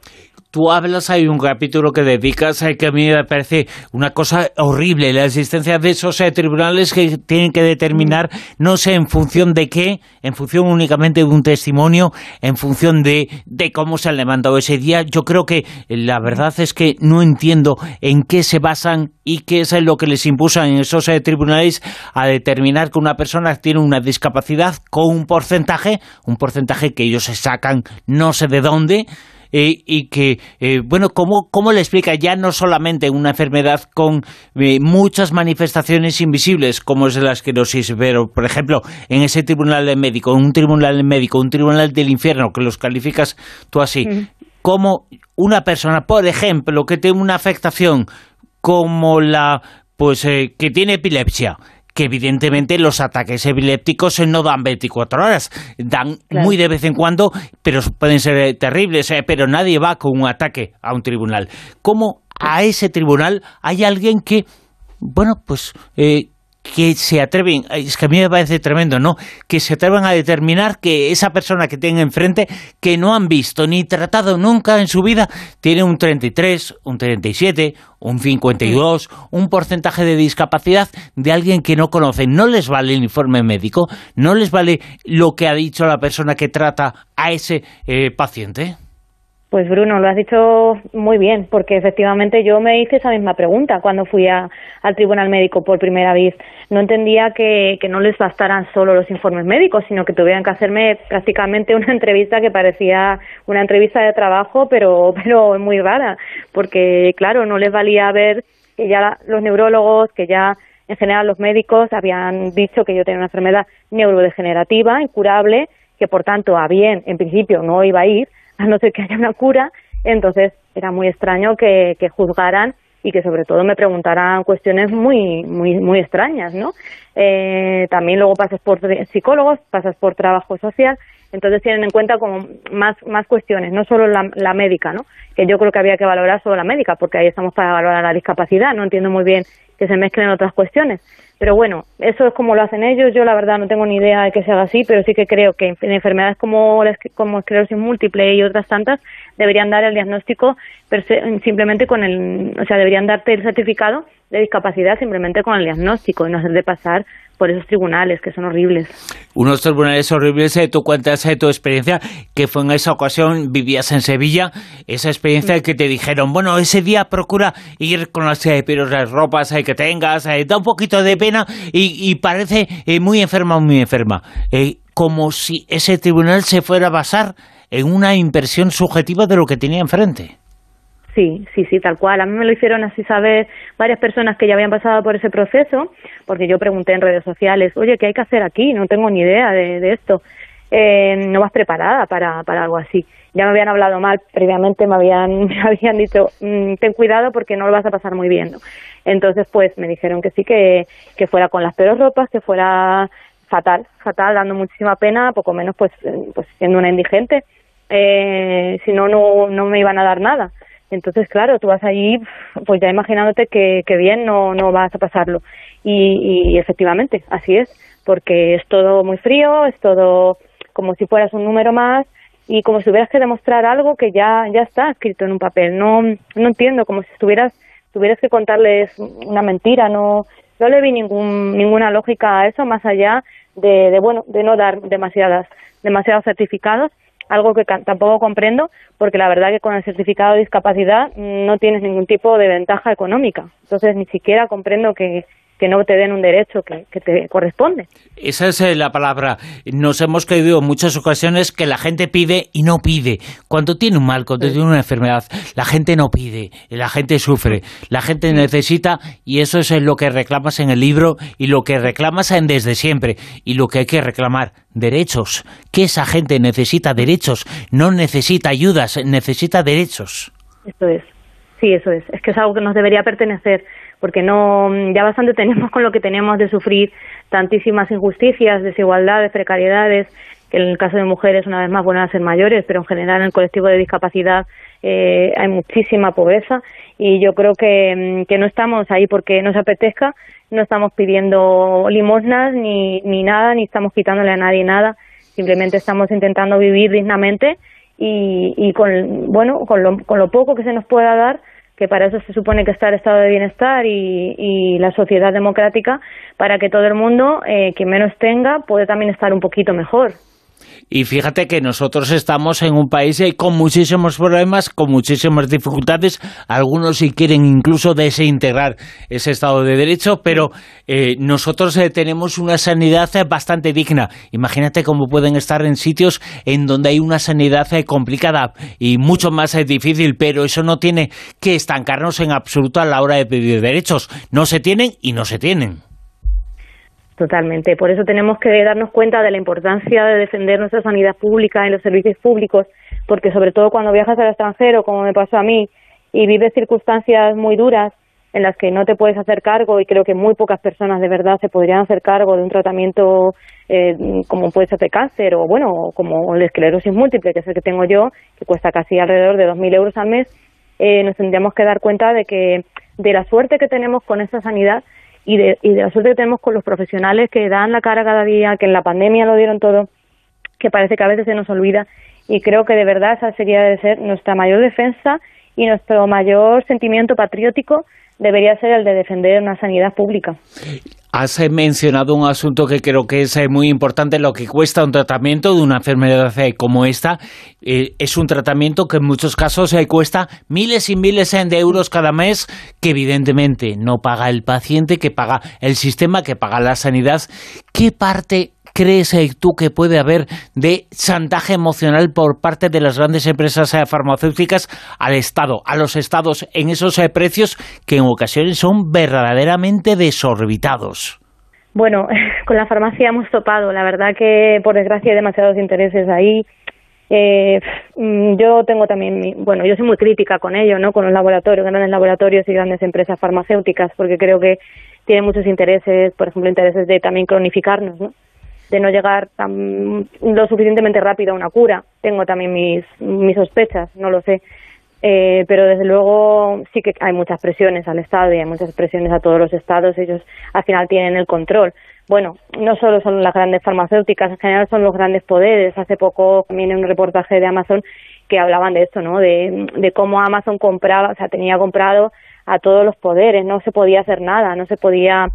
tú hablas, hay un capítulo que dedicas a que a mí me parece una cosa horrible, la existencia de esos eh, tribunales que tienen que determinar, no sé en función de qué, en función únicamente de un testimonio, en función de, de cómo se han levantado ese día. Yo creo que la verdad es que no entiendo en qué se basan y qué es lo que les impulsa en esos eh, tribunales a determinar que una persona tiene una discapacidad con un porcentaje, un porcentaje que ellos se sacan no sé de dónde, eh, y que, eh, bueno, ¿cómo, ¿cómo le explica ya no solamente una enfermedad con eh, muchas manifestaciones invisibles, como es la esclerosis, pero, por ejemplo, en ese tribunal de médico, un tribunal de médico, un tribunal del infierno, que los calificas tú así, como una persona, por ejemplo, que tiene una afectación como la pues que tiene epilepsia que evidentemente los ataques epilépticos no dan 24 horas, dan muy de vez en cuando, pero pueden ser eh, terribles, eh, pero nadie va con un ataque a un tribunal. ¿Cómo a ese tribunal hay alguien que, bueno, pues... Eh, que se atreven, es que a mí me parece tremendo, ¿no? Que se atrevan a determinar que esa persona que tienen enfrente, que no han visto ni tratado nunca en su vida, tiene un 33, un 37, un 52, un porcentaje de discapacidad de alguien que no conocen. No les vale el informe médico, no les vale lo que ha dicho la persona que trata a ese eh, paciente. Pues Bruno, lo has dicho muy bien, porque efectivamente yo me hice esa misma pregunta cuando fui al tribunal médico por primera vez. No entendía que, no les bastaran solo los informes médicos, sino que tuvieran que hacerme prácticamente una entrevista que parecía una entrevista de trabajo, pero, pero muy rara, porque claro, no les valía ver que ya los neurólogos, que ya en general los médicos habían dicho que yo tenía una enfermedad neurodegenerativa, incurable, que por tanto a bien, en principio, no iba a ir, a no ser que haya una cura, entonces era muy extraño que, que juzgaran y que sobre todo me preguntaran cuestiones muy muy muy extrañas, ¿no? Eh, también luego pasas por psicólogos, pasas por trabajo social, entonces tienen en cuenta como más más cuestiones, no solo la, la médica, ¿no? Que yo creo que había que valorar solo la médica, porque ahí estamos para valorar la discapacidad, no entiendo muy bien que se mezclen otras cuestiones. Pero bueno, eso es como lo hacen ellos. Yo la verdad no tengo ni idea de que se haga así, pero sí que creo que en enfermedades como, como esclerosis múltiple y otras tantas deberían dar el diagnóstico simplemente con el, o sea, deberían darte el certificado de discapacidad simplemente con el diagnóstico y no hacer de pasar por esos tribunales que son horribles. Unos tribunales horribles, eh, tú cuentas de eh, tu experiencia, que fue en esa ocasión, vivías en Sevilla, esa experiencia que te dijeron, bueno, ese día procura ir con las, eh, las ropas que tengas, da un poquito de pena y, parece muy enferma, muy enferma. como si ese tribunal se fuera a basar en una impresión subjetiva de lo que tenía enfrente. Sí, sí, sí, tal cual. A mí me lo hicieron así saber varias personas que ya habían pasado por ese proceso, porque yo pregunté en redes sociales, oye, ¿qué hay que hacer aquí? No tengo ni idea de, esto. Eh, no vas preparada para, para algo así. Ya me habían hablado mal previamente, me habían, me habían dicho, mm, ten cuidado porque no lo vas a pasar muy bien. Entonces, pues me dijeron que sí, que, que fuera con las peores ropas, que fuera fatal, fatal, dando muchísima pena, poco menos pues, eh, pues siendo una indigente. Eh, si no, no, no me iban a dar nada. Entonces, claro, tú vas allí, pues ya imaginándote que, bien no, no vas a pasarlo. Y, y efectivamente, así es, porque es todo muy frío, es todo como si fueras un número más y como si tuvieras que demostrar algo que ya, ya está escrito en un papel. No, no entiendo, como si estuvieras tuvieras que contarles una mentira, no, no le vi ningún, ninguna lógica a eso más allá de, de bueno, de no dar demasiadas, demasiados certificados algo que tampoco comprendo porque la verdad que con el certificado de discapacidad no tienes ningún tipo de ventaja económica. Entonces ni siquiera comprendo que, que no te den un derecho que, te corresponde. Esa es eh, la palabra. Nos hemos creído en muchas ocasiones que la gente pide y no pide. Cuando tiene un mal, cuando tiene una enfermedad, la gente no pide, la gente sufre, la gente necesita y eso es lo que reclamas en el libro y lo que reclamas en desde siempre y lo que hay que reclamar, derechos. Que esa gente necesita derechos, no necesita ayudas, necesita derechos. Eso es. Sí, eso es. Es que es algo que nos debería pertenecer porque no ya bastante tenemos con lo que tenemos de sufrir tantísimas injusticias, desigualdades, precariedades, que en el caso de mujeres una vez más vuelven a ser mayores, pero en general en el colectivo de discapacidad eh, hay muchísima pobreza y yo creo que, que no estamos ahí porque nos apetezca, no estamos pidiendo limosnas ni, ni nada, ni estamos quitándole a nadie nada, simplemente estamos intentando vivir dignamente y, y con, bueno, con lo, con lo poco que se nos pueda dar, que para eso se supone que está el estado de bienestar y, la sociedad democrática, para que todo el mundo, eh, quien menos tenga, puede también estar un poquito mejor. Y fíjate que nosotros estamos en un país eh, con muchísimos problemas, con muchísimas dificultades, algunos si quieren incluso desintegrar ese Estado de Derecho, pero eh, nosotros eh, tenemos una sanidad bastante digna. Imagínate cómo pueden estar en sitios en donde hay una sanidad complicada y mucho más difícil, pero eso no tiene que estancarnos en absoluto a la hora de pedir derechos. No se tienen y no se tienen. Totalmente. Por eso tenemos que darnos cuenta de la importancia de defender nuestra sanidad pública en los servicios públicos, porque sobre todo cuando viajas al extranjero, como me pasó a mí, y vives circunstancias muy duras en las que no te puedes hacer cargo y creo que muy pocas personas de verdad se podrían hacer cargo de un tratamiento eh, como puede ser de cáncer o bueno como la esclerosis múltiple que es el que tengo yo que cuesta casi alrededor de 2.000 euros al mes eh, nos tendríamos que dar cuenta de que de la suerte que tenemos con esa sanidad y de, y de la suerte que tenemos con los profesionales que dan la cara cada día, que en la pandemia lo dieron todo, que parece que a veces se nos olvida y creo que de verdad esa sería de ser nuestra mayor defensa y nuestro mayor sentimiento patriótico debería ser el de defender una sanidad pública. Has eh, mencionado un asunto que creo que es eh, muy importante, lo que cuesta un tratamiento de una enfermedad eh, como esta. es un tratamiento que en muchos casos cuesta miles y miles de euros cada mes, que evidentemente no paga el paciente, que paga el sistema, que paga la sanidad. ¿Qué parte crees eh, tú que puede haber de chantaje emocional por parte de las grandes empresas eh, farmacéuticas al Estado, a los Estados, en esos eh, precios que en ocasiones son verdaderamente desorbitados? Bueno, con la farmacia hemos topado. La verdad que, por desgracia, hay demasiados intereses ahí. Mm, yo tengo también, bueno, yo soy muy crítica con ello, ¿no? Con los laboratorios, grandes laboratorios y grandes empresas farmacéuticas, porque creo que tienen muchos intereses, por ejemplo, intereses de también cronificarnos, ¿no? De no llegar lo suficientemente rápido a una cura. Tengo también mis, mis sospechas, no lo sé. Eh, pero desde luego sí que hay muchas presiones al Estado y hay muchas presiones a todos los Estados. Ellos al final tienen el control. Bueno, no solo son las grandes farmacéuticas, en general son los grandes poderes. Hace poco también en un reportaje de Amazon que hablaban de esto, ¿no? De, de cómo Amazon compraba, o sea, tenía comprado a todos los poderes, no se podía hacer nada, no se podía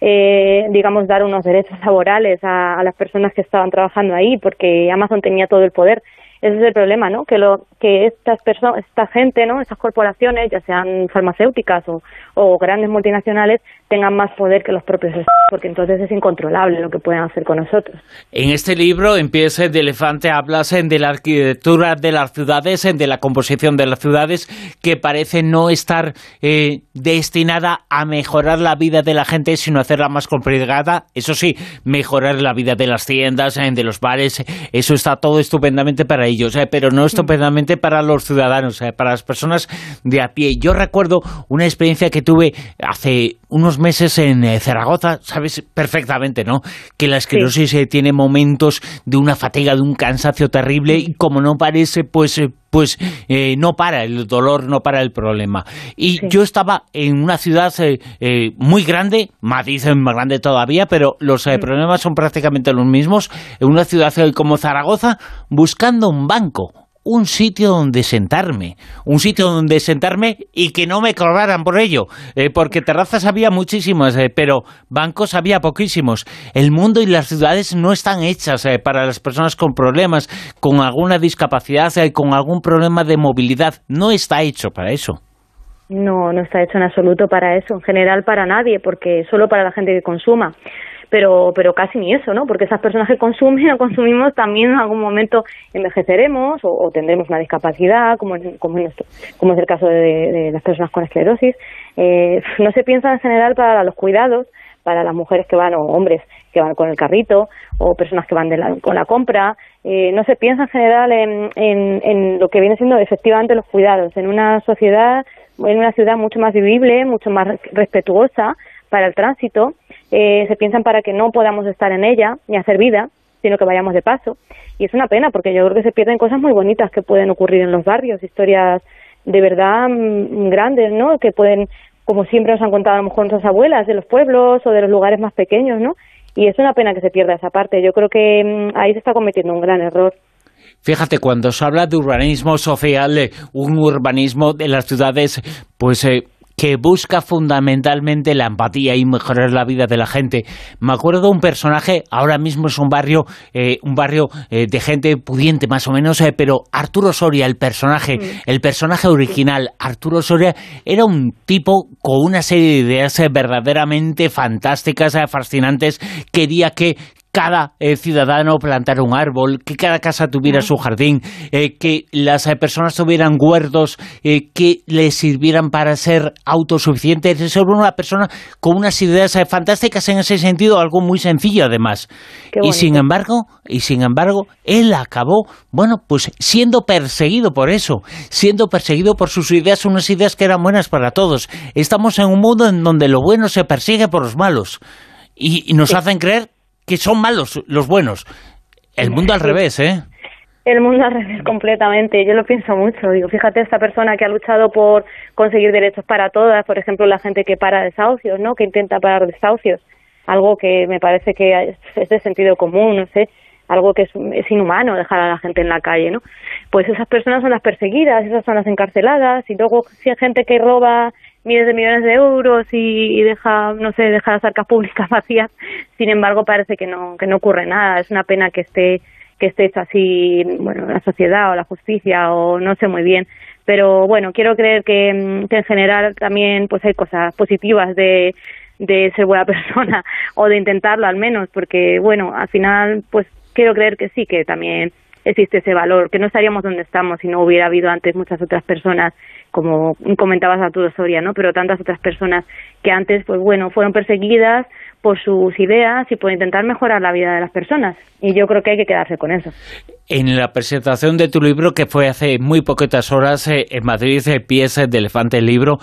eh, digamos, dar unos derechos laborales a, las personas que estaban trabajando ahí, porque Amazon tenía todo el poder. Ese es el problema, ¿no? Que, lo, que estas personas, esta gente, ¿no? Estas corporaciones, ya sean farmacéuticas o, o grandes multinacionales, tengan más poder que los propios estados, porque entonces es incontrolable lo que pueden hacer con nosotros. En este libro, en Pies de Elefante, hablas de la arquitectura de las ciudades, de la composición de las ciudades, que parece no estar eh, destinada a mejorar la vida de la gente, sino hacerla más complicada. Eso sí, mejorar la vida de las tiendas, de los bares, eso está todo estupendamente para ellos, eh, pero no estupendamente para los ciudadanos, para las personas de a pie. Yo recuerdo una experiencia que tuve hace unos meses en eh, Zaragoza, sabes perfectamente, ¿no? Que la esclerosis eh, tiene momentos de una fatiga, de un cansancio terrible y como no parece, pues eh, pues no para el dolor, no para el problema. Y yo estaba en una ciudad muy grande, Madrid es más grande todavía, pero los problemas son prácticamente los mismos, en una ciudad como Zaragoza, buscando un banco un sitio donde sentarme, un sitio donde sentarme y que no me cobraran por ello, eh, porque terrazas había muchísimas, eh, pero bancos había poquísimos. El mundo y las ciudades no están hechas eh, para las personas con problemas, con alguna discapacidad, con algún problema de movilidad. No está hecho para eso. No, no está hecho en absoluto para eso, en general para nadie, porque solo para la gente que consuma pero, pero casi ni eso, ¿no? Porque esas personas que consumen o consumimos también en algún momento envejeceremos o, tendremos una discapacidad, como, como, es, como es el caso de, las personas con esclerosis. Eh, no se piensa en general para los cuidados, para las mujeres que van o hombres que van con el carrito o personas que van con la compra. Eh, no se piensa en general en, en, en lo que viene siendo efectivamente los cuidados en una sociedad, en una ciudad mucho más vivible, mucho más respetuosa para el tránsito eh, se piensan para que no podamos estar en ella ni hacer vida, sino que vayamos de paso. Y es una pena porque yo creo que se pierden cosas muy bonitas que pueden ocurrir en los barrios, historias de verdad mm, grandes, ¿no? Que pueden, como siempre nos han contado a lo mejor nuestras abuelas de los pueblos o de los lugares más pequeños, ¿no? Y es una pena que se pierda esa parte. Yo creo que mm, ahí se está cometiendo un gran error. Fíjate, cuando se habla de urbanismo social, un urbanismo de las ciudades, pues eh, que busca fundamentalmente la empatía y mejorar la vida de la gente. Me acuerdo de un personaje, ahora mismo es un barrio, eh, un barrio eh, de gente pudiente más o menos, eh, pero Arturo Soria, el personaje, el personaje original, Arturo Soria, era un tipo con una serie de ideas verdaderamente fantásticas, fascinantes, quería que cada eh, ciudadano plantara un árbol, que cada casa tuviera su jardín, eh, que las eh, personas tuvieran huertos que les sirvieran para ser autosuficientes. Es una persona con unas ideas fantásticas en ese sentido, algo muy sencillo además. Y sin embargo, y sin embargo, él acabó, bueno, pues siendo perseguido por eso, siendo perseguido por sus ideas, unas ideas que eran buenas para todos. Estamos en un mundo en donde lo bueno se persigue por los malos. Y, nos hacen creer que son malos los buenos. El mundo al revés, ¿eh? El mundo al revés completamente. Yo lo pienso mucho. Digo, fíjate esta persona que ha luchado por conseguir derechos para todas, por ejemplo, la gente que para desahucios, ¿no? Que intenta parar desahucios. Algo que me parece que es de sentido común, no sé algo que es, es, inhumano dejar a la gente en la calle, ¿no? Pues esas personas son las perseguidas, esas son las encarceladas, y luego si hay gente que roba miles de millones de euros y, deja, no sé, deja las arcas públicas vacías. Sin embargo, parece que no, que no ocurre nada. Es una pena que esté, que esté así, bueno, la sociedad o la justicia o no sé muy bien. Pero bueno, quiero creer que, en general también pues hay cosas positivas de, de ser buena persona o de intentarlo al menos, porque bueno, al final pues quiero creer que sí, que también existe ese valor, que no estaríamos donde estamos si no hubiera habido antes muchas otras personas, como comentabas a tu Soria, ¿no? Pero tantas otras personas que antes, pues bueno, fueron perseguidas por sus ideas y por intentar mejorar la vida de las personas. Y yo creo que hay que quedarse con eso. En la presentación de tu libro, que fue hace muy poquitas horas eh, en Madrid, eh, Pies de Elefante el libro,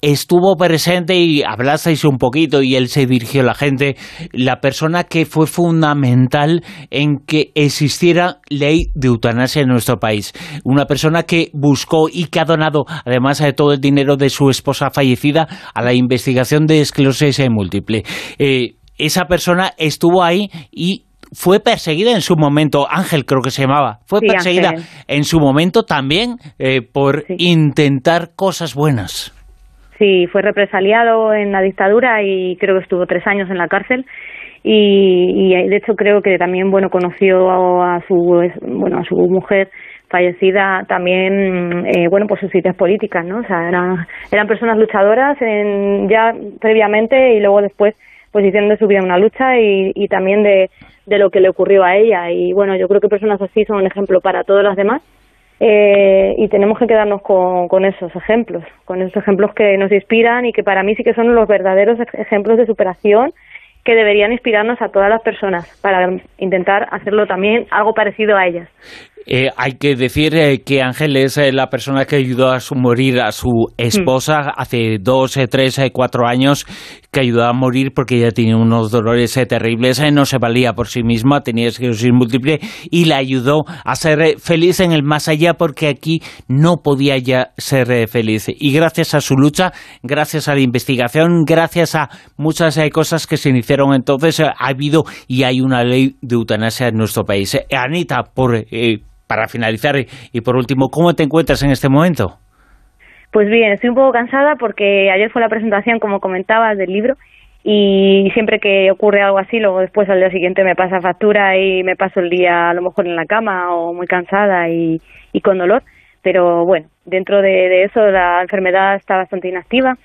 estuvo presente y hablasteis un poquito y él se dirigió a la gente, la persona que fue fundamental en que existiera ley de eutanasia en nuestro país. Una persona que buscó y que ha donado, además de todo el dinero de su esposa fallecida, a la investigación de esclerosis múltiple. Eh, esa persona estuvo ahí y fue perseguida en su momento, Ángel creo que se llamaba, fue perseguida en su momento también eh, por intentar cosas buenas. Sí, fue represaliado en la dictadura y creo que estuvo tres años en la cárcel. Y, de hecho creo que también bueno conoció a su bueno a su mujer fallecida también eh, bueno por sus ideas políticas no o sea eran eran personas luchadoras en, ya previamente y luego después pues hicieron de su vida una lucha y, y también de, de lo que le ocurrió a ella. Y bueno yo creo que personas así son un ejemplo para todas las demás eh, y tenemos que quedarnos con, con, esos ejemplos, con esos ejemplos que nos inspiran y que para mí sí que son los verdaderos ejemplos de superación que deberían inspirarnos a todas las personas para intentar hacerlo también algo parecido a ellas. Eh, hay que decir eh, que Ángel es eh, la persona que ayudó a morir a su esposa mm. hace dos, tres, cuatro años, que ayudó a morir porque ella tenía unos dolores terribles, no se valía por sí misma, tenía esclerosis múltiple y la ayudó a ser feliz en el más allá porque aquí no podía ya ser feliz. Y gracias a su lucha, gracias a la investigación, gracias a muchas cosas que se iniciaron entonces, ha habido y hay una ley de eutanasia en nuestro país. Anita, por para finalizar y por último, ¿cómo te encuentras en este momento? Pues bien, estoy un poco cansada porque ayer fue la presentación, como comentabas, del libro y siempre que ocurre algo así, luego después al día siguiente me pasa factura y me paso el día a lo mejor en la cama o muy cansada y, con dolor. Pero bueno, dentro de, eso la enfermedad está bastante inactiva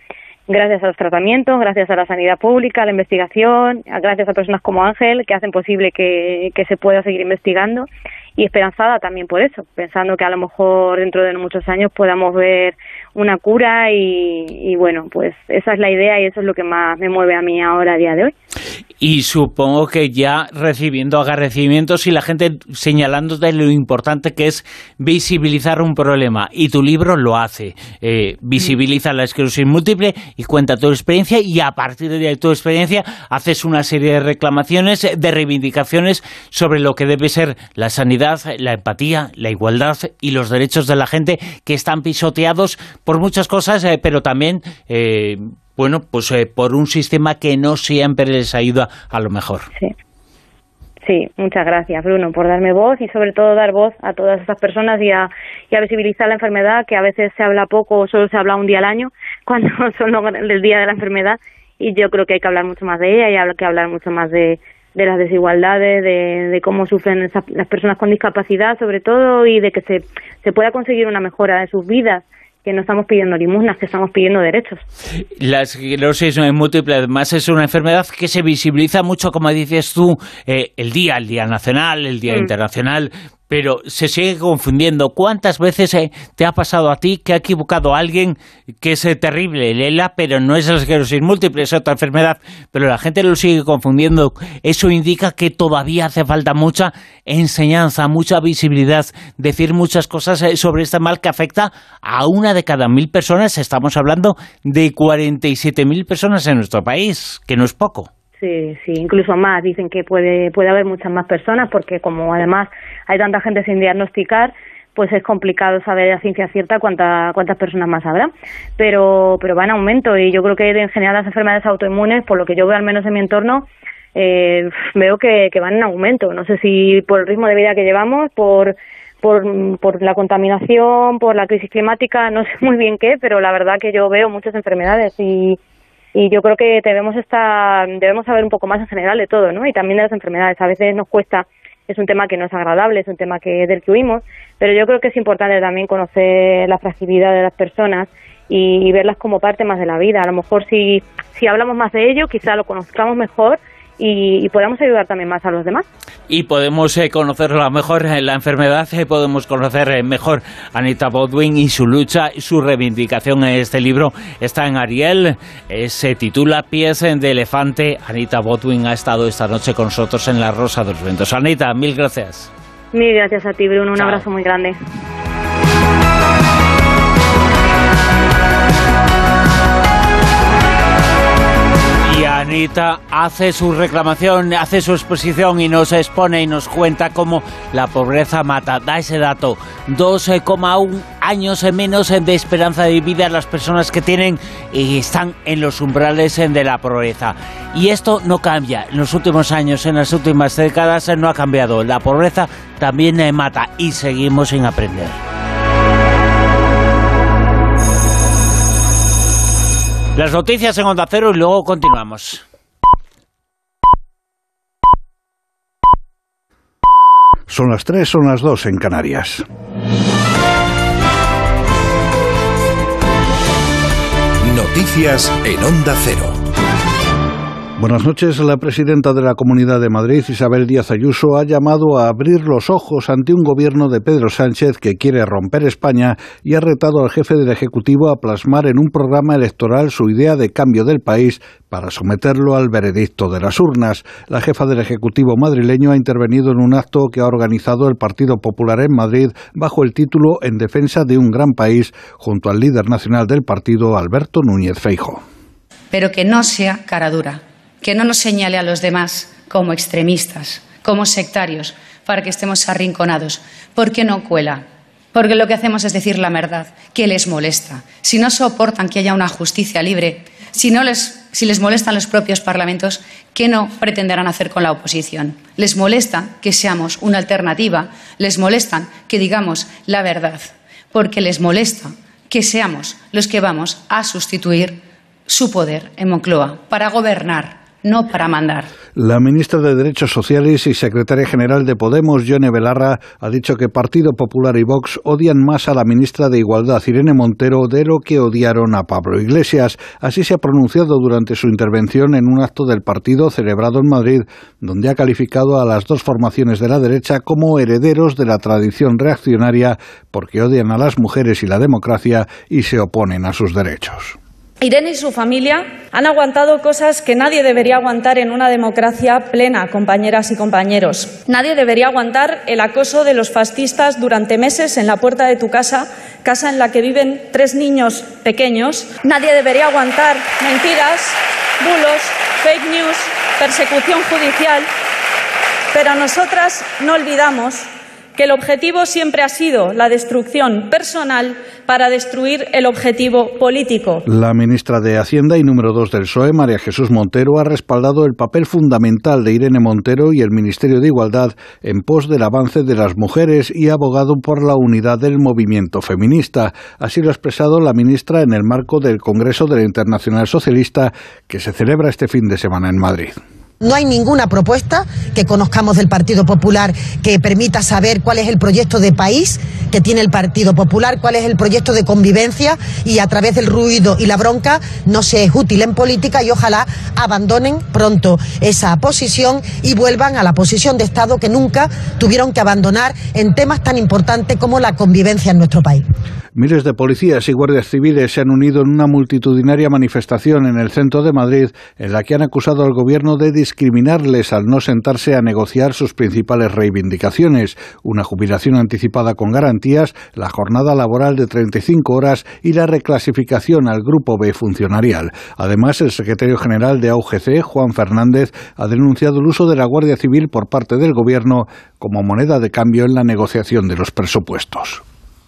gracias a los tratamientos, gracias a la sanidad pública, a la investigación, gracias a personas como Ángel que hacen posible que se pueda seguir investigando y esperanzada también por eso, pensando que a lo mejor dentro de muchos años podamos ver una cura y, bueno, pues esa es la idea y eso es lo que más me mueve a mí ahora a día de hoy. Y supongo que ya recibiendo agradecimientos y la gente señalándote lo importante que es visibilizar un problema. Y tu libro lo hace, eh, visibiliza la esclerosis múltiple y cuenta tu experiencia y a partir de tu experiencia haces una serie de reclamaciones, de reivindicaciones sobre lo que debe ser la sanidad, la empatía, la igualdad y los derechos de la gente que están pisoteados por muchas cosas, eh, pero también, eh, bueno, pues eh, por un sistema que no siempre les ayuda a lo mejor. Sí. Sí, muchas gracias, Bruno, por darme voz y sobre todo dar voz a todas estas personas y a, y a visibilizar la enfermedad, que a veces se habla poco o solo se habla un día al año, cuando son el día de la enfermedad. Y yo creo que hay que hablar mucho más de ella y hay que hablar mucho más de, las desigualdades, de, de cómo sufren las personas con discapacidad, sobre todo, y de que se, se pueda conseguir una mejora de sus vidas que no estamos pidiendo limosnas, que estamos pidiendo derechos. La esclerosis múltiple, además, es una enfermedad que se visibiliza mucho, como dices tú, eh, el día, el día nacional, el día mm. internacional, pero se sigue confundiendo. ¿Cuántas veces eh, te ha pasado a ti que ha equivocado a alguien que es eh, terrible, el ELA, pero no es la esclerosis múltiple, es otra enfermedad, pero la gente lo sigue confundiendo? Eso indica que todavía hace falta mucha enseñanza, mucha visibilidad, decir muchas cosas eh, sobre este mal que afecta a una de cada mil personas. Estamos hablando de 47.000 personas en nuestro país, que no es poco. Sí, sí, incluso más. Dicen que puede, puede haber muchas más personas porque como además hay tanta gente sin diagnosticar, pues es complicado saber a ciencia cierta cuánta, cuántas personas más habrá. Pero, pero va en aumento y yo creo que en general las enfermedades autoinmunes, por lo que yo veo al menos en mi entorno, eh, veo que, van en aumento. No sé si por el ritmo de vida que llevamos, por, por, por la contaminación, por la crisis climática, no sé muy bien qué, pero la verdad que yo veo muchas enfermedades y y yo creo que debemos estar debemos saber un poco más en general de todo no y también de las enfermedades. A veces nos cuesta es un tema que no es agradable es un tema que del que huimos pero yo creo que es importante también conocer la fragilidad de las personas y, verlas como parte más de la vida. A lo mejor si si hablamos más de ello quizá lo conozcamos mejor y, podamos ayudar también más a los demás. Y podemos eh, conocer mejor eh, la enfermedad, eh, podemos conocer mejor a Anita Bodwin y su lucha y su reivindicación en este libro. Está en Ariel, se titula Pies de Elefante. Anita Bodwin ha estado esta noche con nosotros en La Rosa de los Vientos. Anita, mil gracias. Mil gracias a ti, Bruno. Un abrazo muy grande. Hace su reclamación, hace su exposición y nos expone y nos cuenta cómo la pobreza mata. Da ese dato, 2,1 años menos de esperanza de vida las personas que tienen y están en los umbrales de la pobreza. Y esto no cambia. En los últimos años, en las últimas décadas, no ha cambiado. La pobreza también mata y seguimos sin aprender. Las noticias en Onda Cero y luego continuamos. Son las 3, son las 2 en Canarias. Noticias en Onda Cero. Buenas noches. La presidenta de la Comunidad de Madrid, Isabel Díaz Ayuso, ha llamado a abrir los ojos ante un gobierno de Pedro Sánchez que quiere romper España y ha retado al jefe del Ejecutivo a plasmar en un programa electoral su idea de cambio del país para someterlo al veredicto de las urnas. La jefa del Ejecutivo madrileño ha intervenido en un acto que ha organizado el Partido Popular en Madrid bajo el título En defensa de un gran país junto al líder nacional del partido, Alberto Núñez Feijo. Pero que no sea cara dura que no nos señale a los demás como extremistas, como sectarios, para que estemos arrinconados. porque no cuela? Porque lo que hacemos es decir la verdad, que les molesta. Si no soportan que haya una justicia libre, si no les si les molestan los propios parlamentos, ¿qué no pretenderán hacer con la oposición? ¿Les molesta que seamos una alternativa? ¿Les molesta que digamos la verdad? Porque les molesta que seamos los que vamos a sustituir su poder en Moncloa para gobernar no para mandar. La ministra de Derechos Sociales y secretaria general de Podemos, Yone Belarra, ha dicho que Partido Popular y Vox odian más a la ministra de Igualdad, Irene Montero, de lo que odiaron a Pablo Iglesias. Así se ha pronunciado durante su intervención en un acto del partido celebrado en Madrid, donde ha calificado a las dos formaciones de la derecha como herederos de la tradición reaccionaria porque odian a las mujeres y la democracia y se oponen a sus derechos. Irene y su familia han aguantado cosas que nadie debería aguantar en una democracia plena, compañeras y compañeros. Nadie debería aguantar el acoso de los fascistas durante meses en la puerta de tu casa, casa en la que viven tres niños pequeños. Nadie debería aguantar mentiras, bulos, fake news, persecución judicial. Pero nosotras no olvidamos que el objetivo siempre ha sido la destrucción personal para destruir el objetivo político. La ministra de Hacienda y número dos del PSOE, María Jesús Montero, ha respaldado el papel fundamental de Irene Montero y el Ministerio de Igualdad en pos del avance de las mujeres y ha abogado por la unidad del movimiento feminista. Así lo ha expresado la ministra en el marco del Congreso de la Internacional Socialista que se celebra este fin de semana en Madrid. No hay ninguna propuesta que conozcamos del Partido Popular que permita saber cuál es el proyecto de país que tiene el Partido Popular, cuál es el proyecto de convivencia y a través del ruido y la bronca no se es útil en política y ojalá abandonen pronto esa posición y vuelvan a la posición de Estado que nunca tuvieron que abandonar en temas tan importantes como la convivencia en nuestro país. Miles de policías y guardias civiles se han unido en una multitudinaria manifestación en el centro de Madrid en la que han acusado al gobierno de discriminarles al no sentarse a negociar sus principales reivindicaciones, una jubilación anticipada con garantías, la jornada laboral de 35 horas y la reclasificación al grupo B funcionarial. Además, el secretario general de AUGC, Juan Fernández, ha denunciado el uso de la Guardia Civil por parte del gobierno como moneda de cambio en la negociación de los presupuestos.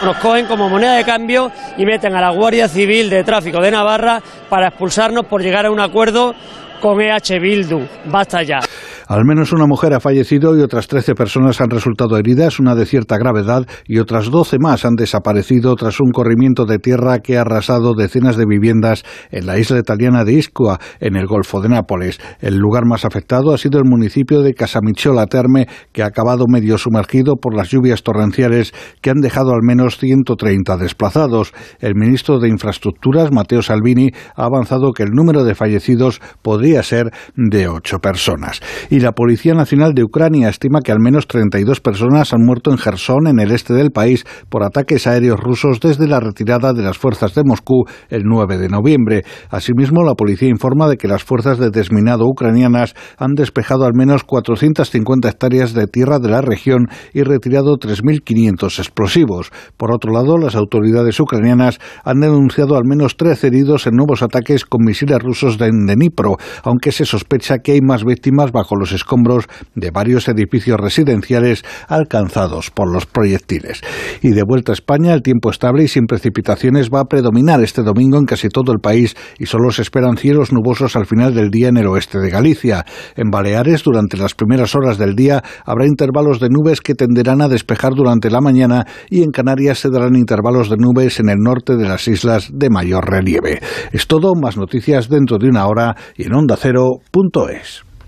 Nos cogen como moneda de cambio y meten a la Guardia Civil de Tráfico de Navarra para expulsarnos por llegar a un acuerdo con EH Bildu. Basta ya. Al menos una mujer ha fallecido y otras 13 personas han resultado heridas, una de cierta gravedad, y otras 12 más han desaparecido tras un corrimiento de tierra que ha arrasado decenas de viviendas en la isla italiana de Ischua, en el Golfo de Nápoles. El lugar más afectado ha sido el municipio de Casamicciola Terme, que ha acabado medio sumergido por las lluvias torrenciales que han dejado al menos 130 desplazados. El ministro de Infraestructuras, Matteo Salvini, ha avanzado que el número de fallecidos podría ser de ocho personas y la Policía Nacional de Ucrania estima que al menos 32 personas han muerto en Gerson, en el este del país, por ataques aéreos rusos desde la retirada de las fuerzas de Moscú el 9 de noviembre. Asimismo, la policía informa de que las fuerzas de desminado ucranianas han despejado al menos 450 hectáreas de tierra de la región y retirado 3.500 explosivos. Por otro lado, las autoridades ucranianas han denunciado al menos 13 heridos en nuevos ataques con misiles rusos de Dnipro, aunque se sospecha que hay más víctimas bajo los escombros de varios edificios residenciales alcanzados por los proyectiles. Y de vuelta a España, el tiempo estable y sin precipitaciones va a predominar este domingo en casi todo el país y solo se esperan cielos nubosos al final del día en el oeste de Galicia. En Baleares, durante las primeras horas del día, habrá intervalos de nubes que tenderán a despejar durante la mañana y en Canarias se darán intervalos de nubes en el norte de las islas de mayor relieve. Es todo, más noticias dentro de una hora y en ondacero.es.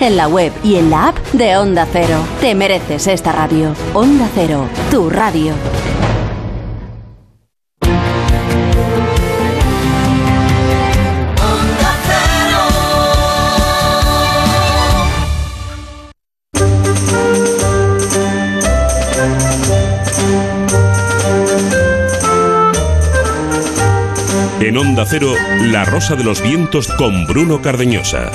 en la web y en la app de Onda Cero. Te mereces esta radio. Onda Cero, tu radio. En Onda Cero, La Rosa de los Vientos con Bruno Cardeñosa.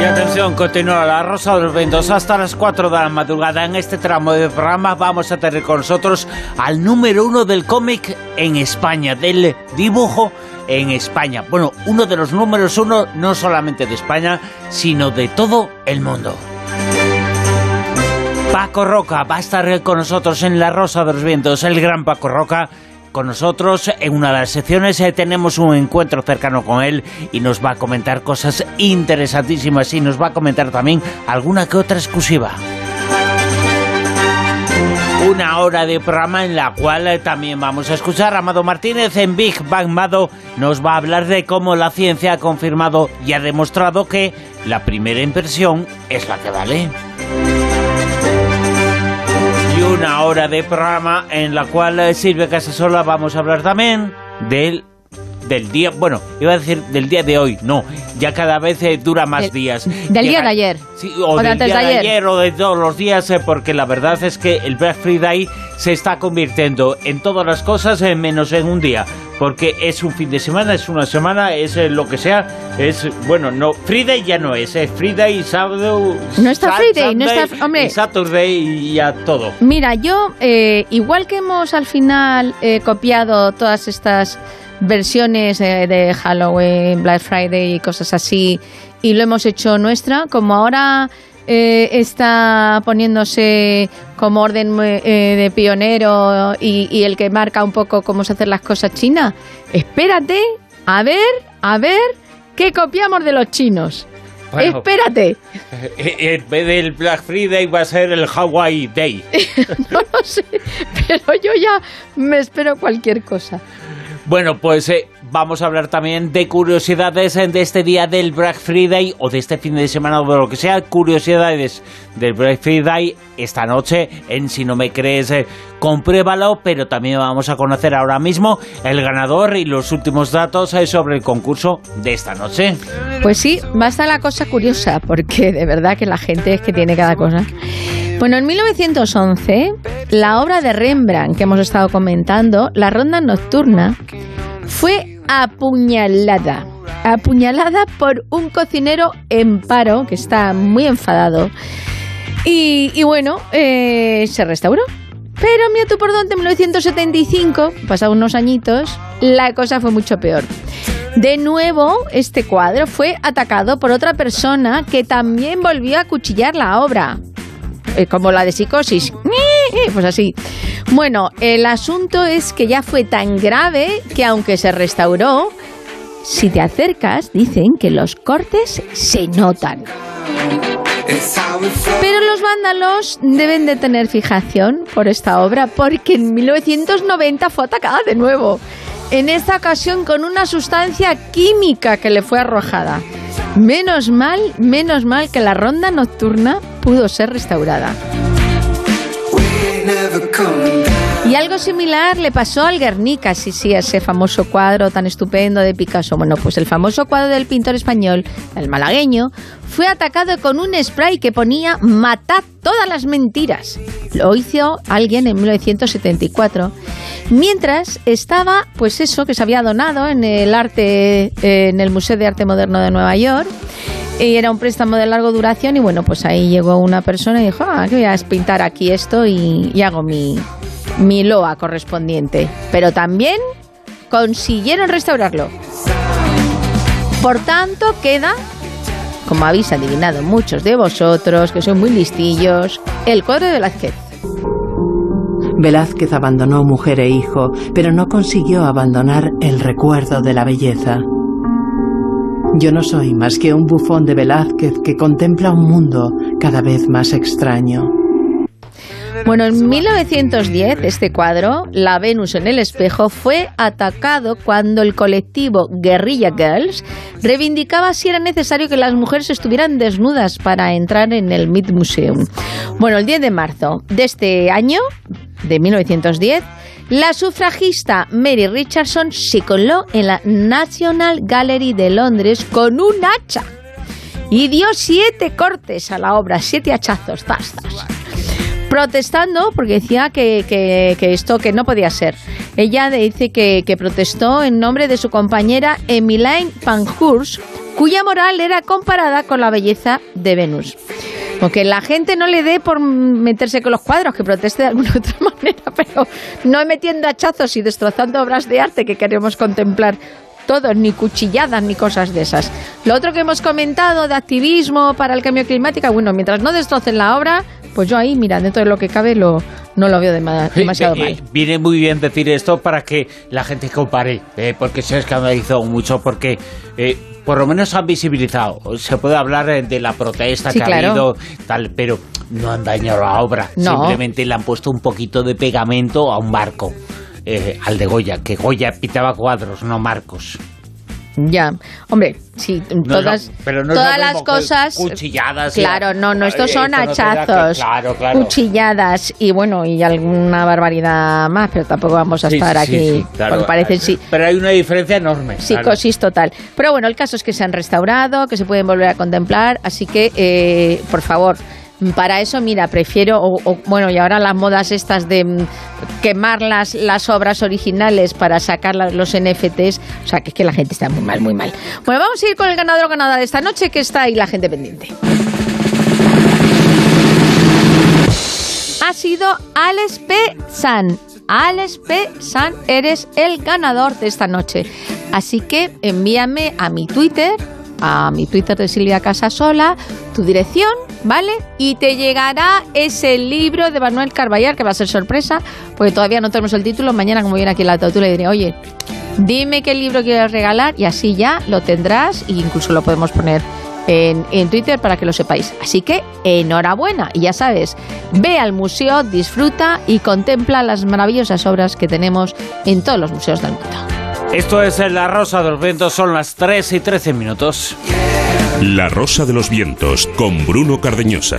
Y atención, continúa la Rosa de los Vientos hasta las 4 de la madrugada. En este tramo de programa vamos a tener con nosotros al número uno del cómic en España, del dibujo en España. Bueno, uno de los números uno no solamente de España, sino de todo el mundo. Paco Roca va a estar con nosotros en La Rosa de los Vientos, el gran Paco Roca. Con nosotros en una de las secciones eh, tenemos un encuentro cercano con él y nos va a comentar cosas interesantísimas y nos va a comentar también alguna que otra exclusiva. Una hora de programa en la cual eh, también vamos a escuchar a Amado Martínez en Big Bang Mado. Nos va a hablar de cómo la ciencia ha confirmado y ha demostrado que la primera impresión es la que vale y una hora de programa en la cual eh, Silvia Casasola vamos a hablar también del del día, bueno, iba a decir del día de hoy, no, ya cada vez eh, dura más El- días. Del día de ayer. Sí, o, O de del antes día de de ayer. ayer o de todos los días, eh, porque la verdad es que el Black Friday se está convirtiendo en todas las cosas eh, menos en un día, porque es un fin de semana, es una semana, es eh, lo que sea, es, bueno, no, Friday ya no es, es Friday, sábado... No está Friday, no está- hombre. y Saturday y ya todo. Mira, yo, eh, igual que hemos al final eh, copiado todas estas versiones eh, de Halloween, Black Friday y cosas así, y lo hemos hecho nuestra, como ahora eh, está poniéndose como orden eh, de pionero y, y el que marca un poco cómo se hacen las cosas China, espérate, a ver, a ver, ¿qué copiamos de los chinos? Bueno. Espérate. Eh, En vez del Black Friday va a ser el Hawaii Day. no lo sé, pero yo ya me espero cualquier cosa. Bueno, pues eh, vamos a hablar también de curiosidades de este día del Black Friday o de este fin de semana o de lo que sea. Curiosidades del Black Friday esta noche en Si no me crees, eh, compruébalo. Pero también vamos a conocer ahora mismo el ganador y los últimos datos eh, sobre el concurso de esta noche. Pues sí, va a estar la cosa curiosa, porque de verdad que la gente es que tiene cada cosa. Bueno, en 1911, la obra de Rembrandt que hemos estado comentando, La Ronda Nocturna, fue apuñalada. Apuñalada por un cocinero en paro, que está muy enfadado. Y, bueno, eh, se restauró. Pero mira tú por dónde, en 1975, pasados unos añitos, la cosa fue mucho peor. De nuevo, este cuadro fue atacado por otra persona que también volvió a cuchillar la obra. Eh, como la de psicosis. Pues así. Bueno, el asunto es que ya fue tan grave que aunque se restauró, si te acercas, dicen que los cortes se notan. Pero los vándalos deben de tener fijación por esta obra porque en 1990 fue atacada de nuevo. En esta ocasión con una sustancia química que le fue arrojada. Menos mal, menos mal que la ronda nocturna pudo ser restaurada. Y algo similar le pasó al Guernica, sí, sí, ese famoso cuadro tan estupendo de Picasso. Bueno, pues el famoso cuadro del pintor español, el malagueño, fue atacado con un spray que ponía matad todas las mentiras. Lo hizo alguien en 1974, mientras estaba, pues eso, que se había donado en el arte, eh, en el Museo de Arte Moderno de Nueva York. Y era un préstamo de larga duración y bueno, pues ahí llegó una persona y dijo, ah, que voy a pintar aquí esto y, y hago mi, mi loa correspondiente. Pero también consiguieron restaurarlo. Por tanto, queda, como habéis adivinado muchos de vosotros, que son muy listillos, el cuadro de Velázquez. Velázquez abandonó mujer e hijo, pero no consiguió abandonar el recuerdo de la belleza. Yo no soy más que un bufón de Velázquez que contempla un mundo cada vez más extraño. Bueno, en 1910 este cuadro, La Venus en el espejo, fue atacado cuando el colectivo Guerrilla Girls reivindicaba si era necesario que las mujeres estuvieran desnudas para entrar en el Mead Museum. Bueno, el 10 de marzo de este año, de 1910, la sufragista Mary Richardson se coló en la National Gallery de Londres con un hacha y dio siete cortes a la obra, siete hachazos, zas, protestando porque decía que, esto que no podía ser. Ella dice que, que protestó en nombre de su compañera Emiline Pankhurst, cuya moral era comparada con la belleza de Venus. Porque la gente no le dé por meterse con los cuadros, que proteste de alguna otra manera, pero no metiendo hachazos y destrozando obras de arte que queremos contemplar todos, ni cuchilladas ni cosas de esas. Lo otro que hemos comentado de activismo para el cambio climático, bueno, mientras no destrocen la obra, pues yo ahí, mira, dentro de lo que cabe, lo, no lo veo dema- demasiado Eh, eh, mal. Viene muy bien decir esto para que la gente compare, eh, porque se escandalizó mucho, porque eh, por lo menos han visibilizado. Se puede hablar eh, de la protesta Sí, que claro. ha habido, tal, pero no han dañado la obra. No. Simplemente le han puesto un poquito de pegamento a un barco, eh, al de Goya, que Goya pintaba cuadros, no marcos. Ya, hombre, sí, No, todas, no, pero no es todas las cosas. cuchilladas Claro, no, no, estos son que- hachazos, claro, claro. cuchilladas y bueno, y alguna barbaridad más, pero tampoco vamos a estar sí, aquí, sí, claro. porque parecen sí. Pero hay una diferencia enorme. Psicosis total. Pero bueno, el caso es que se han restaurado, que se pueden volver a contemplar, así que, eh, por favor, para eso, mira, prefiero, o, bueno, y ahora las modas estas de mm, quemar las, las obras originales para sacar los NFTs, o sea, que es que la gente está muy mal, muy mal. Bueno, vamos a ir con el ganador o ganadora de esta noche, que está ahí la gente pendiente. Ha sido Alex P. San. Alex P. San, eres el ganador de esta noche. Así que envíame a mi Twitter, a mi Twitter de Silvia Casasola, tu dirección, ¿vale? Y te llegará ese libro de Manuel Carballar, que va a ser sorpresa, porque todavía no tenemos el título. Mañana, como viene aquí la autora, le diré, oye, dime qué libro quieres regalar y así ya lo tendrás e incluso lo podemos poner en, en Twitter para que lo sepáis. Así que enhorabuena y ya sabes, ve al museo, disfruta y contempla las maravillosas obras que tenemos en todos los museos del mundo. Esto es La Rosa de los Vientos, son las 3 y 13 minutos. La Rosa de los Vientos con Bruno Cardeñosa.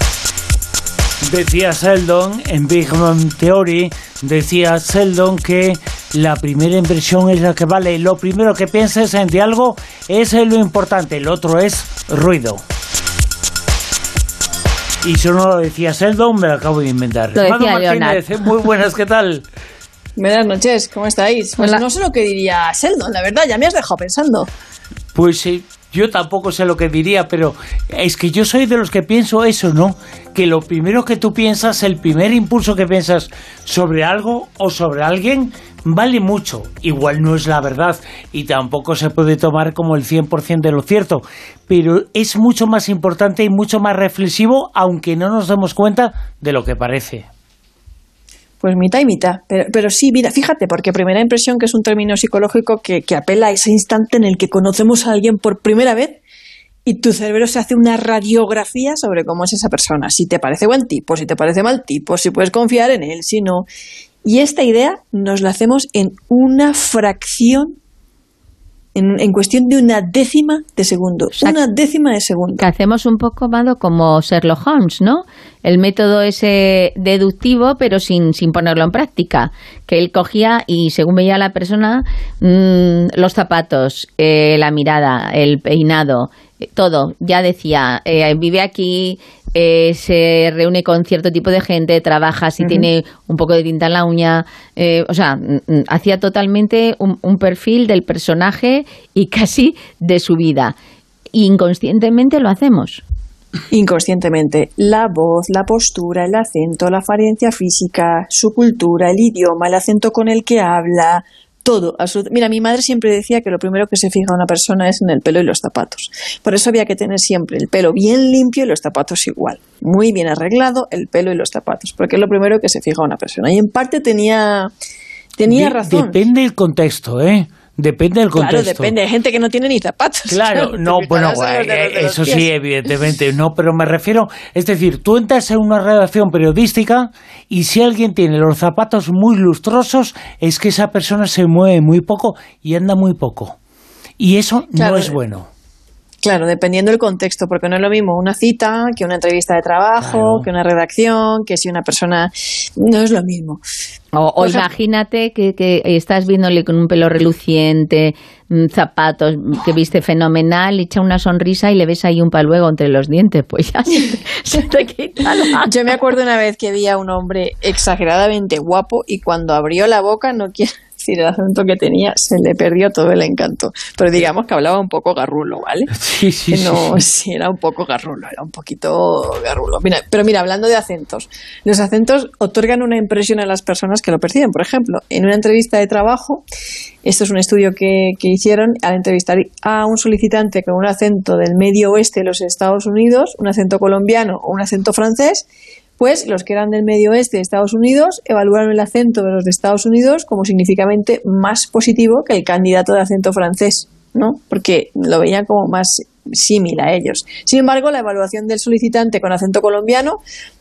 Decía Sheldon en Big Bang Theory, decía Sheldon que la primera impresión es la que vale. Lo primero que pienses en de algo es lo importante, el otro es ruido. Y si no lo decía Sheldon, me lo acabo de inventar. Lo decía Martínez, Leonard. muy buenas, ¿qué tal? Buenas noches, ¿cómo estáis? Pues no sé lo que diría Sheldon, la verdad, ya me has dejado pensando. Pues sí, yo tampoco sé lo que diría, pero es que yo soy de los que pienso eso, ¿no? Que lo primero que tú piensas, el primer impulso que piensas sobre algo o sobre alguien, vale mucho. Igual no es la verdad y tampoco se puede tomar como el 100% de lo cierto, pero es mucho más importante y mucho más reflexivo, aunque no nos demos cuenta de lo que parece. Pues mitad y mitad. Pero, sí, mira, fíjate, porque primera impresión, que es un término psicológico que, que apela a ese instante en el que conocemos a alguien por primera vez y tu cerebro se hace una radiografía sobre cómo es esa persona. Si te parece buen tipo, si te parece mal tipo, si puedes confiar en él, si no. Y esta idea nos la hacemos en una fracción, en, en cuestión de una décima de segundo. una décima de segundo. Que hacemos un poco, Mado, como Sherlock Holmes, ¿no? El método ese deductivo, pero sin, sin ponerlo en práctica. Que él cogía y según veía a la persona, mm, los zapatos, eh, la mirada, el peinado, eh, todo. Ya decía, eh, vive aquí, eh, se reúne con cierto tipo de gente, trabaja, si tiene un poco de tinta en la uña. eh, o sea, mm, mm, hacía totalmente un, un perfil del personaje y casi de su vida. Inconscientemente lo hacemos. Inconscientemente, la voz, la postura, el acento, la apariencia física, su cultura, el idioma, el acento con el que habla, todo. Mira, mi madre siempre decía que lo primero que se fija una persona es en el pelo y los zapatos. Por eso había que tener siempre el pelo bien limpio y los zapatos igual. Muy bien arreglado el pelo y los zapatos, porque es lo primero que se fija una persona. Y en parte tenía, tenía De- razón. Depende del contexto, ¿eh? Depende del Claro, contexto. depende. Hay gente que no tiene ni zapatos. Claro, no, bueno, de los eso sí, evidentemente, no, pero me refiero, es decir, tú entras en una redacción periodística y si alguien tiene los zapatos muy lustrosos, es que esa persona se mueve muy poco y anda muy poco. Y eso Claro. no es bueno. Claro, dependiendo del contexto, porque no es lo mismo una cita que una entrevista de trabajo, que una redacción, que si una persona... No es lo mismo. O, ejemplo- imagínate que, que estás viéndole con un pelo reluciente, mm, zapatos que viste fenomenal, echa una sonrisa y le ves ahí un paluego entre los dientes, pues ya se se te quita la... Yo me acuerdo una vez que vi a un hombre exageradamente guapo y cuando abrió la boca, no quiero decir el acento que tenía, se le perdió todo el encanto. Pero digamos que hablaba un poco garrulo, ¿vale? Sí, sí, no, sí. sí, era un poco garrulo, era un poquito garrulo. Mira, pero mira, hablando de acentos, los acentos otorgan una impresión a las personas que lo perciben. Por ejemplo, en una entrevista de trabajo, esto es un estudio que, que hicieron al entrevistar a un solicitante con un acento del medio oeste de los Estados Unidos, un acento colombiano o un acento francés, pues los que eran del medio oeste de Estados Unidos evaluaron el acento de los de Estados Unidos como significativamente más positivo que el candidato de acento francés, ¿no? Porque lo veían como más símil a ellos. Sin embargo, la evaluación del solicitante con acento colombiano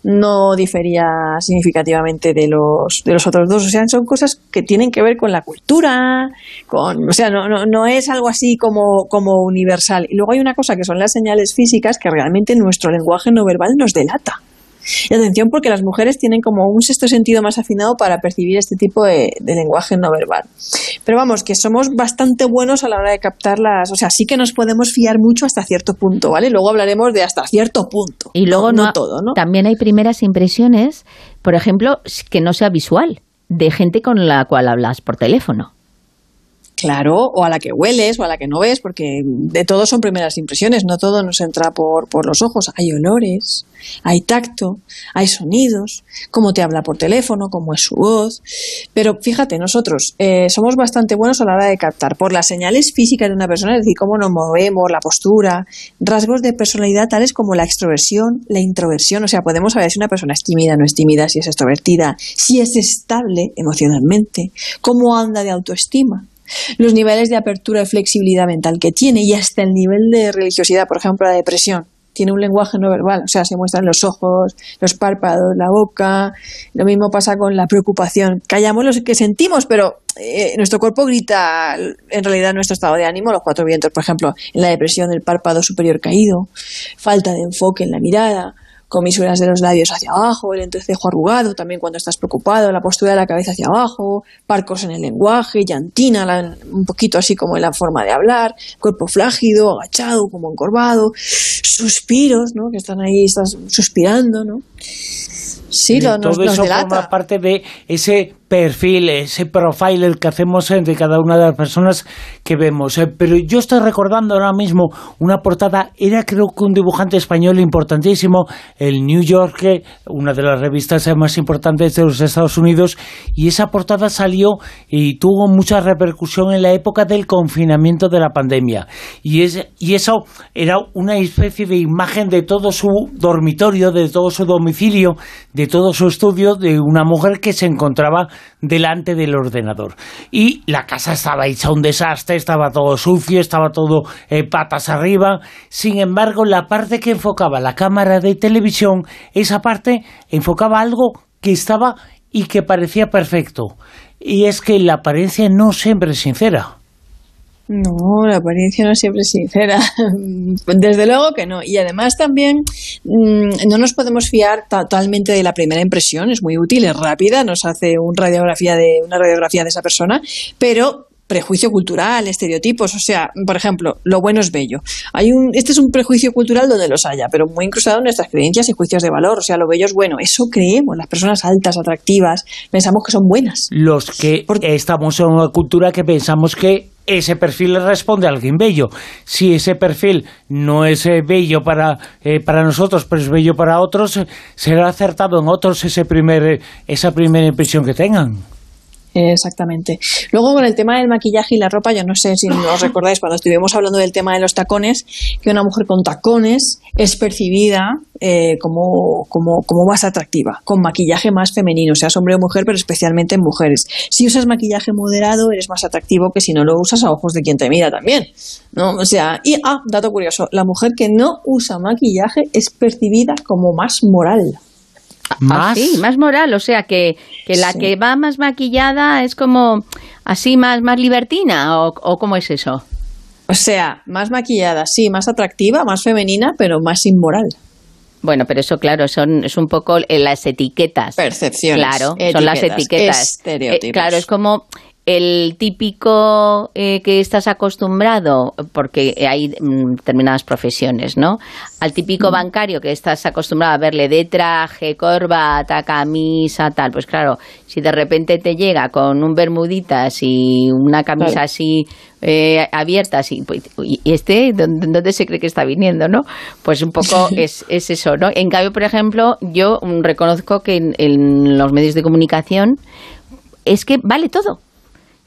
no difería significativamente de los, de los otros dos. O sea, son cosas que tienen que ver con la cultura, con, o sea, no, no, no es algo así como, como universal. Y luego hay una cosa que son las señales físicas que realmente nuestro lenguaje no verbal nos delata. Y atención porque las mujeres tienen como un sexto sentido más afinado para percibir este tipo de, de lenguaje no verbal. Pero vamos, que somos bastante buenos a la hora de captar las... O sea, sí que nos podemos fiar mucho hasta cierto punto, ¿vale? Luego hablaremos de hasta cierto punto. Y luego no todo, ¿no? también hay primeras impresiones, por ejemplo, que no sea visual, de gente con la cual hablas por teléfono. Claro, o a la que hueles o a la que no ves, porque de todo son primeras impresiones, no todo nos entra por, los ojos. Hay olores, hay tacto, hay sonidos, cómo te habla por teléfono, cómo es su voz. Pero fíjate, nosotros eh, somos bastante buenos a la hora de captar por las señales físicas de una persona, es decir, cómo nos movemos, la postura, rasgos de personalidad tales como la extroversión, la introversión. O sea, podemos saber si una persona es tímida, no es tímida, si es extrovertida, si es estable emocionalmente, cómo anda de autoestima los niveles de apertura y flexibilidad mental que tiene y hasta el nivel de religiosidad, por ejemplo, la depresión. Tiene un lenguaje no verbal, o sea, se muestran los ojos, los párpados, la boca. Lo mismo pasa con la preocupación. Callamos lo que sentimos, pero eh, nuestro cuerpo grita en realidad nuestro estado de ánimo, los cuatro vientos, por ejemplo, en la depresión, el párpado superior caído, falta de enfoque en la mirada, comisuras de los labios hacia abajo, el entrecejo arrugado, también cuando estás preocupado, la postura de la cabeza hacia abajo, parcos en el lenguaje, llantina, la- un poquito así como en la forma de hablar, cuerpo flácido, agachado, como encorvado, suspiros, ¿no? Que están ahí, estás suspirando, ¿no? Sí, lo, nos, todo nos eso delata. forma parte de ese perfil, ese profiler que hacemos entre cada una de las personas que vemos. Eh, Pero yo estoy recordando ahora mismo una portada, era creo que un dibujante español importantísimo, el New Yorker, una de las revistas eh, más importantes de los Estados Unidos, y esa portada salió y tuvo mucha repercusión en la época del confinamiento de la pandemia. Y, es, y eso era una especie de imagen de todo su dormitorio, de todo su domicilio, de todo su estudio, de una mujer que se encontraba delante del ordenador. Y la casa estaba hecha un desastre, estaba todo sucio, estaba todo eh, patas arriba. Sin embargo, la parte que enfocaba la cámara de televisión, esa parte enfocaba algo que estaba y que parecía perfecto. Y es que la apariencia no siempre es sincera. No, la apariencia no siempre es sincera. Desde luego que no. Y además también mm, no nos podemos fiar totalmente de la primera impresión. Es muy útil, es rápida, nos hace radiografía de, una radiografía de esa persona, pero prejuicio cultural, estereotipos, o sea, por ejemplo, lo bueno es bello. Hay un, este es un prejuicio cultural donde los haya, pero muy incrustado en nuestras creencias y juicios de valor, o sea, lo bello es bueno, eso creemos, las personas altas, atractivas, pensamos que son buenas. Los que estamos en una cultura que pensamos que ese perfil le responde a alguien bello. Si ese perfil no es eh, bello para, eh, para nosotros, pero es bello para otros, eh, será acertado en otros ese primer, eh, esa primera impresión que tengan. Exactamente. Luego con el tema del maquillaje y la ropa, yo no sé si os recordáis cuando estuvimos hablando del tema de los tacones, que una mujer con tacones es percibida eh, como, como, como más atractiva, con maquillaje más femenino, seas hombre o mujer, pero especialmente en mujeres. Si usas maquillaje moderado, eres más atractivo que si no lo usas a ojos de quien te mira también. ¿no? O sea, y, ah, dato curioso, la mujer que no usa maquillaje es percibida como más moral. Ah, sí, más moral, o sea que, que la Sí. que va más maquillada es como así más, más libertina o, o cómo es eso. O sea, más maquillada, sí, más atractiva, más femenina, pero más inmoral. Bueno, pero eso, claro, son, es un poco eh, las etiquetas. Percepciones. Claro, son las etiquetas, etiquetas. estereotipos. Eh, claro, es como el típico eh, que estás acostumbrado, porque hay mm, determinadas profesiones, ¿no? Al típico bancario que estás acostumbrado a verle de traje, corbata, camisa, tal. Pues claro, si de repente te llega con un bermuditas y una camisa Claro. así eh, abierta, así, pues, y este, ¿dónde, dónde se cree que está viniendo, no? Pues un poco es, es eso, ¿no? En cambio, por ejemplo, yo mm, reconozco que en, en los medios de comunicación es que vale todo.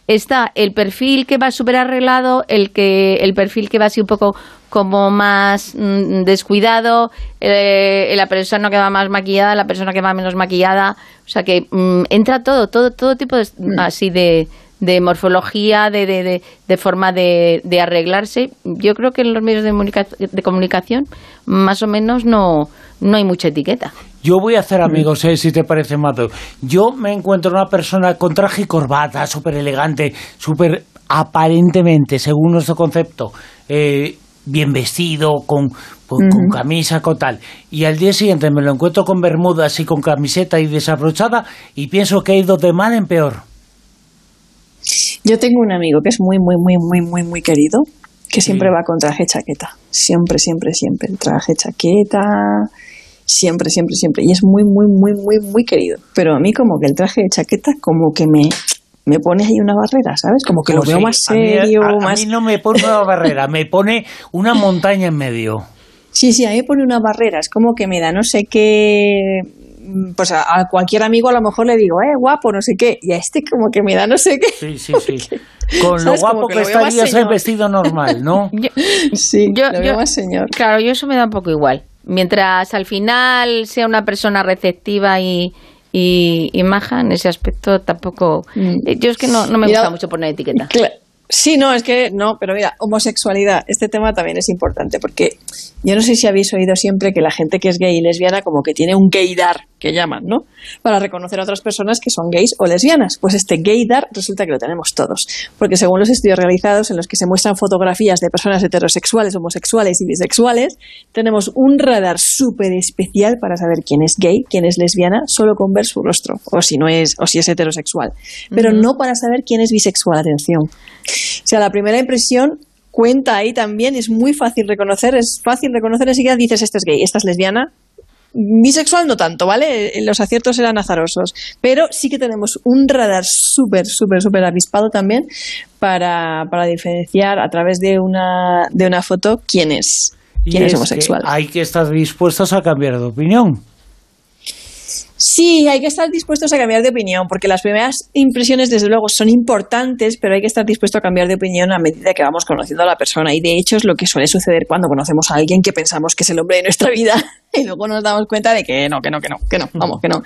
Está el perfil que va súper arreglado, el que el perfil que va así un poco como más mm, descuidado, eh, la persona que va más maquillada, la persona que va menos maquillada, o sea que mm, entra todo, todo, todo tipo de, así de, de morfología, de, de, de, de forma de, de arreglarse. Yo creo que en los medios de, comunica- de comunicación más o menos no, no hay mucha etiqueta. Yo voy a hacer amigos, eh, si te parece, Mato. Yo me encuentro una persona con traje y corbata, súper elegante, súper aparentemente, según nuestro concepto, eh, bien vestido, con, con- con camisa, con tal. Y al día siguiente me lo encuentro con bermudas y con camiseta y desabrochada y pienso que ha ido de mal en peor. Yo tengo un amigo que es muy, muy, muy, muy, muy, muy querido, que siempre va con traje chaqueta. Siempre, siempre, siempre. El traje chaqueta, siempre, siempre, siempre. Y es muy, muy, muy, muy, muy querido. Pero a mí como que el traje de chaqueta como que me, me pone ahí una barrera, ¿sabes? Como que lo Pues veo sí, más a mí- serio, a- a más... mí no me pone una barrera, me pone una montaña en medio. Sí, sí, a mí me pone una barrera. Es como que me da no sé qué... mm, Pues a, a cualquier amigo a lo mejor le digo, eh, guapo, no sé qué. Y a este como que me da no sé qué. Sí, sí, sí. Con lo guapo que que, estarías en señor. vestido normal, ¿no? Sí, yo, lo veo más señor. Claro, yo eso me da un poco igual. Mientras al final sea una persona receptiva y, y, y maja, en ese aspecto tampoco... eh, Yo es que no, no me Mira- gusta mucho poner etiqueta. Cla- Sí, no, es que no, pero mira, homosexualidad, este tema también es importante porque yo no sé si habéis oído siempre que la gente que es gay y lesbiana como que tiene un gaydar, que llaman, ¿no? Para reconocer a otras personas que son gays o lesbianas. Pues este gaydar resulta que lo tenemos todos, porque según los estudios realizados en los que se muestran fotografías de personas heterosexuales, homosexuales y bisexuales, tenemos un radar súper especial para saber quién es gay, quién es lesbiana, solo con ver su rostro, o si no es, o si es heterosexual, pero no para saber quién es bisexual, atención. O sea, la primera impresión cuenta ahí también, es muy fácil reconocer, es fácil reconocer enseguida, dices, esta es gay, esta es lesbiana. Bisexual no tanto, ¿vale? Los aciertos eran azarosos. Pero sí que tenemos un radar súper, súper, súper avispado también para, para diferenciar a través de una, de una foto quién es, Y quién es, que homosexual. hay que estar dispuestos a cambiar de opinión. Sí, hay que estar dispuestos a cambiar de opinión, porque las primeras impresiones, desde luego, son importantes, pero hay que estar dispuesto a cambiar de opinión a medida que vamos conociendo a la persona. Y de hecho es lo que suele suceder cuando conocemos a alguien que pensamos que es el hombre de nuestra vida y luego nos damos cuenta de que no, que no, que no, que no, vamos, que no.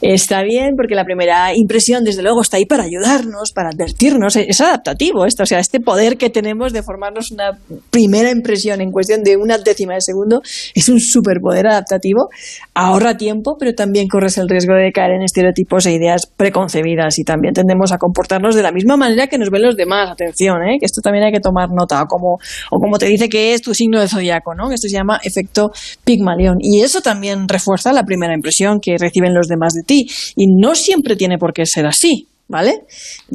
Está bien, porque la primera impresión, desde luego, está ahí para ayudarnos, para advertirnos. Es adaptativo esto, o sea, este poder que tenemos de formarnos una primera impresión en cuestión de una décima de segundo es un superpoder adaptativo. Ahorra tiempo, pero también corres el riesgo de caer en estereotipos e ideas preconcebidas y también tendemos a comportarnos de la misma manera que nos ven los demás. Atención, ¿eh? que esto también hay que tomar nota, o como, o como te dice que es tu signo de zodiaco, ¿no? que esto se llama efecto Pigmalión. Y eso también refuerza la primera impresión que reciben los demás de ti. Y no siempre tiene por qué ser así. ¿Vale?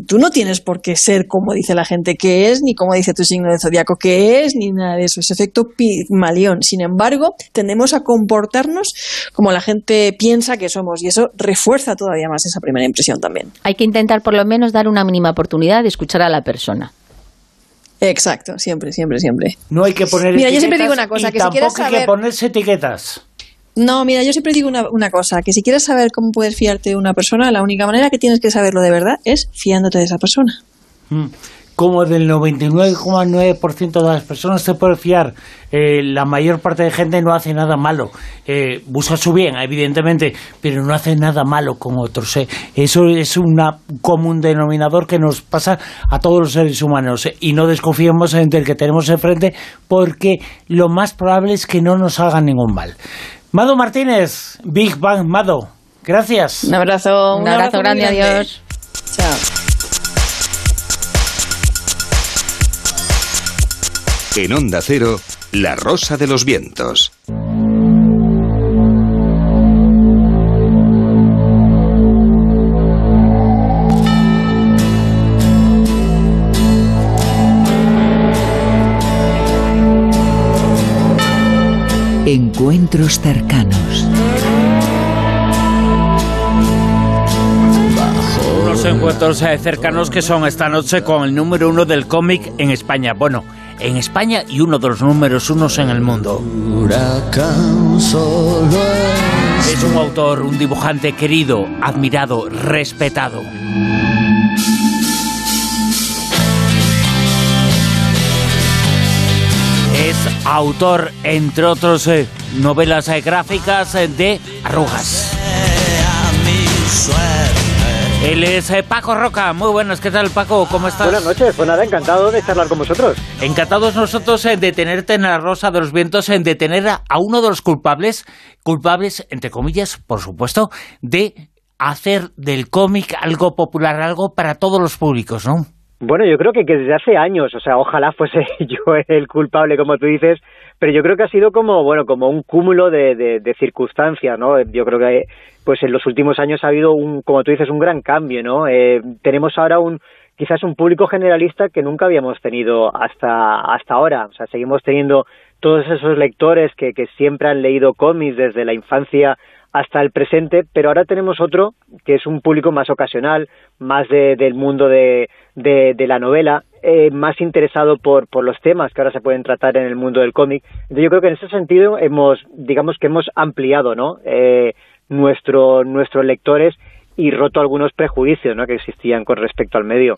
Tú no tienes por qué ser como dice la gente que es, ni como dice tu signo de zodiaco que es, ni nada de eso. Es efecto Pigmalión. Sin embargo, tendemos a comportarnos como la gente piensa que somos y eso refuerza todavía más esa primera impresión también. Hay que intentar por lo menos dar una mínima oportunidad de escuchar a la persona. Exacto, siempre, siempre, siempre. No hay que poner Mira, yo siempre digo etiquetas una cosa, y que si quieres tampoco hay que ponerse etiquetas. No, mira, yo siempre digo una, cosa, que si quieres saber cómo puedes fiarte de una persona, la única manera que tienes que saberlo de verdad es fiándote de esa persona. Mm. Como del 99,9% de las personas te puede fiar, eh, la mayor parte de gente no hace nada malo. Eh, busca su bien, evidentemente, pero no hace nada malo con otros. eh. Eso es un común denominador que nos pasa a todos los seres humanos. eh, Y no desconfiemos en el que tenemos enfrente, porque lo más probable es que no nos hagan ningún mal. Mado Martínez, Big Bang Mado, gracias. Un abrazo, Un abrazo muy grande, adiós. Chao. En Onda Cero, La Rosa de los Vientos. Encuentros cercanos. Unos encuentros eh, cercanos que son esta noche con el número uno del cómic en España. Bueno, en España y uno de los números unos en el mundo. Es un autor, un dibujante querido, admirado, respetado. Autor, entre otros, eh, novelas eh, gráficas eh, de Arrugas. Él es eh, Paco Roca. Muy buenas, ¿qué tal Paco? ¿Cómo estás? Buenas noches, pues nada, encantado de charlar con vosotros. Encantados nosotros en detenerte en la Rosa de los Vientos, en detener a, a uno de los culpables, culpables, entre comillas, por supuesto, de hacer del cómic algo popular, algo para todos los públicos, ¿no? Bueno, yo creo que, que desde hace años, o sea, ojalá fuese yo el culpable, como tú dices, pero yo creo que ha sido como, bueno, como un cúmulo de, de, circunstancias, ¿no? Yo creo que, pues en los últimos años ha habido un, como tú dices, un gran cambio, ¿no? Eh, tenemos ahora un, quizás un público generalista que nunca habíamos tenido hasta, hasta ahora, o sea, seguimos teniendo todos esos lectores que, que siempre han leído cómics desde la infancia hasta el presente, pero ahora tenemos otro que es un público más ocasional, más de, del mundo de, de, de la novela, eh, más interesado por, por los temas que ahora se pueden tratar en el mundo del cómic. Yo creo que en ese sentido hemos, digamos que hemos ampliado, ¿no? Eh, nuestro, nuestros lectores y roto algunos prejuicios ¿no? que existían con respecto al medio.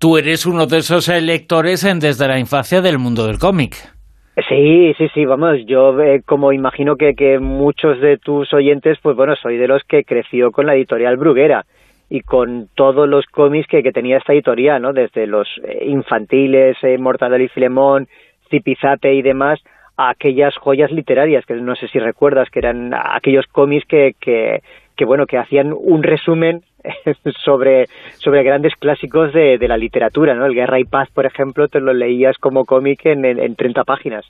Tú eres uno de esos eh, lectores en, desde la infancia del mundo del cómic. Sí, sí, sí, vamos, yo eh, como imagino que, que muchos de tus oyentes, pues bueno, soy de los que creció con la editorial Bruguera y con todos los cómics que, que tenía esta editorial, ¿no? Desde los eh, infantiles, eh, Mortadelo y Filemón, Zipizape y demás, a aquellas joyas literarias, que no sé si recuerdas, que eran aquellos cómics que, que, que bueno, que hacían un resumen sobre, sobre grandes clásicos de, de la literatura, ¿no? El Guerra y Paz, por ejemplo, te lo leías como cómic en, en, en 30 páginas.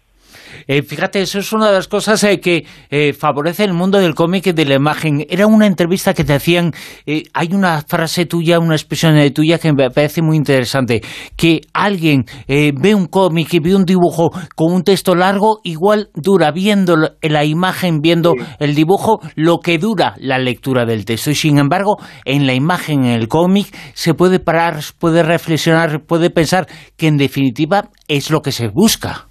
Eh, fíjate, eso es una de las cosas eh, que eh, favorece el mundo del cómic y de la imagen. Era una entrevista que te hacían, eh, hay una frase tuya, una expresión tuya que me parece muy interesante, que alguien eh, ve un cómic y ve un dibujo con un texto largo, igual dura viendo la imagen, viendo sí. el dibujo, lo que dura la lectura del texto. Y sin embargo, en la imagen, en el cómic, se puede parar, puede reflexionar, puede pensar que en definitiva es lo que se busca.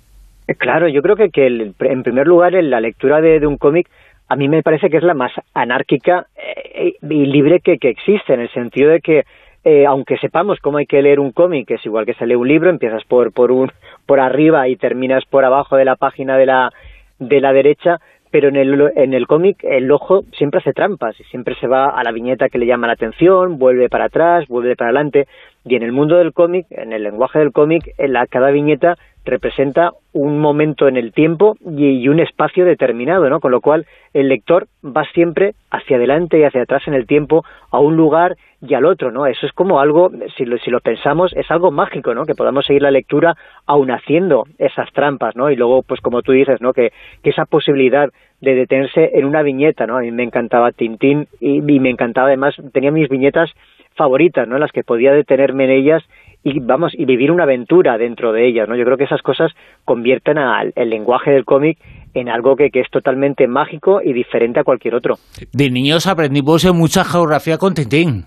Claro, yo creo que, que en primer lugar en la lectura de, de un cómic a mí me parece que es la más anárquica eh, y libre que, que, existe, en el sentido de que eh, aunque sepamos cómo hay que leer un cómic, es igual que se lee un libro, empiezas por, por, un, por arriba y terminas por abajo de la página de la, de la derecha, pero en el, en el cómic el ojo siempre hace trampas y siempre se va a la viñeta que le llama la atención, vuelve para atrás, vuelve para adelante, y en el mundo del cómic, en el lenguaje del cómic, la, cada viñeta representa un momento en el tiempo y, y, un espacio determinado, ¿no? Con lo cual el lector va siempre hacia adelante y hacia atrás en el tiempo a un lugar y al otro, ¿no? Eso es como algo, si lo, si lo pensamos, es algo mágico, ¿no? Que podamos seguir la lectura aun haciendo esas trampas, ¿no? Y luego, pues como tú dices, ¿no? Que, que esa posibilidad de detenerse en una viñeta, ¿no? A mí me encantaba Tintín y, y me encantaba además, tenía mis viñetas favoritas, ¿no? En las que podía detenerme en ellas y vamos y vivir una aventura dentro de ellas, ¿no? Yo creo que esas cosas convierten al el lenguaje del cómic en algo que, que, es totalmente mágico y diferente a cualquier otro. De niños aprendimos mucha geografía con Tintín.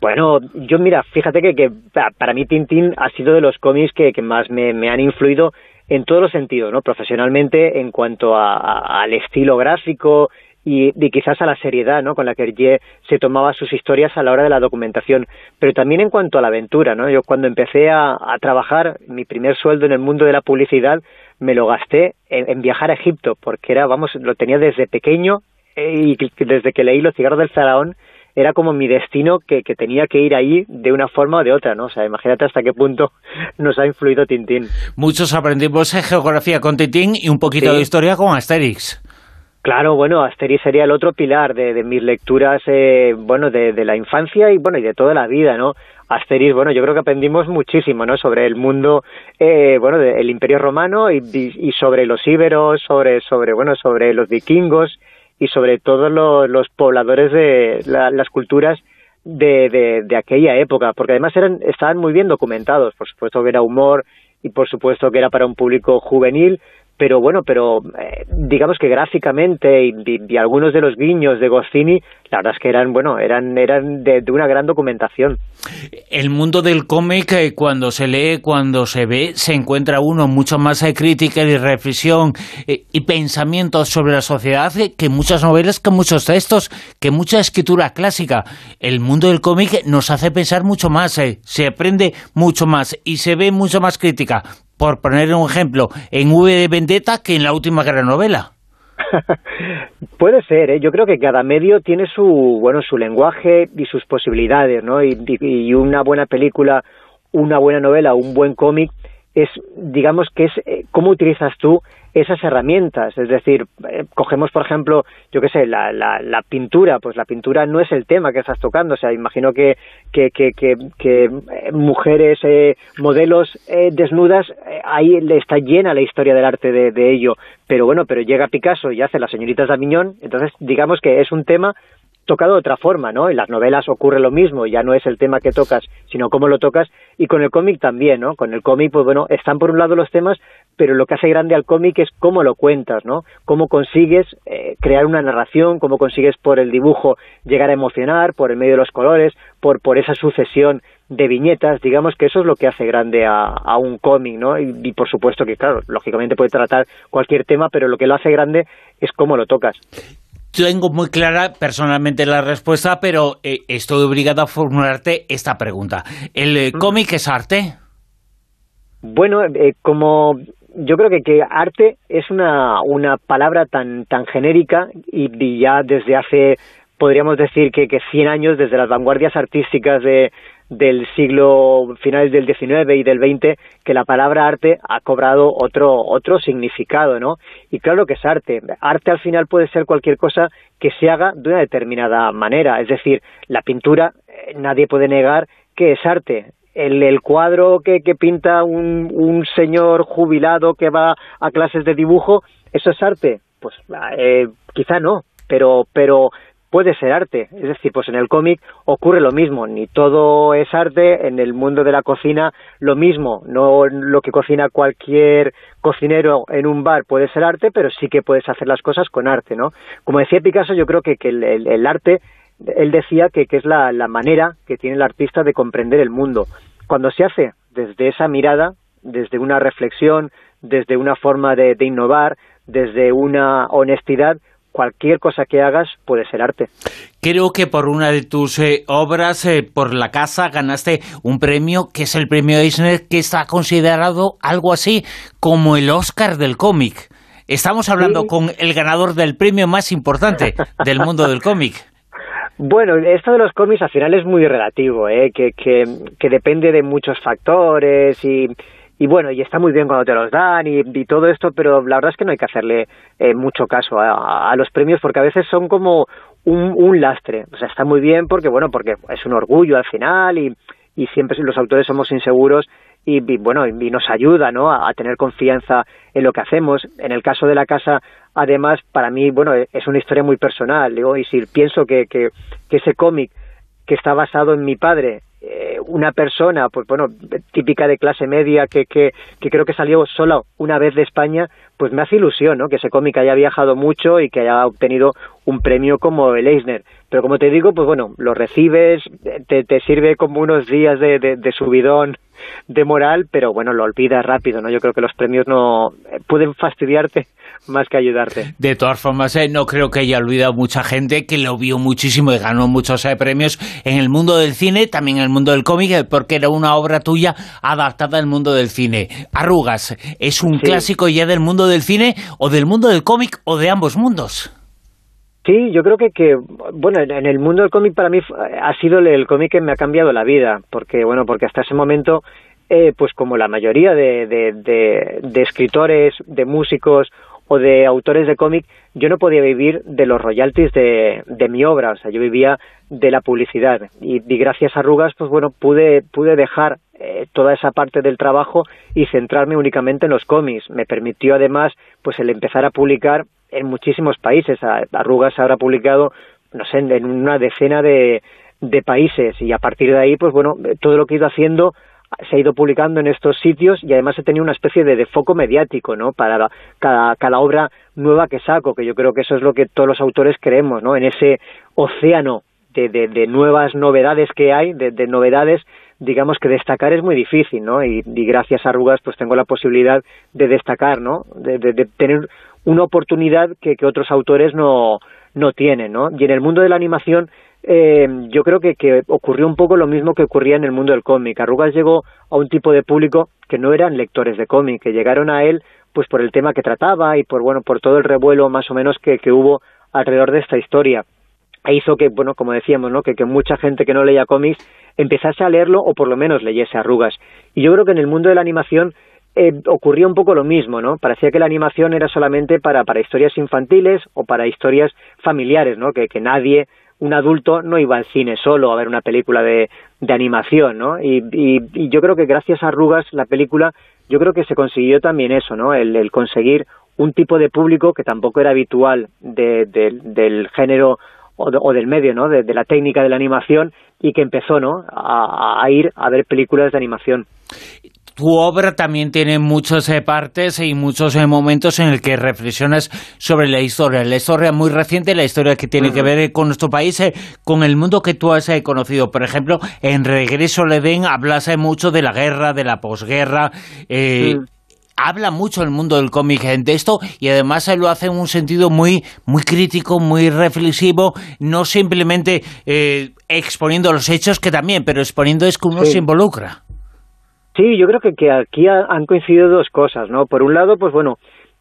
Bueno, yo mira, fíjate que, que para mí Tintín ha sido de los cómics que, que más me, me, han influido en todos los sentidos, ¿no? Profesionalmente, en cuanto a, a, al estilo gráfico, y, y, quizás a la seriedad ¿no? con la que Hergé se tomaba sus historias a la hora de la documentación, pero también en cuanto a la aventura. ¿no? Yo cuando empecé a, a trabajar, mi primer sueldo en el mundo de la publicidad me lo gasté en, en viajar a Egipto, porque era, vamos, lo tenía desde pequeño eh, y desde que leí Los cigarros del faraón era como mi destino que, que, tenía que ir ahí de una forma o de otra, ¿no? O sea, imagínate hasta qué punto nos ha influido Tintín. Muchos aprendimos geografía con Tintín y un poquito sí. de historia con Asterix. Claro, bueno, Asterix sería el otro pilar de, mis lecturas, eh, bueno, de, la infancia y bueno y de toda la vida, ¿no? Asterix, bueno, yo creo que aprendimos muchísimo, ¿no? Sobre el mundo, eh, bueno, del Imperio Romano y, sobre los íberos, sobre, sobre, bueno, sobre los vikingos y sobre todos los, pobladores de las culturas de, de, aquella época, porque además eran, estaban muy bien documentados, por supuesto que era humor y por supuesto que era para un público juvenil, pero bueno, pero eh, digamos que gráficamente y, algunos de los guiños de Goscinny, la verdad es que eran, bueno, eran, eran de, una gran documentación. El mundo del cómic, eh, cuando se lee, cuando se ve, se encuentra uno mucho más de crítica y reflexión eh, y pensamientos sobre la sociedad que muchas novelas, que muchos textos, que mucha escritura clásica. El mundo del cómic nos hace pensar mucho más, se aprende mucho más y se ve mucho más crítica por poner un ejemplo, en V de Vendetta que en la última gran novela. Puede ser, ¿eh? yo creo que cada medio tiene su bueno su lenguaje y sus posibilidades, ¿no? Y, una buena película, una buena novela, un buen cómic es, digamos que es eh, cómo utilizas tú esas herramientas. Es decir, eh, cogemos, por ejemplo, yo qué sé, la, la, la, pintura, pues la pintura no es el tema que estás tocando. O sea, imagino que, que, que, que, eh, mujeres, eh, modelos desnudas, ahí está llena la historia del arte de, de, ello. Pero bueno, pero llega Picasso y hace las señoritas de Aviñón, entonces digamos que es un tema tocado de otra forma, ¿no? En las novelas ocurre lo mismo, ya no es el tema que tocas, sino cómo lo tocas, y con el cómic también, ¿no? Con el cómic, pues bueno, están por un lado los temas, pero lo que hace grande al cómic es cómo lo cuentas, ¿no? Cómo consigues eh, crear una narración, cómo consigues por el dibujo llegar a emocionar, por el medio de los colores, por, por esa sucesión de viñetas, digamos que eso es lo que hace grande a, a un cómic, ¿no? Y, y, por supuesto que, claro, lógicamente puede tratar cualquier tema, pero lo que lo hace grande es cómo lo tocas tengo muy clara personalmente la respuesta, pero eh, estoy obligado a formularte esta pregunta. ¿El eh, cómic es arte? Bueno, eh, como yo creo que, que arte es una, una palabra tan, tan genérica y, ya desde hace, podríamos decir que, que 100 años, desde las vanguardias artísticas de, del siglo finales del XIX y del XX que la palabra arte ha cobrado otro otro significado, ¿no? Y claro que es arte. Arte al final puede ser cualquier cosa que se haga de una determinada manera, es decir, la pintura eh, nadie puede negar que es arte. El, el cuadro que, que pinta un, un señor jubilado que va a clases de dibujo, ¿eso es arte? Pues eh, quizá no, pero, pero puede ser arte. Es decir, pues en el cómic ocurre lo mismo, ni todo es arte, en el mundo de la cocina lo mismo, no lo que cocina cualquier cocinero en un bar puede ser arte, pero sí que puedes hacer las cosas con arte, ¿no? Como decía Picasso, yo creo que, que el, arte, él decía que, que es la, la manera que tiene el artista de comprender el mundo. Cuando se hace desde esa mirada, desde una reflexión, desde una forma de, de innovar, desde una honestidad, cualquier cosa que hagas puede ser arte. Creo que por una de tus eh, obras, eh, por la casa, ganaste un premio que es el premio Eisner, que está considerado algo así como el Oscar del cómic. Estamos hablando con el ganador del premio más importante del mundo del cómic. Bueno, esto de los cómics al final es muy relativo, ¿eh? que, que, que depende de muchos factores y, y bueno, y está muy bien cuando te los dan y, todo esto, pero la verdad es que no hay que hacerle eh, mucho caso a, los premios porque a veces son como un, lastre. O sea, está muy bien porque, bueno, porque es un orgullo al final y, y siempre los autores somos inseguros y, bueno, y, nos ayuda, ¿no? A, tener confianza en lo que hacemos. En el caso de la casa, además, para mí, bueno, es una historia muy personal. Digo, y si pienso que, que, que ese cómic que está basado en mi padre eh, una persona, pues bueno, típica de clase media, que, que, que, creo que salió solo una vez de España, pues me hace ilusión, ¿no? Que ese cómic haya viajado mucho y que haya obtenido un premio como el Eisner. Pero como te digo, pues bueno, lo recibes, te, te sirve como unos días de, de, de subidón de moral, pero bueno, lo olvidas rápido, ¿no? Yo creo que los premios no eh, pueden fastidiarte más que ayudarte. De todas formas, eh, no creo que haya olvidado mucha gente que lo vio muchísimo y ganó muchos eh, premios en el mundo del cine, también en el mundo del cómic, porque era una obra tuya adaptada al mundo del cine. Arrugas, ¿es un clásico ya del mundo del cine o del mundo del cómic o de ambos mundos? Sí, yo creo que, bueno, en el mundo del cómic para mí ha sido el cómic que me ha cambiado la vida, porque, bueno, porque hasta ese momento, eh, pues como la mayoría de, de, de, de escritores, de músicos o de autores de cómic, yo no podía vivir de los royalties de, de mi obra, o sea, yo vivía de la publicidad y, gracias a Arrugas, pues bueno, pude, pude dejar eh, toda esa parte del trabajo y centrarme únicamente en los cómics. Me permitió además pues el empezar a publicar en muchísimos países. Arrugas habrá publicado, no sé, en una decena de, de países y a partir de ahí, pues bueno, todo lo que he ido haciendo se ha ido publicando en estos sitios y además he tenido una especie de, foco mediático, ¿no? Para cada, cada obra nueva que saco, que yo creo que eso es lo que todos los autores creemos, ¿no? En ese océano de, de, de nuevas novedades que hay, de, de, novedades, digamos que destacar es muy difícil, ¿no? Y, y, gracias a Arrugas pues tengo la posibilidad de destacar, ¿no? De tener una oportunidad que, que otros autores no, no tienen, ¿no? Y en el mundo de la animación eh, yo creo que, que, ocurrió un poco lo mismo que ocurría en el mundo del cómic. Arrugas llegó a un tipo de público que no eran lectores de cómic, que llegaron a él pues por el tema que trataba y por bueno por todo el revuelo más o menos que, que hubo alrededor de esta historia. E hizo que, bueno, como decíamos, ¿no? que, que mucha gente que no leía cómics empezase a leerlo o por lo menos leyese arrugas. Y yo creo que en el mundo de la animación eh, un poco lo mismo, ¿no? Parecía que la animación era solamente para, para historias infantiles o para historias familiares, ¿no? Que, que nadie un adulto no iba al cine solo a ver una película de, de animación, ¿no? Y, y, yo creo que gracias a Arrugas, la película, yo creo que se consiguió también eso, ¿no? El, conseguir un tipo de público que tampoco era habitual de, de, del género o, o, del medio, ¿no? De, de, la técnica de la animación y que empezó, ¿no? A, a ir a ver películas de animación tu obra también tiene muchas eh, partes y muchos eh, momentos en el que reflexionas sobre la historia, la historia muy reciente, la historia que tiene que ver con nuestro país, eh, con el mundo que tú has conocido. Por ejemplo, en Regreso al Edén hablas mucho de la guerra, de la posguerra. Habla mucho el mundo del cómic de esto y además lo hace en un sentido muy, muy crítico, muy reflexivo, no simplemente exponiendo los hechos, que también, pero exponiendo es que uno se involucra. Sí, yo creo que, aquí han coincidido dos cosas, ¿no? Por un lado, pues bueno,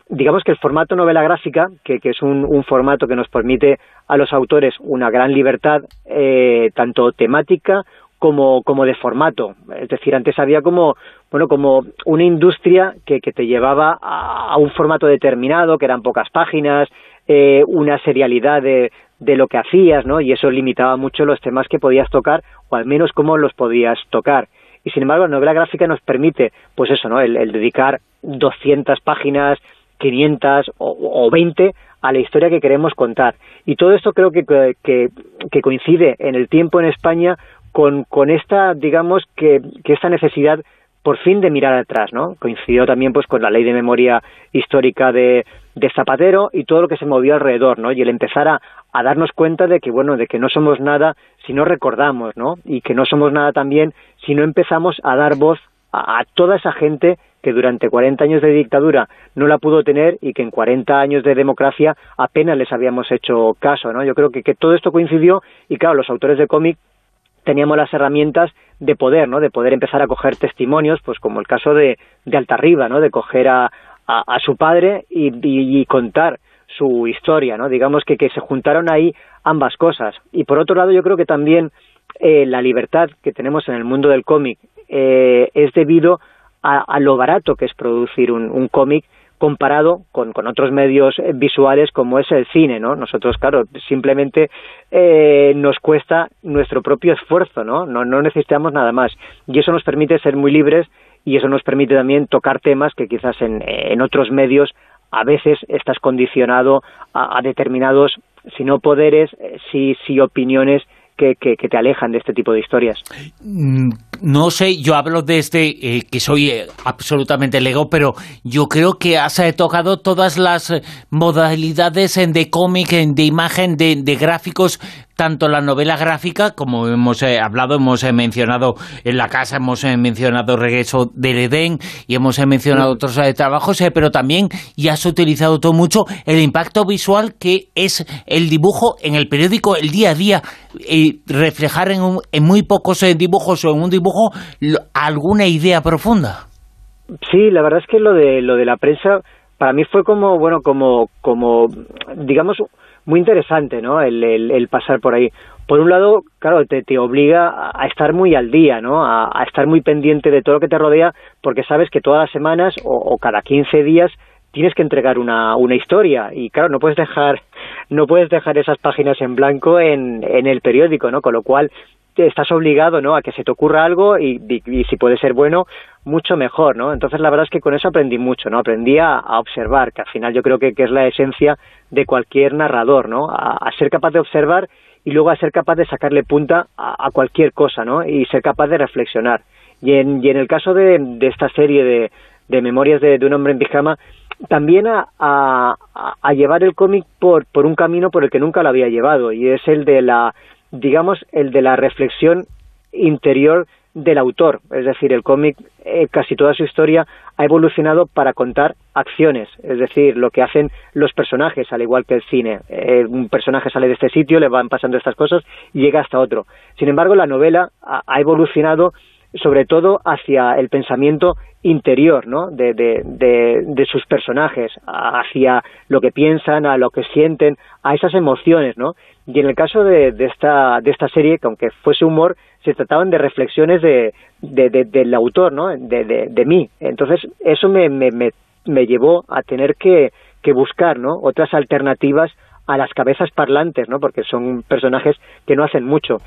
digamos que el formato novela gráfica, que, que es un, un, formato que nos permite a los autores una gran libertad, eh, tanto temática como, como de formato. Es decir, antes había como, bueno, como una industria que, que te llevaba a, a, un formato determinado, que eran pocas páginas, eh, una serialidad de, de lo que hacías, ¿no? Y eso limitaba mucho los temas que podías tocar, o al menos cómo los podías tocar y sin embargo la novela gráfica nos permite, pues eso, ¿no? El, dedicar 200 páginas, 500 o, o 20 a la historia que queremos contar. Y todo esto creo que, que, que coincide en el tiempo en España con, con esta, digamos, que, que esta necesidad por fin de mirar atrás, ¿no? Coincidió también pues con la ley de memoria histórica de, de Zapatero y todo lo que se movió alrededor, ¿no? Y el empezar a, a darnos cuenta de que, bueno, de que no somos nada si no recordamos, ¿no? Y que no somos nada también si no empezamos a dar voz a, a toda esa gente que durante 40 años de dictadura no la pudo tener y que en 40 años de democracia apenas les habíamos hecho caso, ¿no? Yo creo que, que todo esto coincidió y claro, los autores de cómic teníamos las herramientas de poder, ¿no? De poder empezar a coger testimonios, pues como el caso de, de Altarriba, ¿no? De coger a, a, a su padre y, contar su historia, ¿no? Digamos que, que se juntaron ahí ambas cosas. Y por otro lado, yo creo que también eh, la libertad que tenemos en el mundo del cómic eh, es debido a, a, lo barato que es producir un, un cómic comparado con, otros medios visuales como es el cine, ¿no? Nosotros, claro, simplemente eh, nos cuesta nuestro propio esfuerzo, ¿no? ¿no? No necesitamos nada más. Y eso nos permite ser muy libres y eso nos permite también tocar temas que quizás en, en otros medios a veces estás condicionado a, determinados, si no poderes, si, si opiniones que, que, te alejan de este tipo de historias. No sé, yo hablo desde eh, que soy eh, absolutamente lego, pero yo creo que has eh, tocado todas las eh, modalidades de cómic, de imagen, de, de gráficos tanto la novela gráfica, como hemos eh, hablado, hemos eh, mencionado en la casa, hemos eh, mencionado Regreso del Edén y hemos mencionado sí. otros trabajos, pero también ya has utilizado todo mucho el impacto visual que es el dibujo en el periódico, el día a día, y reflejar en, un, en muy pocos dibujos o en un dibujo alguna idea profunda. Sí, la verdad es que lo de lo de la prensa para mí fue como bueno como como digamos muy interesante, ¿no? El, el, pasar por ahí. Por un lado, claro, te, te obliga a estar muy al día, ¿no? A, a, estar muy pendiente de todo lo que te rodea, porque sabes que todas las semanas o, o cada 15 días tienes que entregar una, una historia y claro, no puedes dejar no puedes dejar esas páginas en blanco en, en el periódico, ¿no? Con lo cual estás obligado, ¿no? A que se te ocurra algo y, si puede ser bueno, mucho mejor, ¿no? Entonces la verdad es que con eso aprendí mucho, ¿no? Aprendí a, observar, que al final yo creo que, que, es la esencia de cualquier narrador, ¿no? A, ser capaz de observar y luego a ser capaz de sacarle punta a, cualquier cosa, ¿no? Y ser capaz de reflexionar. Y en, y en el caso de, de esta serie de, de Memorias de, un hombre en pijama, también a, a llevar el cómic por, por un camino por el que nunca lo había llevado, y es el de la, digamos, el de la reflexión interior del autor. Es decir, el cómic, eh, casi toda su historia, ha evolucionado para contar acciones, es decir, lo que hacen los personajes, al igual que el cine. Eh, un personaje sale de este sitio, le van pasando estas cosas llega hasta otro. Sin embargo, la novela ha evolucionado sobre todo hacia el pensamiento interior ¿no? de, de, de, sus personajes, hacia lo que piensan, a lo que sienten, a esas emociones, ¿no? Y en el caso de, esta, de esta serie, que aunque fuese humor, se trataban de reflexiones de, del autor, ¿no? De, mí. Entonces, eso me, me, me, llevó a tener que, que buscar, ¿no? Otras alternativas a las cabezas parlantes, ¿no? Porque son personajes que no hacen mucho.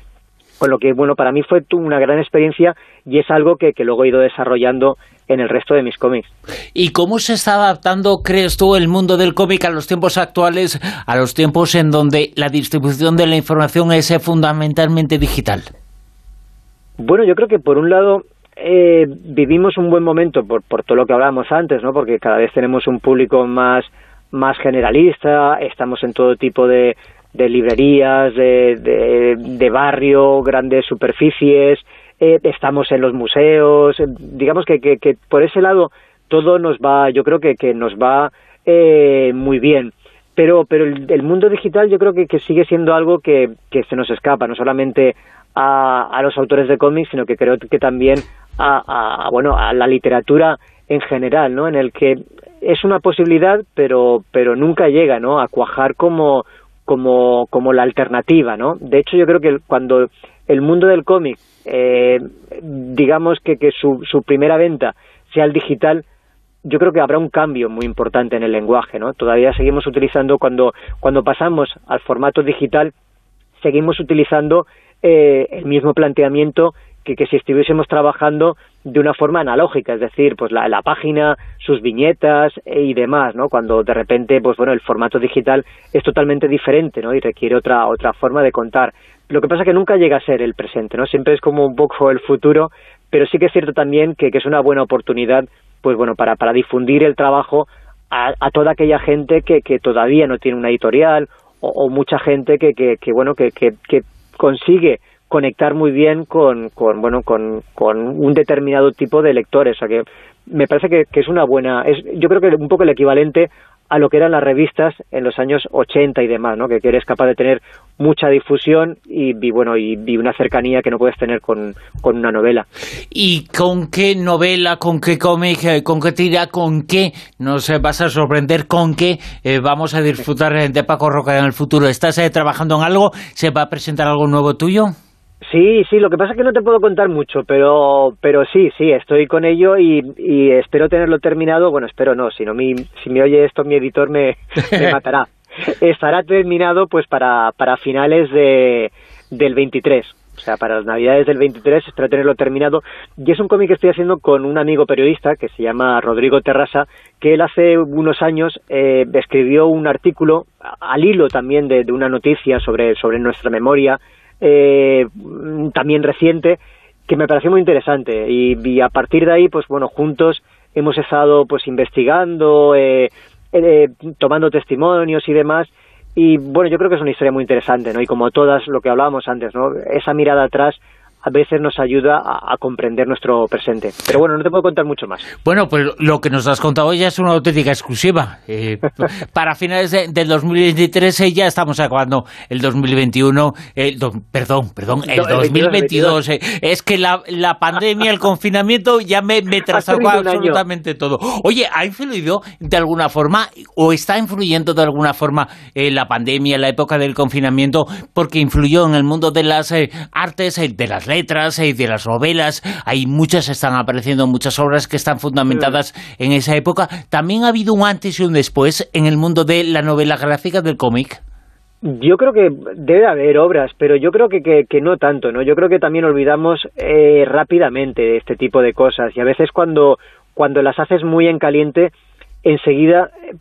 Con lo que, bueno, para mí fue una gran experiencia y es algo que, que luego he ido desarrollando en el resto de mis cómics. ¿Y cómo se está adaptando, crees tú, el mundo del cómic a los tiempos actuales, a los tiempos en donde la distribución de la información es fundamentalmente digital? Bueno, yo creo que por un lado eh, vivimos un buen momento por, por todo lo que hablábamos antes, ¿no? Porque cada vez tenemos un público más más generalista, estamos en todo tipo de, de librerías, de, de, barrio, grandes superficies, eh, estamos en los museos, eh, digamos que, que, por ese lado todo nos va, yo creo que, que nos va eh, muy bien. Pero, pero el, mundo digital yo creo que, que sigue siendo algo que, que se nos escapa, no solamente a, a los autores de cómics, sino que creo que también a, a, bueno, a la literatura en general, ¿no? En el que es una posibilidad, pero, pero nunca llega, ¿no? A cuajar como, como, como la alternativa, ¿no? De hecho, yo creo que cuando el mundo del cómic, eh, digamos que, que su, su primera venta sea el digital, yo creo que habrá un cambio muy importante en el lenguaje, ¿no? Todavía seguimos utilizando, cuando, cuando pasamos al formato digital, seguimos utilizando eh, el mismo planteamiento que, si estuviésemos trabajando de una forma analógica, es decir, pues la, página, sus viñetas eh, y demás, ¿no? Cuando de repente, pues bueno, el formato digital es totalmente diferente, ¿no? Y requiere otra otra forma de contar. Lo que pasa es que nunca llega a ser el presente, ¿no? Siempre es como un poco el futuro, pero sí que es cierto también que, que es una buena oportunidad, pues bueno, para, para difundir el trabajo a, a toda aquella gente que, que todavía no tiene una editorial o, mucha gente que, que, que bueno, que, que consigue conectar muy bien con, con bueno con, con, un determinado tipo de lectores o que me parece que, es una buena es yo creo que un poco el equivalente a lo que eran las revistas en los años 80 y demás, ¿no? que, eres capaz de tener mucha difusión y, bueno y, una cercanía que no puedes tener con, con, una novela. ¿Y con qué novela, con qué cómic, con qué tira, con qué nos vas a sorprender, con qué eh, vamos a disfrutar de Paco Roca en el futuro? ¿Estás eh, trabajando en algo? ¿Se va a presentar algo nuevo tuyo? Sí, sí, lo que pasa es que no te puedo contar mucho, pero, pero sí, sí, estoy con ello y, y espero tenerlo terminado. Bueno, espero no, si, no mi, si me oye esto mi editor me, me matará. Estará terminado pues para, para finales de, del 23. O sea, para las navidades del 23 espero tenerlo terminado. Y es un cómic que estoy haciendo con un amigo periodista que se llama Rodrigo Terrasa, que él hace unos años eh, escribió un artículo al hilo también de, de, una noticia sobre, sobre nuestra memoria eh, también reciente, que me pareció muy interesante. Y, a partir de ahí, pues bueno, juntos hemos estado pues investigando, eh, eh, tomando testimonios y demás. Y bueno, yo creo que es una historia muy interesante, ¿no? Y como todas lo que hablábamos antes, ¿no? Esa mirada atrás a veces nos ayuda a, comprender nuestro presente. Pero bueno, no te puedo contar mucho más. Bueno, pues lo que nos has contado ya es una auténtica exclusiva. Eh, para finales del 2023 eh, ya estamos acabando el 2021, perdón, perdón, el 2022. Eh. es que la, la, pandemia, el confinamiento ya me, me trastornó absolutamente todo. Oye, ¿ha influido de alguna forma o está influyendo de alguna forma la pandemia, la época del confinamiento, porque influyó en el mundo de las artes, de las leyes? Letras y de las novelas. Hay muchas, están apareciendo muchas obras que están fundamentadas en esa época. También ha habido un antes y un después en el mundo de la novela gráfica del cómic. Yo creo que debe haber obras, pero yo creo que, que, no tanto, ¿no? Yo creo que también olvidamos eh, rápidamente este tipo de cosas y a veces cuando, cuando las haces muy en caliente, enseguida, eh,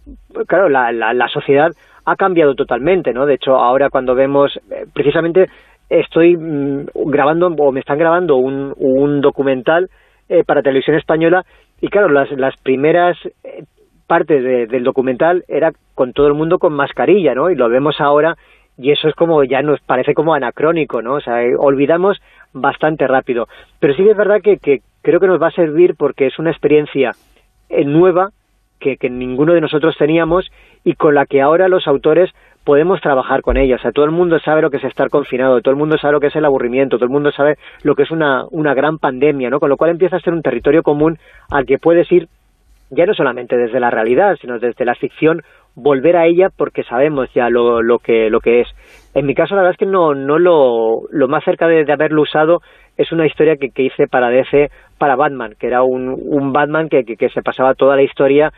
claro, la, la, la sociedad ha cambiado totalmente, ¿no? De hecho, ahora cuando vemos, eh, precisamente estoy mm, grabando o me están grabando un, un documental para televisión española y claro, las, las primeras parte del documental era con todo el mundo con mascarilla, ¿no? Y lo vemos ahora y eso es como ya nos parece como anacrónico, ¿no? O sea, eh, olvidamos bastante rápido. Pero sí que es verdad que, que creo que nos va a servir porque es una experiencia eh, nueva que, que ninguno de nosotros teníamos y con la que ahora los autores podemos trabajar con ella. O sea, todo el mundo sabe lo que es estar confinado, todo el mundo sabe lo que es el aburrimiento, todo el mundo sabe lo que es una, una gran pandemia, ¿no? Con lo cual empieza a ser un territorio común al que puedes ir ya no solamente desde la realidad, sino desde la ficción, volver a ella porque sabemos ya lo, lo, que, lo que es. En mi caso, la verdad es que no, no lo, lo más cerca de, haberlo usado es una historia que, que, hice para DC, para Batman, que era un, un Batman que, que, se pasaba toda la historia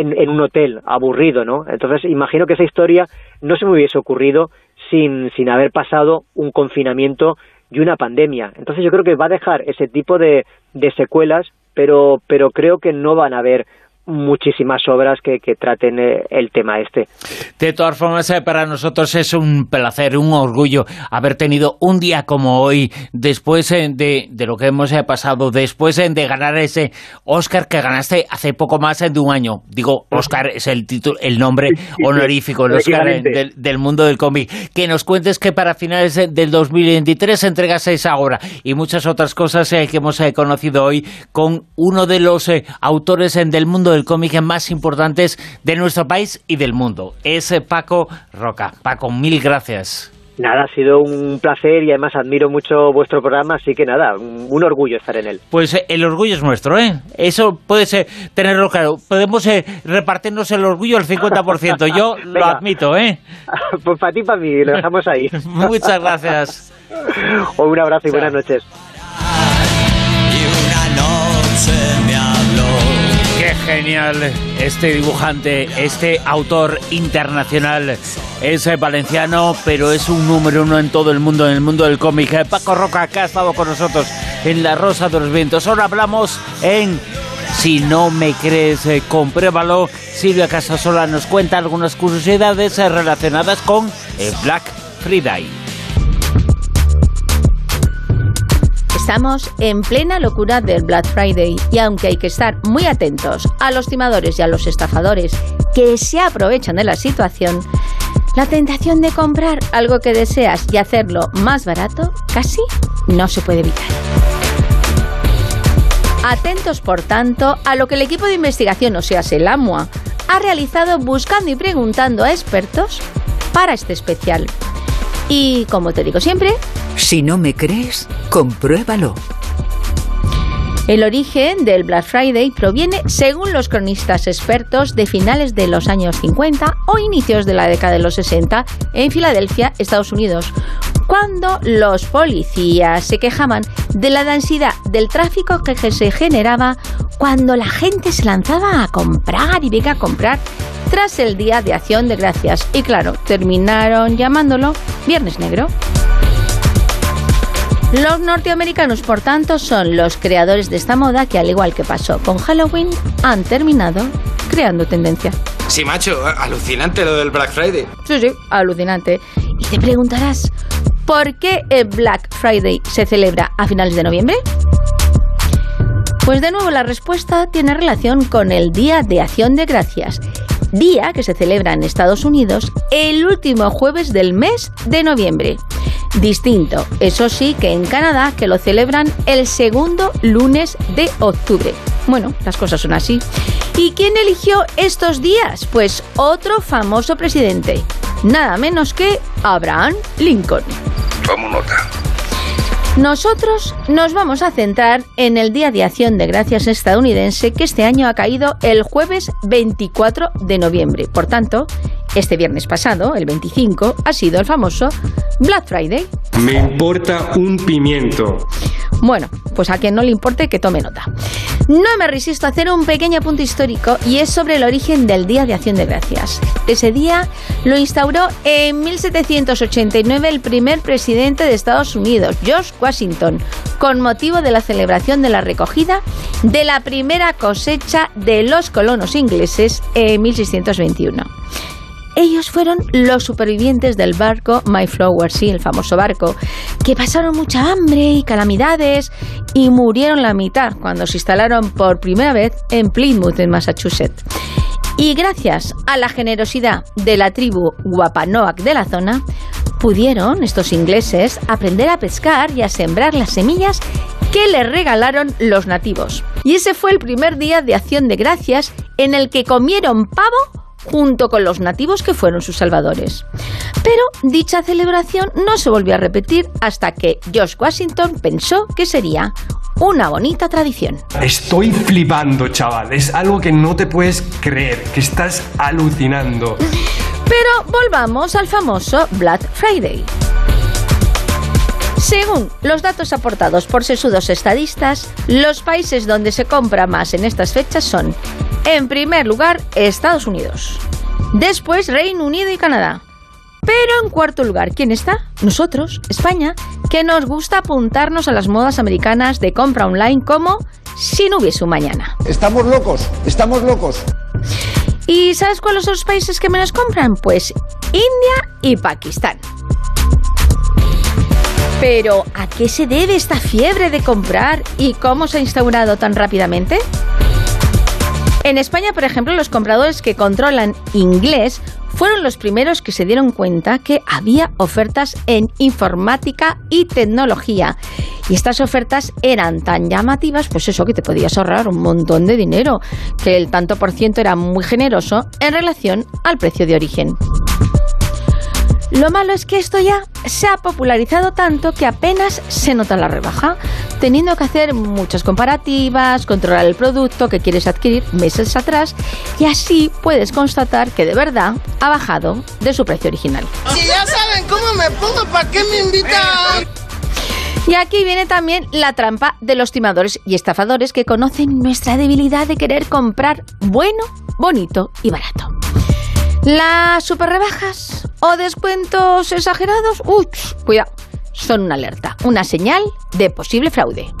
en, en, un hotel, aburrido, ¿no? Entonces, imagino que esa historia no se me hubiese ocurrido sin, sin haber pasado un confinamiento y una pandemia. Entonces, yo creo que va a dejar ese tipo de, de secuelas pero, pero creo que no van a haber muchísimas obras que, que traten eh, el tema este. De todas formas, eh, para nosotros es un placer, un orgullo haber tenido un día como hoy, después eh, de, de lo que hemos pasado, después de ganar ese Oscar que ganaste hace poco más de un año. Digo, Oscar es el título, el nombre honorífico, el Oscar del, del, mundo del cómic. Que nos cuentes que para finales del 2023 entregas esa obra y muchas otras cosas que hemos conocido hoy con uno de los autores del mundo del cómic más importantes de nuestro país y del mundo. Es eh, Paco Roca. Paco, mil gracias. Nada, ha sido un placer y además admiro mucho vuestro programa, así que nada, un, orgullo estar en él. Pues eh, el orgullo es nuestro, ¿eh? Eso puede ser, tenerlo claro. Podemos eh, repartirnos el orgullo al 50%, yo lo admito, ¿eh? pues para ti, para mí, lo dejamos ahí. Muchas gracias. un abrazo y buenas noches. Genial este dibujante, este autor internacional. Es eh, valenciano, pero es un número uno en todo el mundo, en el mundo del cómic. Eh, Paco Roca, que ha estado con nosotros en La Rosa de los Vientos. Ahora hablamos en Si no me crees, eh, compruébalo. Silvia Casasola nos cuenta algunas curiosidades relacionadas con Black Friday. Estamos en plena locura del Black Friday y aunque hay que estar muy atentos a los timadores y a los estafadores que se aprovechan de la situación, la tentación de comprar algo que deseas y hacerlo más barato casi no se puede evitar. Atentos, por tanto, a lo que el equipo de investigación, o sea, Selamua, ha realizado buscando y preguntando a expertos para este especial. Y como te digo siempre, si no me crees, compruébalo. El origen del Black Friday proviene, según los cronistas expertos, de finales de los años 50 o inicios de la década de los 60 en Filadelfia, Estados Unidos, cuando los policías se quejaban de la densidad del tráfico que se generaba cuando la gente se lanzaba a comprar y venga a comprar tras el Día de Acción de Gracias. Y claro, terminaron llamándolo Viernes Negro. Los norteamericanos, por tanto, son los creadores de esta moda que, al igual que pasó con Halloween, han terminado creando tendencia. Sí, macho, alucinante lo del Black Friday. Sí, sí, alucinante. Y te preguntarás, ¿por qué el Black Friday se celebra a finales de noviembre? Pues de nuevo la respuesta tiene relación con el Día de Acción de Gracias, día que se celebra en Estados Unidos el último jueves del mes de noviembre. Distinto, eso sí, que en Canadá, que lo celebran el segundo lunes de octubre. Bueno, las cosas son así. ¿Y quién eligió estos días? Pues otro famoso presidente, nada menos que Abraham Lincoln. Tomo nota. Nosotros nos vamos a centrar en el Día de Acción de Gracias estadounidense que este año ha caído el jueves 24 de noviembre. Por tanto, Este viernes pasado, el 25, ha sido el famoso Black Friday. Me importa un pimiento. Bueno, pues a quien no le importe que tome nota. No me resisto a hacer un pequeño punto histórico y es sobre el origen del Día de Acción de Gracias. Ese día lo instauró en 1789 el primer presidente de Estados Unidos, George Washington, con motivo de la celebración de la recogida de la primera cosecha de los colonos ingleses en 1621. Ellos fueron los supervivientes del barco Mayflower, sí, el famoso barco, que pasaron mucha hambre y calamidades y murieron la mitad cuando se instalaron por primera vez en Plymouth, en Massachusetts. Y gracias a la generosidad de la tribu Wapanoag de la zona, pudieron estos ingleses aprender a pescar y a sembrar las semillas que les regalaron los nativos. Y ese fue el primer día de acción de gracias en el que comieron pavo junto con los nativos que fueron sus salvadores. Pero dicha celebración no se volvió a repetir hasta que George Washington pensó que sería una bonita tradición. Estoy flipando, chaval. Es algo que no te puedes creer, que estás alucinando. Pero volvamos al famoso Black Friday. Según los datos aportados por sesudos estadistas, los países donde se compra más en estas fechas son, en primer lugar, Estados Unidos, después Reino Unido y Canadá. Pero en cuarto lugar, ¿quién está? Nosotros, España, que nos gusta apuntarnos a las modas americanas de compra online como si no hubiese un mañana. Estamos locos, estamos locos. ¿Y sabes cuáles son los países que menos compran? Pues India y Pakistán. Pero, ¿a qué se debe esta fiebre de comprar y cómo se ha instaurado tan rápidamente? En España, por ejemplo, los compradores que controlan inglés fueron los primeros que se dieron cuenta que había ofertas en informática y tecnología. Y estas ofertas eran tan llamativas, pues eso, que te podías ahorrar un montón de dinero, que el tanto por ciento era muy generoso en relación al precio de origen. Lo malo es que esto ya se ha popularizado tanto que apenas se nota la rebaja, teniendo que hacer muchas comparativas, controlar el producto que quieres adquirir meses atrás y así puedes constatar que de verdad ha bajado de su precio original. Si ya saben cómo me pongo, ¿para qué me invitan? Y aquí viene también la trampa de los timadores y estafadores que conocen nuestra debilidad de querer comprar bueno, bonito y barato. Las super rebajas o descuentos exagerados, uy, cuidado, son una alerta, una señal de posible fraude.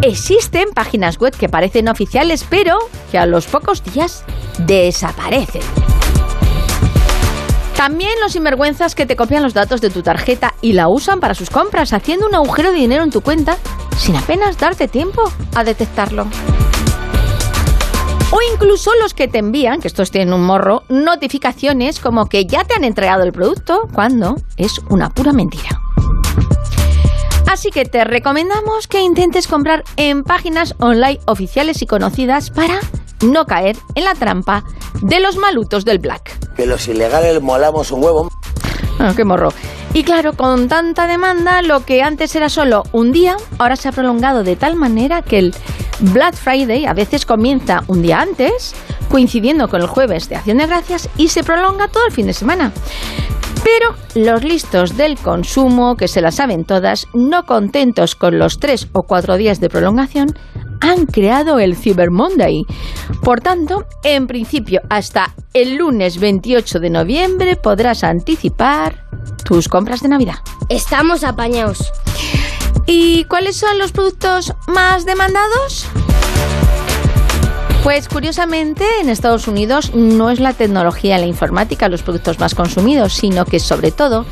Existen páginas web que parecen oficiales, pero que a los pocos días desaparecen. También los sinvergüenzas que te copian los datos de tu tarjeta y la usan para sus compras, haciendo un agujero de dinero en tu cuenta sin apenas darte tiempo a detectarlo. O incluso los que te envían, que estos tienen un morro, notificaciones como que ya te han entregado el producto cuando es una pura mentira. Así que te recomendamos que intentes comprar en páginas online oficiales y conocidas para no caer en la trampa de los malutos del Black. Que los ilegales molamos un huevo. Ah, qué morro. Y claro, con tanta demanda, lo que antes era solo un día, ahora se ha prolongado de tal manera que el Black Friday a veces comienza un día antes, coincidiendo con el jueves de Acción de Gracias, y se prolonga todo el fin de semana. Pero los listos del consumo, que se la saben todas, no contentos con los tres o cuatro días de prolongación, han creado el Cyber Monday. Por tanto, en principio, hasta el lunes 28 de noviembre podrás anticipar tus compras de Navidad. Estamos apañados. ¿Y cuáles son los productos más demandados? Pues curiosamente en Estados Unidos no es la tecnología y la informática los productos más consumidos, sino que sobre todo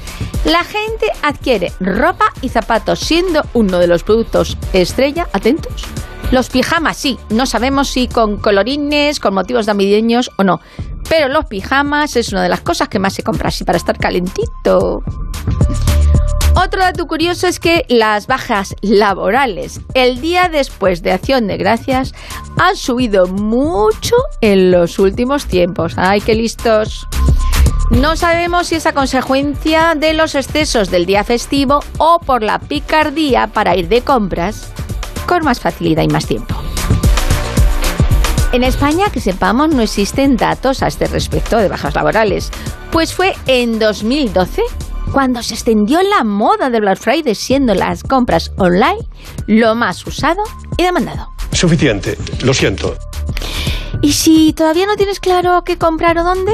la gente adquiere ropa y zapatos, siendo uno de los productos estrella, atentos, los pijamas sí, no sabemos si con colorines, con motivos navideños o no, pero los pijamas es una de las cosas que más se compra así para estar calentito. Otro dato curioso es que las bajas laborales el día después de Acción de Gracias han subido mucho en los últimos tiempos. ¡Ay, qué listos! No sabemos si es a consecuencia de los excesos del día festivo o por la picardía para ir de compras con más facilidad y más tiempo. En España, que sepamos, no existen datos a este respecto de bajas laborales, pues fue en 2012 cuando se extendió la moda del Black Friday, siendo las compras online lo más usado y demandado. Suficiente, lo siento. Y si todavía no tienes claro qué comprar o dónde,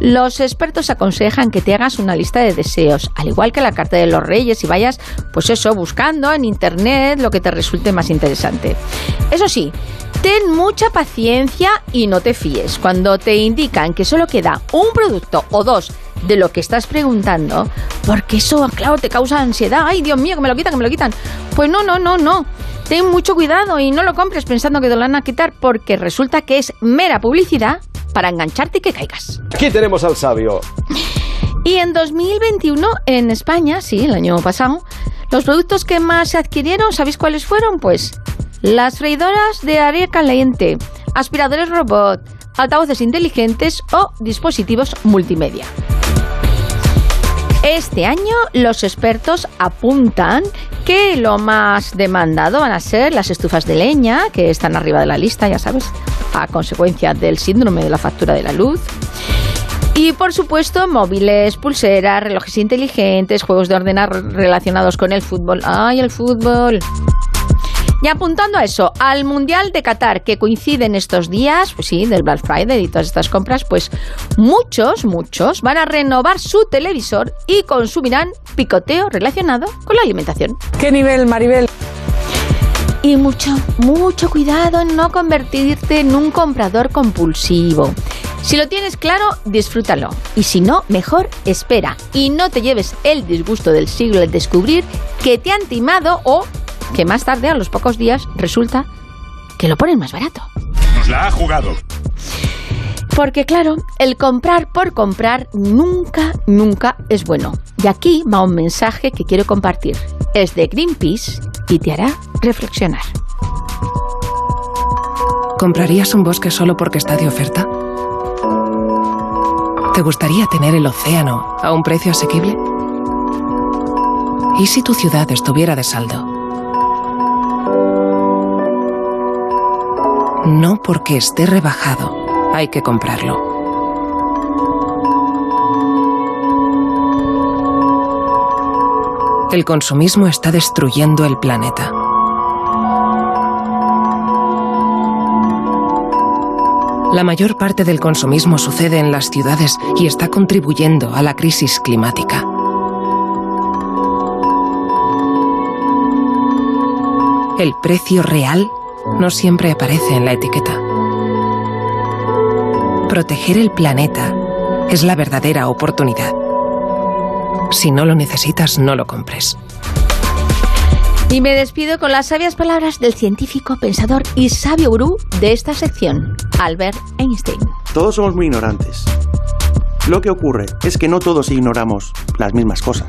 los expertos aconsejan que te hagas una lista de deseos, al igual que la carta de los reyes y vayas, pues eso, buscando en internet lo que te resulte más interesante. Eso sí, ten mucha paciencia y no te fíes. Cuando te indican que solo queda un producto o dos de lo que estás preguntando, porque eso, claro, te causa ansiedad. Ay, Dios mío, que me lo quitan, que me lo quitan. Pues no, no, no, no. Ten mucho cuidado y no lo compres pensando que te lo van a quitar porque resulta que es mera publicidad para engancharte y que caigas. Aquí tenemos al sabio. Y en 2021 en España, sí, el año pasado, los productos que más se adquirieron, ¿sabéis cuáles fueron? Pues las freidoras de área caliente, aspiradores robot, altavoces inteligentes o dispositivos multimedia. Este año los expertos apuntan que lo más demandado van a ser las estufas de leña, que están arriba de la lista, ya sabes, a consecuencia del síndrome de la factura de la luz. Y por supuesto, móviles, pulseras, relojes inteligentes, juegos de ordenar relacionados con el fútbol. ¡Ay, el fútbol! Y apuntando a eso, al Mundial de Qatar, que coincide en estos días, pues sí, del Black Friday y todas estas compras, pues muchos, muchos van a renovar su televisor y consumirán picoteo relacionado con la alimentación. ¿Qué nivel, Maribel? Y mucho, mucho cuidado en no convertirte en un comprador compulsivo. Si lo tienes claro, disfrútalo. Y si no, mejor espera. Y no te lleves el disgusto del siglo al descubrir que te han timado o que más tarde, a los pocos días, resulta que lo ponen más barato. Nos la ha jugado. Porque claro, el comprar por comprar nunca, nunca es bueno. Y aquí va un mensaje que quiero compartir. Es de Greenpeace y te hará reflexionar. ¿Comprarías un bosque solo porque está de oferta? ¿Te gustaría tener el océano a un precio asequible? ¿Y si tu ciudad estuviera de saldo? No porque esté rebajado hay que comprarlo. El consumismo está destruyendo el planeta. La mayor parte del consumismo sucede en las ciudades y está contribuyendo a la crisis climática. El precio real no siempre aparece en la etiqueta. Proteger el planeta es la verdadera oportunidad. Si no lo necesitas, no lo compres. Y me despido con las sabias palabras del científico, pensador y sabio gurú de esta sección, Albert Einstein. Todos somos muy ignorantes. Lo que ocurre es que no todos ignoramos las mismas cosas.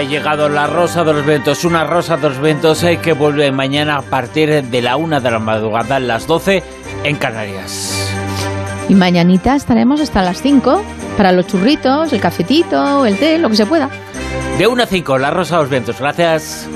Ha llegado la Rosa de los Ventos, una Rosa de los Ventos eh, que vuelve mañana a partir de la una de la madrugada, a las 12 en Canarias. Y mañanita estaremos hasta las 5 para los churritos, el cafetito, el té, lo que se pueda. De 1 a 5, la Rosa de los Ventos. Gracias.